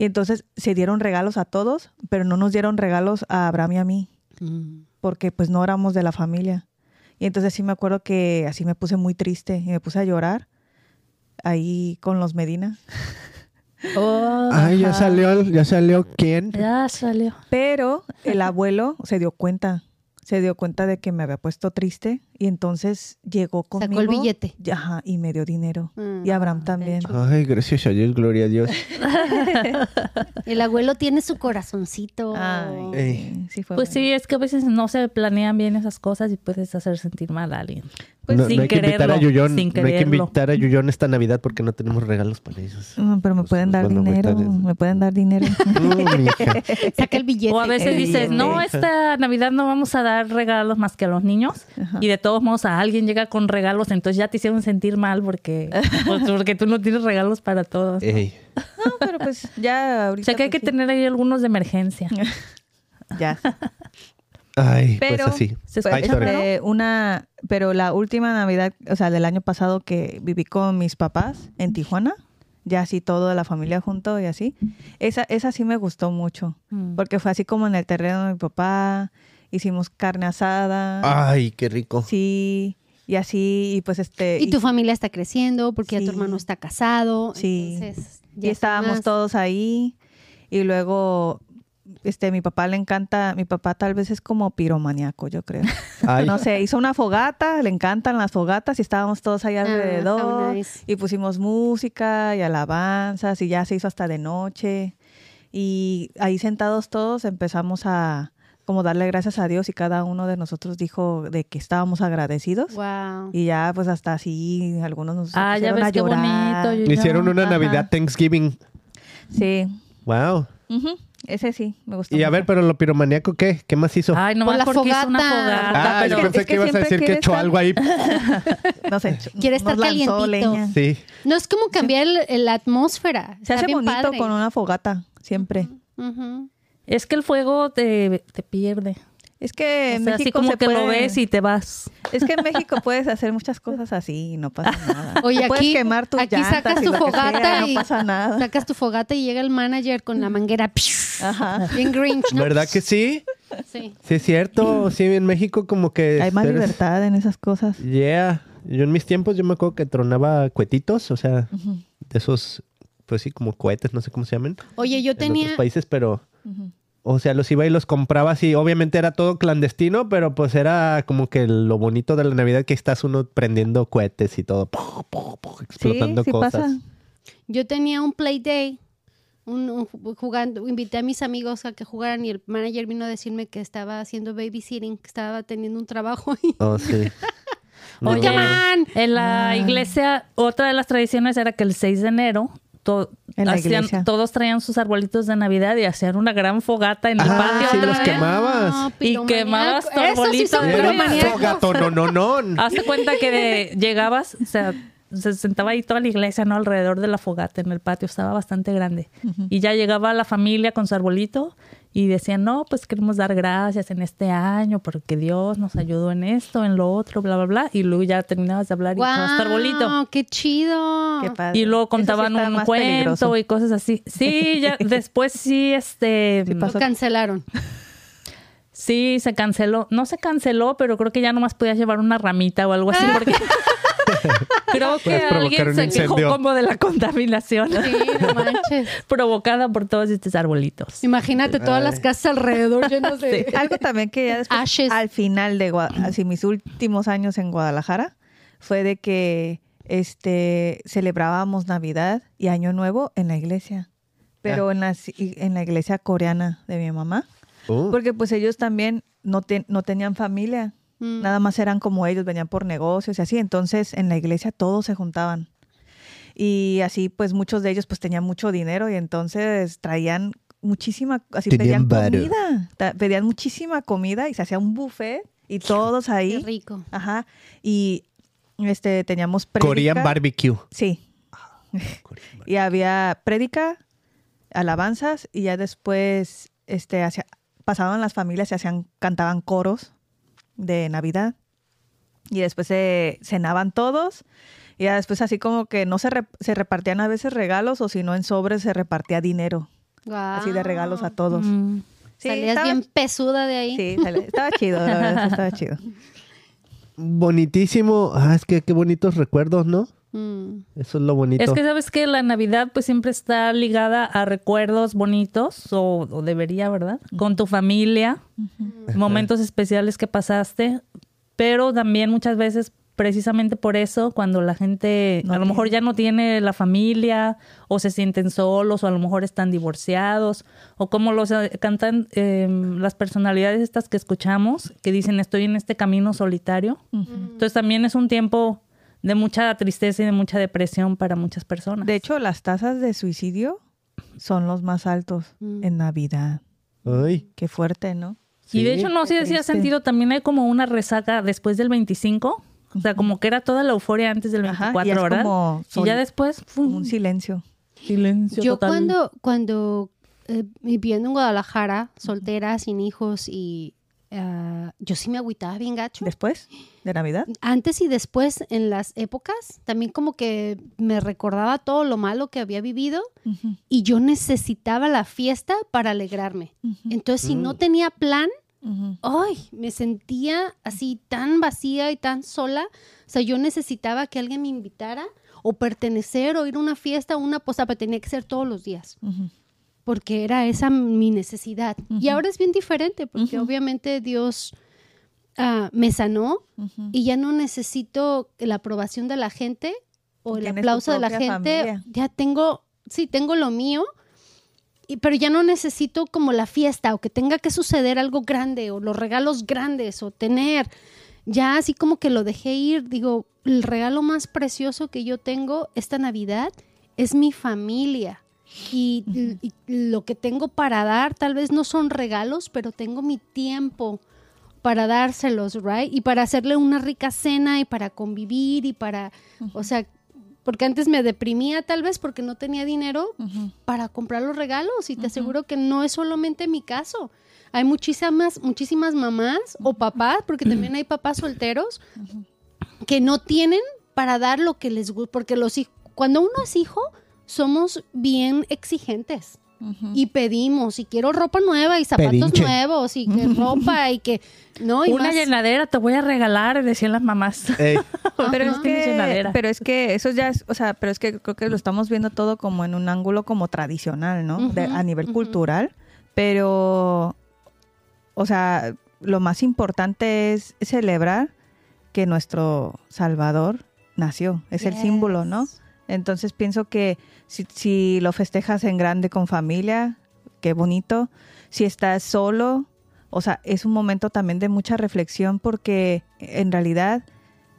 [SPEAKER 3] Y entonces se dieron regalos a todos, pero no nos dieron regalos a Abraham y a mí,
[SPEAKER 4] Mm.
[SPEAKER 3] porque pues no éramos de la familia. Y entonces sí me acuerdo que así me puse muy triste y me puse a llorar ahí con los Medina.
[SPEAKER 2] Oh,
[SPEAKER 1] Ay, ya salió, ya salió quién.
[SPEAKER 2] Ya salió.
[SPEAKER 3] Pero el abuelo se dio cuenta, se dio cuenta de que me había puesto triste y entonces llegó conmigo.
[SPEAKER 4] Sacó el billete.
[SPEAKER 3] y- Ajá, y me dio dinero.
[SPEAKER 4] Mm.
[SPEAKER 3] Y Abraham también.
[SPEAKER 1] Ay, gracias a Dios, gloria a Dios.
[SPEAKER 4] El abuelo tiene su corazoncito.
[SPEAKER 3] Ay, sí fue
[SPEAKER 2] Pues
[SPEAKER 3] bueno.
[SPEAKER 2] sí, es que a veces no se planean bien esas cosas y puedes hacer sentir mal a alguien.
[SPEAKER 3] Pues
[SPEAKER 1] no,
[SPEAKER 2] sin
[SPEAKER 1] no hay que invitar a
[SPEAKER 2] quererlo,
[SPEAKER 1] Yuyón,
[SPEAKER 2] sin
[SPEAKER 1] no hay que
[SPEAKER 2] quererlo.
[SPEAKER 1] invitar a Yuyón esta Navidad porque no tenemos regalos para ellos.
[SPEAKER 3] Pero me
[SPEAKER 1] Pues,
[SPEAKER 3] pueden dar dinero, me pueden dar dinero.
[SPEAKER 4] Saca el billete.
[SPEAKER 2] O a veces dices, no, esta Navidad no vamos a dar regalos más que a los niños.
[SPEAKER 3] Ajá.
[SPEAKER 2] Y de todos modos a alguien llega con regalos, entonces ya te hicieron sentir mal porque, pues, porque tú no tienes regalos para todos.
[SPEAKER 1] Ey.
[SPEAKER 3] No, pero pues ya
[SPEAKER 2] O
[SPEAKER 3] ahorita.
[SPEAKER 2] sea que hay que
[SPEAKER 3] pues, sí.
[SPEAKER 2] tener ahí algunos de emergencia.
[SPEAKER 3] Ya.
[SPEAKER 1] Ay,
[SPEAKER 3] Pero
[SPEAKER 1] pues así.
[SPEAKER 2] se escucha.
[SPEAKER 3] Eh, una, pero la última Navidad, o sea, del año pasado que viví con mis papás en Tijuana, ya así toda la familia junto y así, esa, esa sí me gustó mucho,
[SPEAKER 2] Mm.
[SPEAKER 3] porque fue así como en el terreno de mi papá, hicimos carne asada,
[SPEAKER 1] Ay, qué rico.
[SPEAKER 3] sí, y así, y pues este...
[SPEAKER 4] Y tu familia está creciendo porque ya tu hermano está casado.
[SPEAKER 3] Sí.
[SPEAKER 4] Entonces,
[SPEAKER 3] y
[SPEAKER 4] Ya
[SPEAKER 3] estábamos
[SPEAKER 4] más.
[SPEAKER 3] todos ahí. Y luego, este, mi papá le encanta, mi papá tal vez es como piromaniaco, yo creo.
[SPEAKER 1] Ay.
[SPEAKER 3] No sé, hizo una fogata, le encantan las fogatas y estábamos todos ahí alrededor.
[SPEAKER 4] how nice.
[SPEAKER 3] Y pusimos música y alabanzas y ya se hizo hasta de noche. Y ahí sentados todos empezamos a como darle gracias a Dios y cada uno de nosotros dijo de que estábamos agradecidos.
[SPEAKER 4] Wow.
[SPEAKER 3] Y ya pues hasta así algunos nos
[SPEAKER 2] Ah, ya ves
[SPEAKER 3] a
[SPEAKER 2] qué bonito.
[SPEAKER 1] Hicieron una
[SPEAKER 3] Ajá.
[SPEAKER 1] Navidad Thanksgiving.
[SPEAKER 3] Sí.
[SPEAKER 1] Wow.
[SPEAKER 3] Ese sí, me gustó.
[SPEAKER 1] Y a ver, pero lo piromaníaco, ¿qué? ¿Qué más hizo?
[SPEAKER 2] Ay, no
[SPEAKER 4] Por la
[SPEAKER 2] porque hizo una
[SPEAKER 4] fogata.
[SPEAKER 2] fogata.
[SPEAKER 1] Ah,
[SPEAKER 2] pero
[SPEAKER 1] yo pensé
[SPEAKER 3] es
[SPEAKER 1] que,
[SPEAKER 3] que
[SPEAKER 1] ibas a decir que echó
[SPEAKER 3] estar-
[SPEAKER 1] algo ahí.
[SPEAKER 3] no sé,
[SPEAKER 4] Quiere estar calientito.
[SPEAKER 3] leña.
[SPEAKER 1] Sí.
[SPEAKER 4] No es como cambiar el- el- la atmósfera.
[SPEAKER 3] Se
[SPEAKER 4] Está
[SPEAKER 3] hace
[SPEAKER 4] bien
[SPEAKER 3] bonito
[SPEAKER 4] padre.
[SPEAKER 3] con una fogata, siempre.
[SPEAKER 2] Es que el fuego te, te pierde.
[SPEAKER 3] Es que
[SPEAKER 2] O
[SPEAKER 3] en
[SPEAKER 2] sea, así
[SPEAKER 3] México
[SPEAKER 2] como
[SPEAKER 3] se
[SPEAKER 2] que lo
[SPEAKER 3] puede-
[SPEAKER 2] ves y te vas.
[SPEAKER 3] Es que en México puedes hacer muchas cosas así y no pasa nada.
[SPEAKER 4] Oye,
[SPEAKER 3] puedes
[SPEAKER 4] aquí,
[SPEAKER 3] quemar tus
[SPEAKER 4] aquí
[SPEAKER 3] llantas
[SPEAKER 4] sacas tu
[SPEAKER 3] lo
[SPEAKER 4] fogata
[SPEAKER 3] sea,
[SPEAKER 4] y
[SPEAKER 3] no pasa nada.
[SPEAKER 4] sacas tu fogata y llega el manager con la manguera.
[SPEAKER 3] Ajá.
[SPEAKER 4] Bien Grinch, ¿no?
[SPEAKER 1] ¿Verdad que sí?
[SPEAKER 4] Sí.
[SPEAKER 1] Sí, es cierto. Sí, en México como que...
[SPEAKER 3] Hay más
[SPEAKER 1] eres-
[SPEAKER 3] libertad en esas cosas.
[SPEAKER 1] Yeah. Yo en mis tiempos yo me acuerdo que tronaba cuetitos, o sea, de esos, pues sí, como cohetes, no sé cómo se llaman.
[SPEAKER 4] Oye, yo
[SPEAKER 1] En
[SPEAKER 4] tenía...
[SPEAKER 1] otros países, pero... O sea, los iba y los compraba así. Obviamente era todo clandestino, pero pues era como que lo bonito de la Navidad que estás uno prendiendo cohetes y todo. ¡pum, pum, pum! explotando
[SPEAKER 3] sí, sí
[SPEAKER 1] cosas.
[SPEAKER 3] pasa.
[SPEAKER 4] Yo tenía un play day, un, un ju- jugando, invité a mis amigos a que jugaran y el manager vino a decirme que estaba haciendo babysitting, que estaba teniendo un trabajo ahí.
[SPEAKER 1] Oh, sí.
[SPEAKER 2] Oye,
[SPEAKER 4] on.
[SPEAKER 2] en la iglesia, otra de las tradiciones era que el 6 de enero to-
[SPEAKER 3] En la
[SPEAKER 2] hacían-
[SPEAKER 3] iglesia.
[SPEAKER 2] todos traían sus arbolitos de Navidad y hacían una gran fogata en el
[SPEAKER 1] Ah,
[SPEAKER 2] patio.
[SPEAKER 1] sí, los
[SPEAKER 2] vez.
[SPEAKER 1] quemabas.
[SPEAKER 4] No,
[SPEAKER 2] Y quemabas tu
[SPEAKER 4] Eso sí
[SPEAKER 2] arbolito.
[SPEAKER 4] piromaniacos.
[SPEAKER 1] fogato, no, no, no.
[SPEAKER 2] Hazte cuenta que de- llegabas, o sea, se sentaba ahí toda la iglesia, ¿no? Alrededor de la fogata en el patio, estaba bastante grande. Y ya llegaba la familia con su arbolito y decían, no, pues queremos dar gracias en este año porque Dios nos ayudó en esto, en lo otro, bla, bla, bla. Y luego ya terminabas de hablar y tu arbolito.
[SPEAKER 4] ¡Qué chido!
[SPEAKER 3] Qué padre.
[SPEAKER 2] Y luego
[SPEAKER 3] sí
[SPEAKER 2] contaban un cuento
[SPEAKER 3] peligroso.
[SPEAKER 2] y cosas así. Sí, ya después sí, este,
[SPEAKER 3] Sí
[SPEAKER 4] Lo cancelaron.
[SPEAKER 2] sí se canceló. No se canceló, pero creo que ya nomás podías llevar una ramita o algo así porque creo que alguien se quejó como de la contaminación
[SPEAKER 4] Sí, no manches.
[SPEAKER 2] provocada por todos estos arbolitos.
[SPEAKER 4] Imagínate todas las casas alrededor llenas de...
[SPEAKER 3] Algo también que ya después,
[SPEAKER 4] Ashes.
[SPEAKER 3] al final de Gua- así mis últimos años en Guadalajara, fue de que este celebrábamos Navidad y Año Nuevo en la iglesia. Pero en, la, en la iglesia coreana de mi mamá.
[SPEAKER 1] Uh,
[SPEAKER 3] Porque pues ellos también no, te- no tenían familia.
[SPEAKER 4] Mm.
[SPEAKER 3] Nada más eran como ellos, venían por negocios y así. Entonces en la iglesia todos se juntaban. Y así pues muchos de ellos pues tenían mucho dinero y entonces traían muchísima, así
[SPEAKER 1] Tenían
[SPEAKER 3] pedían comida. Ta- Pedían muchísima comida y se hacía un buffet y todos
[SPEAKER 4] Qué
[SPEAKER 3] ahí.
[SPEAKER 4] rico.
[SPEAKER 3] Ajá. Y este teníamos
[SPEAKER 1] Korean
[SPEAKER 3] prédica.
[SPEAKER 1] barbecue.
[SPEAKER 3] Sí. y había prédica, alabanzas y ya después este hacía- pasaban las familias y hacían cantaban coros de Navidad. Y después se cenaban todos y ya después así como que no se, re- se repartían a veces regalos o si no en sobres se repartía dinero, así de regalos a todos.
[SPEAKER 2] Mm.
[SPEAKER 3] Sí,
[SPEAKER 4] Salías
[SPEAKER 3] estaba-
[SPEAKER 4] bien pesuda de ahí.
[SPEAKER 3] Sí, sale- estaba chido, la verdad, estaba chido.
[SPEAKER 1] Bonitísimo. Ah, es que qué bonitos recuerdos, ¿no?
[SPEAKER 4] Mm.
[SPEAKER 1] Eso es lo bonito.
[SPEAKER 2] Es que sabes que la Navidad pues siempre está ligada a recuerdos bonitos o, o debería, ¿verdad? Con tu familia, momentos especiales que pasaste, pero también muchas veces precisamente por eso cuando la gente
[SPEAKER 3] No
[SPEAKER 2] a lo mejor
[SPEAKER 3] tiene.
[SPEAKER 2] ya no tiene la familia o se sienten solos o a lo mejor están divorciados o como los eh, cantan eh, las personalidades estas que escuchamos que dicen estoy en este camino solitario. Entonces también es un tiempo de mucha tristeza y de mucha depresión para muchas personas.
[SPEAKER 3] De hecho, las tasas de suicidio son los más altos
[SPEAKER 4] Mm.
[SPEAKER 3] en Navidad.
[SPEAKER 1] Ay,
[SPEAKER 3] Qué fuerte, ¿no?
[SPEAKER 2] y de hecho, no sé si has
[SPEAKER 3] triste.
[SPEAKER 2] sentido, también hay como una resaca después del 25. O sea, como que era toda la euforia antes del
[SPEAKER 3] Ajá,
[SPEAKER 2] 24,
[SPEAKER 3] y es
[SPEAKER 2] ¿verdad?
[SPEAKER 3] como
[SPEAKER 2] y ya después,
[SPEAKER 3] Como
[SPEAKER 2] ¡fum!
[SPEAKER 3] un silencio.
[SPEAKER 2] silencio
[SPEAKER 4] Yo
[SPEAKER 2] total.
[SPEAKER 4] cuando, cuando eh, viviendo en Guadalajara, soltera, sin hijos y ah, yo sí me agüitaba bien gacho.
[SPEAKER 3] Después de Navidad.
[SPEAKER 4] Antes y después en las épocas, también como que me recordaba todo lo malo que había vivido y yo necesitaba la fiesta para alegrarme. Entonces, si no tenía plan, ay, me sentía así tan vacía y tan sola. O sea, yo necesitaba que alguien me invitara o pertenecer o ir a una fiesta o una posada, pero tenía que ser todos los días. Porque era esa mi necesidad. Y ahora es bien diferente, porque obviamente Dios ah, me sanó y ya no necesito la aprobación de la gente o el aplauso de la gente.
[SPEAKER 3] familia.
[SPEAKER 4] Ya tengo, sí, tengo lo mío. y- pero ya no necesito como la fiesta o que tenga que suceder algo grande o los regalos grandes o tener. Ya así como que lo dejé ir, digo, el regalo más precioso que yo tengo esta Navidad es mi familia. Y, y lo que tengo para dar tal vez no son regalos, pero tengo mi tiempo para dárselos, right? Y para hacerle una rica cena y para convivir y para, o sea, porque antes me deprimía tal vez porque no tenía dinero para comprar los regalos y te aseguro que no es solamente mi caso. Hay muchísimas, muchísimas mamás o papás, porque también hay papás solteros que no tienen para dar lo que les gusta, porque los cuando uno es hijo somos bien exigentes y pedimos y quiero ropa nueva y zapatos
[SPEAKER 1] Pedinche.
[SPEAKER 4] nuevos y que ropa y que no y
[SPEAKER 2] Una
[SPEAKER 4] más-
[SPEAKER 2] llenadera te voy a regalar, decían las mamás.
[SPEAKER 3] Pero es que,
[SPEAKER 2] llenadera.
[SPEAKER 3] pero es que eso ya es, o sea, pero es que creo que lo estamos viendo todo como en un ángulo como tradicional, ¿no? De- a nivel cultural, pero, o sea, lo más importante es celebrar que nuestro Salvador nació, es el símbolo, ¿no? Entonces pienso que si, si lo festejas en grande con familia, qué bonito. Si estás solo, o sea, es un momento también de mucha reflexión porque en realidad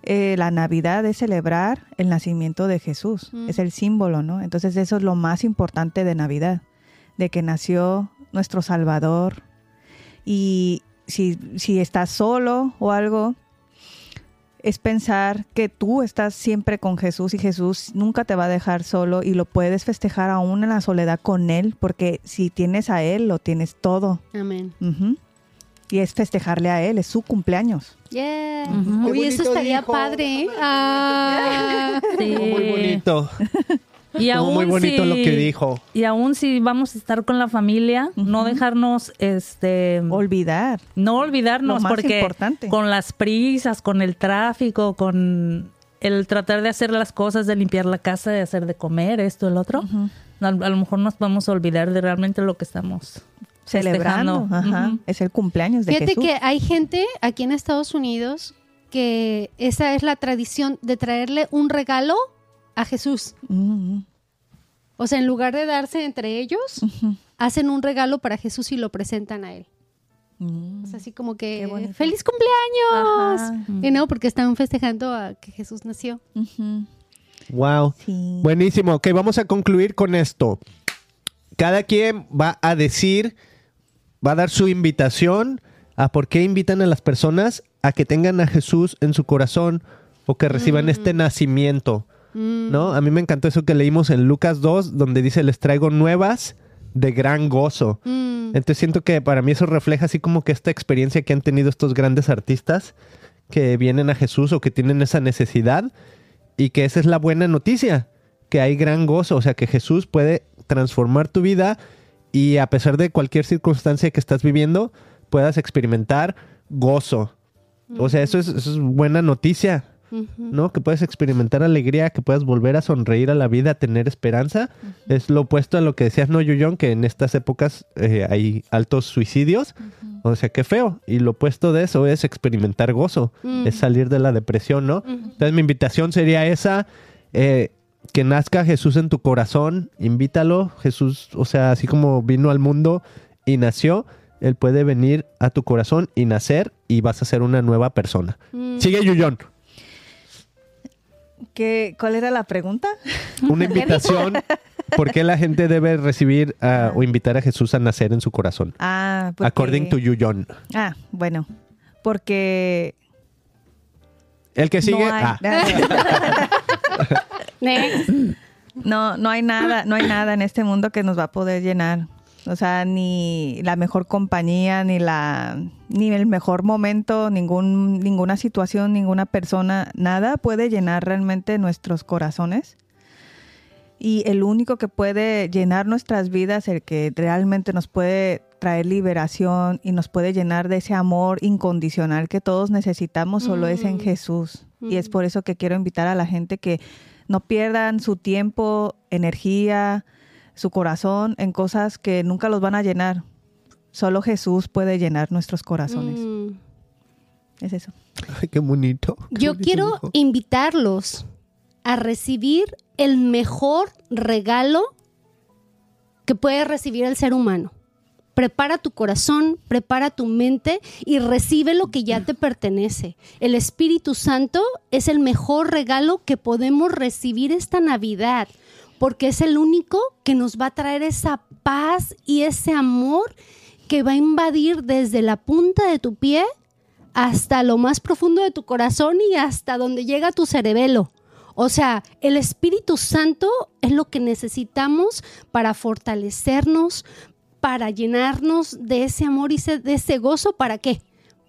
[SPEAKER 3] eh, la Navidad es celebrar el nacimiento de Jesús,
[SPEAKER 4] Mm.
[SPEAKER 3] es el símbolo, ¿no? Entonces eso es lo más importante de Navidad, de que nació nuestro Salvador. Y si, si estás solo o algo, es pensar que tú estás siempre con Jesús y Jesús nunca te va a dejar solo y lo puedes festejar aún en la soledad con Él, porque si tienes a Él, lo tienes todo.
[SPEAKER 4] Amén.
[SPEAKER 3] Y es festejarle a Él, es su cumpleaños.
[SPEAKER 4] Yeah. Uy, eso estaría
[SPEAKER 1] dijo.
[SPEAKER 4] padre. ¿eh? Ah.
[SPEAKER 2] Sí.
[SPEAKER 1] muy bonito.
[SPEAKER 2] Y
[SPEAKER 1] Estuvo muy
[SPEAKER 2] aún
[SPEAKER 1] bonito
[SPEAKER 2] si-
[SPEAKER 1] lo que dijo.
[SPEAKER 2] Y aún si vamos a estar con la familia, no dejarnos, este,
[SPEAKER 3] Olvidar.
[SPEAKER 2] no olvidarnos,
[SPEAKER 3] Lo más
[SPEAKER 2] porque
[SPEAKER 3] importante.
[SPEAKER 2] con las prisas, con el tráfico, con el tratar de hacer las cosas, de limpiar la casa, de hacer de comer, esto, el otro, a, a lo mejor nos vamos a olvidar de realmente lo que estamos
[SPEAKER 3] Celebrando. Ajá. Es el cumpleaños de
[SPEAKER 4] Fíjate
[SPEAKER 3] Jesús.
[SPEAKER 4] que hay gente aquí en Estados Unidos que esa es la tradición de traerle un regalo a Jesús.
[SPEAKER 3] Mm,
[SPEAKER 4] O sea, en lugar de darse entre ellos, hacen un regalo para Jesús y lo presentan a él.
[SPEAKER 3] mm.
[SPEAKER 4] O sea, así como que. ¡Feliz cumpleaños!
[SPEAKER 3] Ajá.
[SPEAKER 4] Y no, porque están festejando a que Jesús nació.
[SPEAKER 1] Wow.
[SPEAKER 3] Sí.
[SPEAKER 1] Buenísimo. Ok, vamos a concluir con esto. Cada quien va a decir, va a dar su invitación a por qué invitan a las personas a que tengan a Jesús en su corazón o que reciban este nacimiento. ¿No? A mí me encantó eso que leímos en Lucas 2, donde dice, les traigo nuevas de gran gozo.
[SPEAKER 4] Mm.
[SPEAKER 1] Entonces siento que para mí eso refleja así como que esta experiencia que han tenido estos grandes artistas que vienen a Jesús o que tienen esa necesidad y que esa es la buena noticia, que hay gran gozo, o sea que Jesús puede transformar tu vida y a pesar de cualquier circunstancia que estás viviendo, puedas experimentar gozo. O sea, eso es, eso es buena noticia, ¿no? Que puedes experimentar alegría, que puedas volver a sonreír a la vida, a tener esperanza. Es lo opuesto a lo que decías, ¿no, Yuyón? Que en estas épocas eh, hay altos suicidios. O sea, qué feo. Y lo opuesto de eso es experimentar gozo,
[SPEAKER 4] Mm.
[SPEAKER 1] es salir de la depresión, ¿no? Entonces mi invitación sería esa, eh, que nazca Jesús en tu corazón, invítalo, Jesús, o sea, así como vino al mundo y nació, Él puede venir a tu corazón y nacer y vas a ser una nueva persona.
[SPEAKER 4] Mm.
[SPEAKER 1] Sigue Yuyón.
[SPEAKER 3] ¿Qué, ¿Cuál era la pregunta?
[SPEAKER 1] Una invitación. ¿Por qué la gente debe recibir ah, o invitar a Jesús a nacer en su corazón?
[SPEAKER 3] Ah, porque-
[SPEAKER 1] According to Yuyón.
[SPEAKER 3] Ah, bueno, porque
[SPEAKER 1] El que sigue.
[SPEAKER 3] no hay,
[SPEAKER 1] ah,
[SPEAKER 3] no, no hay nada, no hay nada en este mundo que nos va a poder llenar. O sea, ni la mejor compañía, ni la, ni el mejor momento, ningún, ninguna situación, ninguna persona, nada puede llenar realmente nuestros corazones. Y el único que puede llenar nuestras vidas, el que realmente nos puede traer liberación y nos puede llenar de ese amor incondicional que todos necesitamos, solo es en
[SPEAKER 4] Mm.
[SPEAKER 3] Jesús. Y es
[SPEAKER 4] Mm.
[SPEAKER 3] por eso que quiero invitar a la gente que No pierdan su tiempo, energía, su corazón en cosas que nunca los van a llenar. Solo Jesús puede llenar nuestros corazones.
[SPEAKER 4] Mm.
[SPEAKER 3] Es eso.
[SPEAKER 1] Ay, qué bonito. qué
[SPEAKER 4] Yo
[SPEAKER 1] bonito
[SPEAKER 4] quiero
[SPEAKER 1] dijo.
[SPEAKER 4] invitarlos a recibir el mejor regalo que puede recibir el ser humano. Prepara tu corazón, prepara tu mente y recibe lo que ya te pertenece. El Espíritu Santo es el mejor regalo que podemos recibir esta Navidad, porque es el único que nos va a traer esa paz y ese amor que va a invadir desde la punta de tu pie hasta lo más profundo de tu corazón y hasta donde llega tu cerebelo. O sea, el Espíritu Santo es lo que necesitamos para fortalecernos, para llenarnos de ese amor y de ese gozo. ¿Para qué?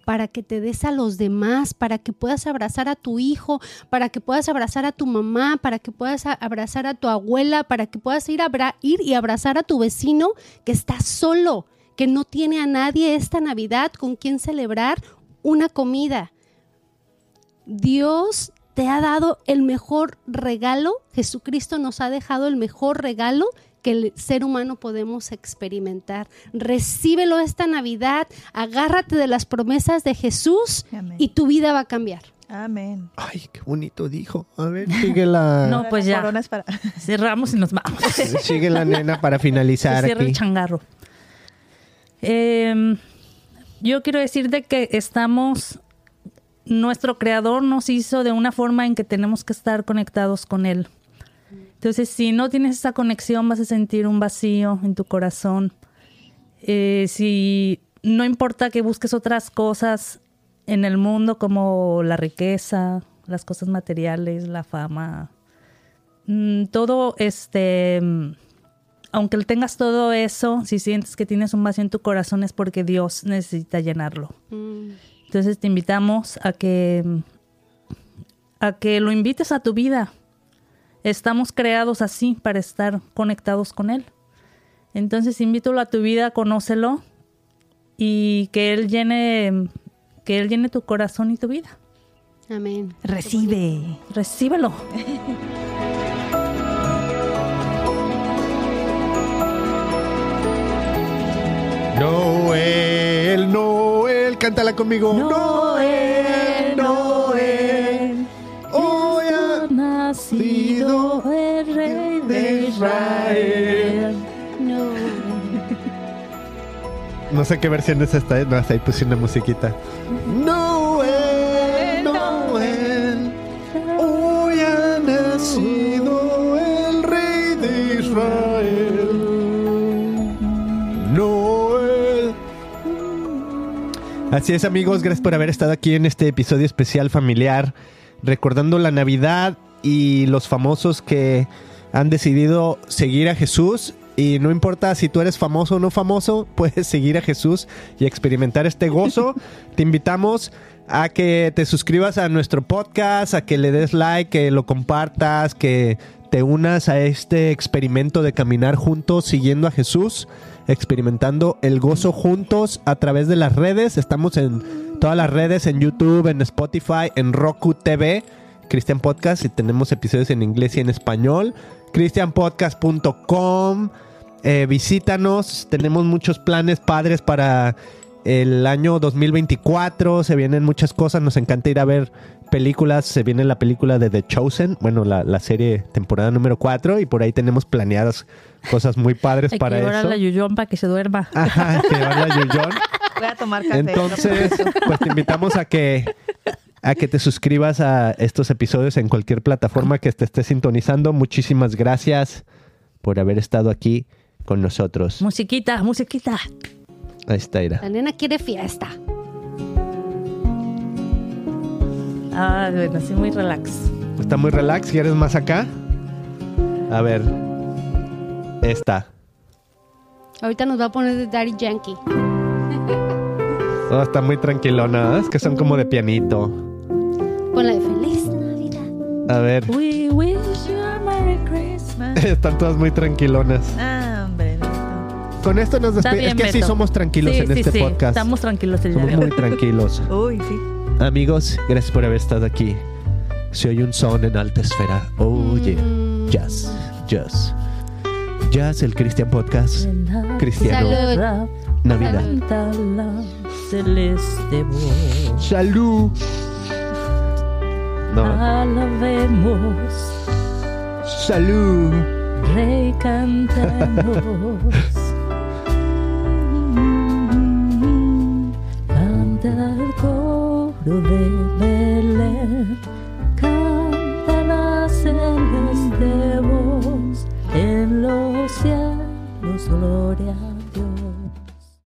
[SPEAKER 4] Para que te des a los demás, para que puedas abrazar a tu hijo, para que puedas abrazar a tu mamá, para que puedas abrazar a tu abuela, para que puedas ir, a ir y abrazar a tu vecino que está solo, que no tiene a nadie esta Navidad con quien celebrar una comida. Dios te ha dado el mejor regalo, Jesucristo nos ha dejado el mejor regalo que el ser humano podemos experimentar. Recíbelo esta Navidad, agárrate de las promesas de Jesús
[SPEAKER 3] Amén.
[SPEAKER 4] y tu vida va a cambiar.
[SPEAKER 3] Amén.
[SPEAKER 1] Ay, qué bonito dijo. A ver, sigue la,
[SPEAKER 2] No, pues ya.
[SPEAKER 3] para-
[SPEAKER 2] Cerramos y nos vamos.
[SPEAKER 1] sigue la nena para
[SPEAKER 2] Se
[SPEAKER 1] finalizar
[SPEAKER 2] cierra el changarro. Em, yo quiero decirte que estamos, nuestro creador nos hizo de una forma en que tenemos que estar conectados con él. Entonces, si no tienes esa conexión, vas a sentir un vacío en tu corazón. Eh, si no importa que busques otras cosas en el mundo como la riqueza, las cosas materiales, la fama, mm, todo este mm, aunque tengas todo eso, si sientes que tienes un vacío en tu corazón es porque Dios necesita llenarlo. Entonces te invitamos a que a que lo invites a tu vida. Estamos creados así para estar conectados con él. Entonces invítalo a tu vida, conócelo y que él llene que él llene tu corazón y tu vida.
[SPEAKER 4] Amén.
[SPEAKER 3] Recibe.
[SPEAKER 2] Recíbelo.
[SPEAKER 1] Noel, Noel, cántala conmigo. Noel,
[SPEAKER 2] nacido el rey de Israel.
[SPEAKER 4] No.
[SPEAKER 1] No sé qué versión es esta, ¿eh? no, hasta ahí puse una musiquita. Noel, Noel, hoy ha nacido el rey de Israel. Noel. Así es amigos, gracias por haber estado aquí en este episodio especial familiar, recordando la Navidad y los famosos que han decidido seguir a Jesús. Y no importa si tú eres famoso o no famoso, puedes seguir a Jesús y experimentar este gozo. Te invitamos a que te suscribas a nuestro podcast, a que le des like, que lo compartas, que te unas a este experimento de caminar juntos siguiendo a Jesús, experimentando el gozo juntos a través de las redes. Estamos en todas las redes, en YouTube, en Spotify, en Roku TV, Christian Podcast, y tenemos episodios en inglés y en español. ChristianPodcast.com. Eh, visítanos, tenemos muchos planes padres para el año 2024. Se vienen muchas cosas, nos encanta ir a ver películas. Se viene la película de The Chosen, bueno, la, la serie temporada número 4, y por ahí tenemos planeadas cosas muy padres
[SPEAKER 2] Hay
[SPEAKER 1] para
[SPEAKER 2] que llevar a
[SPEAKER 1] eso.
[SPEAKER 2] la Yuyón para que se duerma.
[SPEAKER 1] Ajá, que la Yuyón.
[SPEAKER 3] Voy a tomar café.
[SPEAKER 1] Entonces, pues te invitamos a que a que te suscribas a estos episodios en cualquier plataforma que te esté sintonizando. Muchísimas gracias por haber estado aquí con nosotros.
[SPEAKER 2] Musiquita, musiquita.
[SPEAKER 1] Ahí está, Ira.
[SPEAKER 4] La nena quiere fiesta.
[SPEAKER 2] Ah, bueno, así muy relax.
[SPEAKER 1] Está muy relax. ¿Quieres más acá? A ver. Esta.
[SPEAKER 4] Ahorita nos va a poner de Daddy Yankee.
[SPEAKER 1] Oh, está muy tranquilona. ¿eh? Es que son como de pianito.
[SPEAKER 4] Con la de Feliz Navidad.
[SPEAKER 1] A ver.
[SPEAKER 2] We wish you a Merry Christmas.
[SPEAKER 1] Están todas muy tranquilonas.
[SPEAKER 3] Ah, hombre. Beto.
[SPEAKER 1] Con esto nos despedimos. Es que sí somos tranquilos
[SPEAKER 2] Sí,
[SPEAKER 1] en
[SPEAKER 2] sí,
[SPEAKER 1] este
[SPEAKER 2] sí.
[SPEAKER 1] podcast.
[SPEAKER 2] Estamos tranquilos el día
[SPEAKER 1] Somos muy tranquilos.
[SPEAKER 3] Uy, sí.
[SPEAKER 1] Amigos, gracias por haber estado aquí. se oye un son en alta esfera. Oye, jazz, jazz. Jazz, el Christian Podcast cristiano.
[SPEAKER 4] Salud.
[SPEAKER 1] Navidad. Salud. No,
[SPEAKER 2] Alabemos,
[SPEAKER 1] salud.
[SPEAKER 2] Rey, cantemos. Canta el coro de Belén, canta la celeste voz en los cielos, gloria.